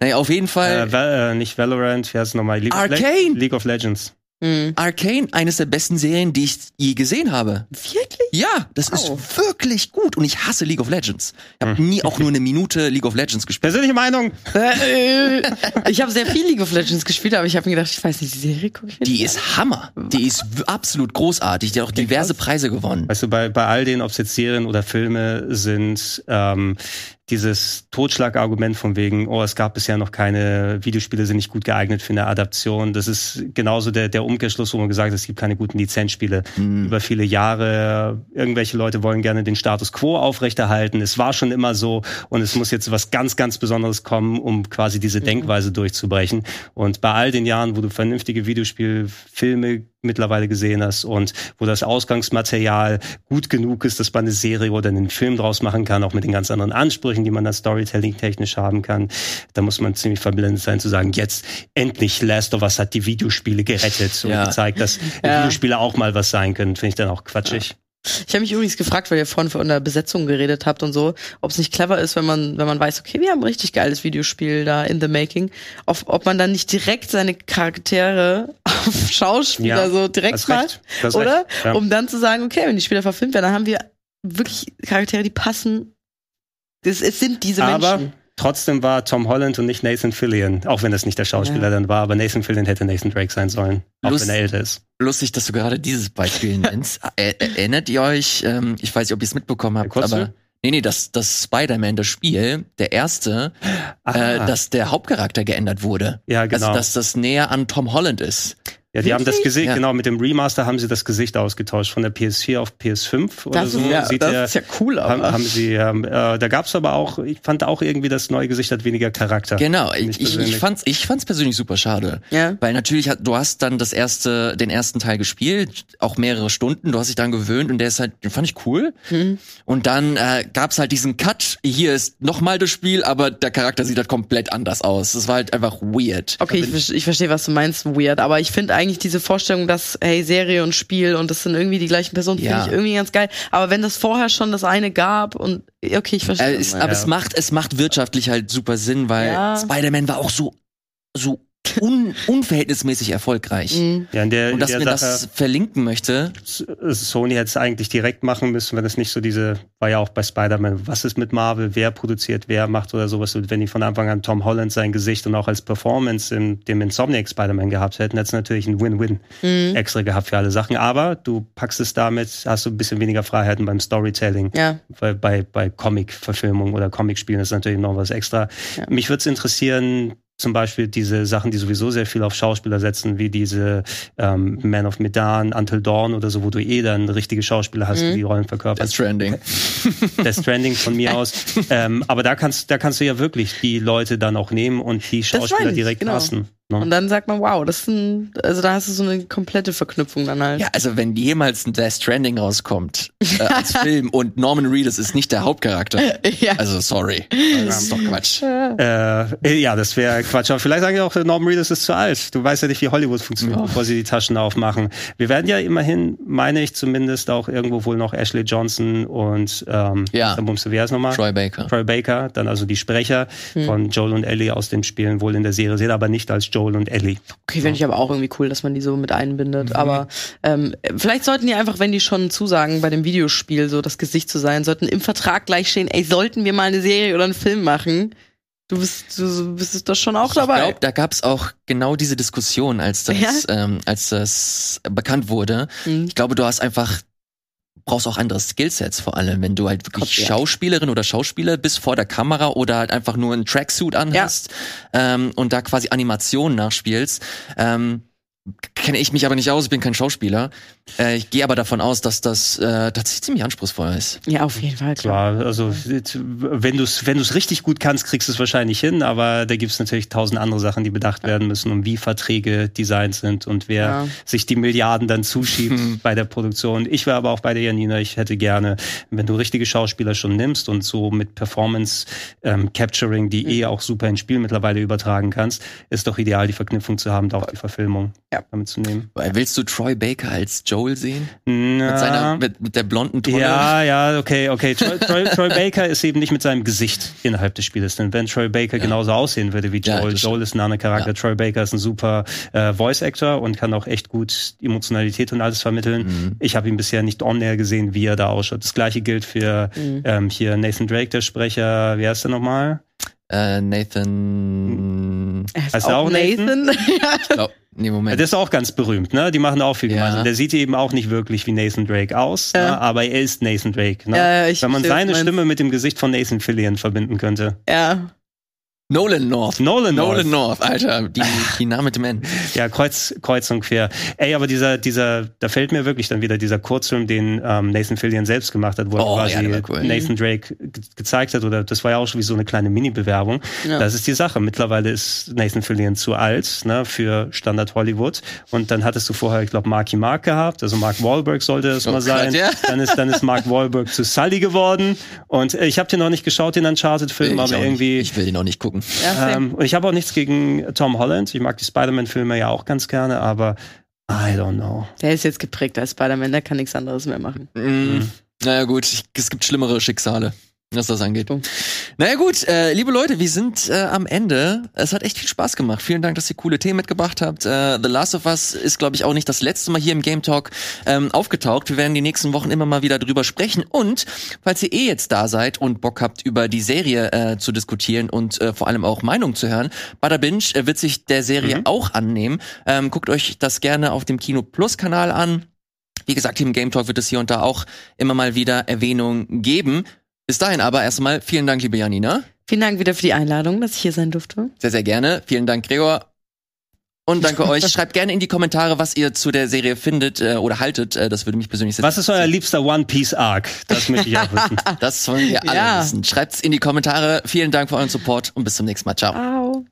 Naja, auf jeden Fall. Äh, Val- äh, nicht Valorant, wie heißt es nochmal? League of Le- Arcane. League of Legends. Hm. Arcane, eines der besten Serien, die ich je gesehen habe. Wirklich? Ja, das Wow. ist wirklich gut und ich hasse League of Legends. Ich habe Hm. nie auch nur eine Minute League of Legends gespielt. Persönliche Meinung. Äh, ich habe sehr viel League of Legends gespielt, aber ich habe mir gedacht, ich weiß nicht, die Serie gucke ich Die ist Hammer. Die ist absolut großartig. Die hat auch diverse Preise gewonnen. Weißt du, bei, bei all den, ob es jetzt Serien oder Filme sind, ähm, dieses Totschlagargument von wegen, oh, es gab bisher noch keine Videospiele, sind nicht gut geeignet für eine Adaption. Das ist genauso der, der Umkehrschluss, wo man gesagt hat, es gibt keine guten Lizenzspiele. Mhm. Über viele Jahre, irgendwelche Leute wollen gerne den Status quo aufrechterhalten. Es war schon immer so und es muss jetzt was ganz, ganz Besonderes kommen, um quasi diese mhm. Denkweise durchzubrechen. Und bei all den Jahren, wo du vernünftige Videospielfilme mittlerweile gesehen hast und wo das Ausgangsmaterial gut genug ist, dass man eine Serie oder einen Film draus machen kann, auch mit den ganz anderen Ansprüchen, die man da Storytelling-technisch haben kann. Da muss man ziemlich verblendet sein zu sagen, jetzt endlich Last of Us hat die Videospiele gerettet und ja. gezeigt, dass ja. Videospiele auch mal was sein können. Finde ich dann auch quatschig. Ja. Ich habe mich übrigens gefragt, weil ihr vorhin von der Besetzung geredet habt und so, ob es nicht clever ist, wenn man, wenn man weiß, okay, wir haben ein richtig geiles Videospiel da in the making, ob, ob man dann nicht direkt seine Charaktere auf Schauspieler ja, so direkt macht, oder? Ja. Um dann zu sagen, okay, wenn die Spieler verfilmt werden, dann haben wir wirklich Charaktere, die passen. Das, es sind diese Aber Menschen. Trotzdem war Tom Holland und nicht Nathan Fillion, auch wenn das nicht der Schauspieler ja. dann war, aber Nathan Fillion hätte Nathan Drake sein sollen, auch Lust, wenn er älter ist. Lustig, dass du gerade dieses Beispiel nennst. Erinnert ihr euch, ähm, ich weiß nicht, ob ihr es mitbekommen habt, aber nee, nee, das, das Spider-Man, das Spiel, der erste, ah. äh, dass der Hauptcharakter geändert wurde. Ja, genau. Also, dass das näher an Tom Holland ist. Ja, die haben das Gesicht, ja. genau, mit dem Remaster haben sie das Gesicht ausgetauscht von der PS4 auf PS5 oder das so. Ist, ja, Sieht das der, ist ja cool, aber. Haben, haben sie, ähm, äh, da gab's aber auch, ich fand auch irgendwie, das neue Gesicht hat weniger Charakter. Genau, ich, ich, fand's, ich fand's persönlich super schade. Ja. Weil natürlich hat, du hast dann das erste, den ersten Teil gespielt, auch mehrere Stunden, du hast dich dann gewöhnt und der ist halt, den fand ich cool. Mhm. Und dann äh, gab's halt diesen Cut, hier ist nochmal das Spiel, aber der Charakter sieht halt komplett anders aus. Das war halt einfach weird. Okay, ich, ich verstehe, was du meinst, weird, aber ich finde eigentlich diese Vorstellung, dass, hey, Serie und Spiel und das sind irgendwie die gleichen Personen, ja. finde ich irgendwie ganz geil. Aber wenn das vorher schon das eine gab und okay, ich verstehe. Äh, es, aber ja. es macht, es macht wirtschaftlich halt super Sinn, weil ja. Spider-Man war auch so, so un unverhältnismäßig erfolgreich. Mhm. Ja, in der, und dass mir das verlinken möchte. Sony hätte es eigentlich direkt machen müssen, wenn es nicht so diese, war ja auch bei Spider-Man, was ist mit Marvel, wer produziert, wer macht oder sowas. wenn die von Anfang an Tom Holland sein Gesicht und auch als Performance in dem Insomniac Spider-Man gehabt hätten, hätte es natürlich ein Win-Win mhm. extra gehabt für alle Sachen. Aber du packst es damit, hast du ein bisschen weniger Freiheiten beim Storytelling. Ja. Weil bei, bei Comic-Verfilmung oder Comic-Spielen ist natürlich noch was extra. Ja. Mich würde es interessieren, zum Beispiel diese Sachen, die sowieso sehr viel auf Schauspieler setzen, wie diese ähm, Man of Medan, Until Dawn oder so, wo du eh dann richtige Schauspieler hast, mhm. die die Rollen verkörpern. Death Stranding. Death Stranding von mir aus. Ähm, aber da kannst, da kannst du ja wirklich die Leute dann auch nehmen und die Schauspieler direkt genau. passen. Ne? Und dann sagt man, wow, das ist ein, also da hast du so eine komplette Verknüpfung dann halt. Ja, also wenn jemals ein Death Stranding rauskommt äh, als Film und Norman Reedus ist nicht der Hauptcharakter, ja. also sorry, das ist doch Quatsch. Äh, ja, das wäre Quatsch. Aber vielleicht sagen ja auch, Norman Reedus ist zu alt. Du weißt ja nicht, wie Hollywood funktioniert, ja. bevor sie die Taschen aufmachen. Wir werden ja immerhin, meine ich zumindest, auch irgendwo wohl noch Ashley Johnson und ähm, ja. wie heißt nochmal? Troy Baker. Troy Baker, dann also die Sprecher hm. von Joel und Ellie aus den Spielen wohl in der Serie sehen, aber nicht als Joel und Ellie. Okay, finde ich aber auch irgendwie cool, dass man die so mit einbindet. Mhm. Aber ähm, vielleicht sollten die einfach, wenn die schon zusagen, bei dem Videospiel so das Gesicht zu sein, sollten im Vertrag gleich stehen, ey, sollten wir mal eine Serie oder einen Film machen? Du bist, du bist das schon auch dabei. Ich glaube, da gab es auch genau diese Diskussion, als das, ja? ähm, als das bekannt wurde. Mhm. Ich glaube, du hast einfach brauchst auch andere Skillsets vor allem, wenn du halt wirklich Kopf, Schauspielerin oder Schauspieler bist vor der Kamera oder halt einfach nur einen Tracksuit anhast ja. ähm, und da quasi Animationen nachspielst. Ähm, kenne ich mich aber nicht aus, ich bin kein Schauspieler. Äh, ich gehe aber davon aus, dass das äh, tatsächlich ziemlich anspruchsvoll ist. Ja, auf jeden Fall. Klar, klar also wenn du es wenn du's richtig gut kannst, kriegst du es wahrscheinlich hin, aber da gibt es natürlich tausend andere Sachen, die bedacht werden müssen, um wie Verträge designt sind und wer ja. sich die Milliarden dann zuschiebt bei der Produktion. Ich wäre aber auch bei der Janina, ich hätte gerne, wenn du richtige Schauspieler schon nimmst und so mit Performance ähm, Capturing, die mhm. eh auch super ins Spiel mittlerweile übertragen kannst, ist doch ideal, die Verknüpfung zu haben, da auch die Verfilmung ja. damit zu nehmen. Willst du Troy Baker als Joel sehen? Na, mit seiner, mit, mit der blonden Tonne? Ja, ja, okay, okay. Troy, Troy, Troy Baker ist eben nicht mit seinem Gesicht innerhalb des Spieles. Denn wenn Troy Baker ja. genauso aussehen würde wie Joel, ja, Joel ist ein anderer Charakter. Ja. Troy Baker ist ein super äh, Voice Actor und kann auch echt gut Emotionalität und alles vermitteln. Mhm. Ich habe ihn bisher nicht on air gesehen, wie er da ausschaut. Das gleiche gilt für mhm. ähm, hier Nathan Drake, der Sprecher. Wie heißt er nochmal? Äh, Nathan. Er Heißt er auch Nathan? Ich glaub, nee, Moment. Der ist auch ganz berühmt, ne? Die machen auch viel Ja. gemeinsam. Der sieht eben auch nicht wirklich wie Nathan Drake aus, Ja. ne? aber er ist Nathan Drake. Ne? Ja, ich Wenn man seine. Stimme mit dem Gesicht von Nathan Fillion verbinden könnte. ja. Nolan North. Nolan Nolan North. North, Alter. Die, die Namen mit dem N. Ja, kreuz, kreuz und quer. Ey, aber dieser, dieser, da fällt mir wirklich dann wieder dieser Kurzfilm, den ähm, Nathan Fillion selbst gemacht hat, wo er Oh, quasi ja, cool. Nathan Drake ge gezeigt hat, oder das war ja auch schon wie so eine kleine Mini-Bewerbung. Ja. Das ist die Sache. Mittlerweile ist Nathan Fillion zu alt, ne, für Standard Hollywood. Und dann hattest du vorher, ich glaube, Marky Mark gehabt, also Mark Wahlberg sollte es Oh mal Gott, sein. ja. Dann ist, dann ist Mark Wahlberg zu Sully geworden. Und äh, ich habe den noch nicht geschaut, den Uncharted-Film, aber irgendwie. Nicht. Ich will den auch nicht gucken. Ja. Ähm, und ich habe auch nichts gegen Tom Holland. Ich mag die Spider-Man-Filme ja auch ganz gerne, aber I don't know. Der ist jetzt geprägt als Spider-Man, der kann nichts anderes mehr machen. Mm, Naja, gut, ich, es gibt schlimmere Schicksale, was das angeht. Punkt. Naja, gut, äh, liebe Leute, wir sind äh, am Ende. Es hat echt viel Spaß gemacht. Vielen Dank, dass ihr coole Themen mitgebracht habt. Äh, The Last of Us ist, glaube ich, auch nicht das letzte Mal hier im Game Talk ähm, aufgetaucht. Wir werden die nächsten Wochen immer mal wieder drüber sprechen. Und falls ihr eh jetzt da seid und Bock habt, über die Serie äh, zu diskutieren und äh, vor allem auch Meinung zu hören, Bada Binge äh, wird sich der Serie Mhm. auch annehmen. Ähm, guckt euch das gerne auf dem Kino Plus Kanal an. Wie gesagt, hier im Game Talk wird es hier und da auch immer mal wieder Erwähnung geben. Bis dahin aber erstmal vielen Dank, liebe Janina. Vielen Dank wieder für die Einladung, dass ich hier sein durfte. Sehr, sehr gerne. Vielen Dank, Gregor. Und danke euch. Schreibt gerne in die Kommentare, was ihr zu der Serie findet äh, oder haltet. Äh, das würde mich persönlich sehr Was ist euer liebster One Piece Arc? Das möchte ich auch wissen. Das wollen wir alle Ja. wissen. Schreibt's in die Kommentare. Vielen Dank für euren Support und bis zum nächsten Mal. Ciao. Au.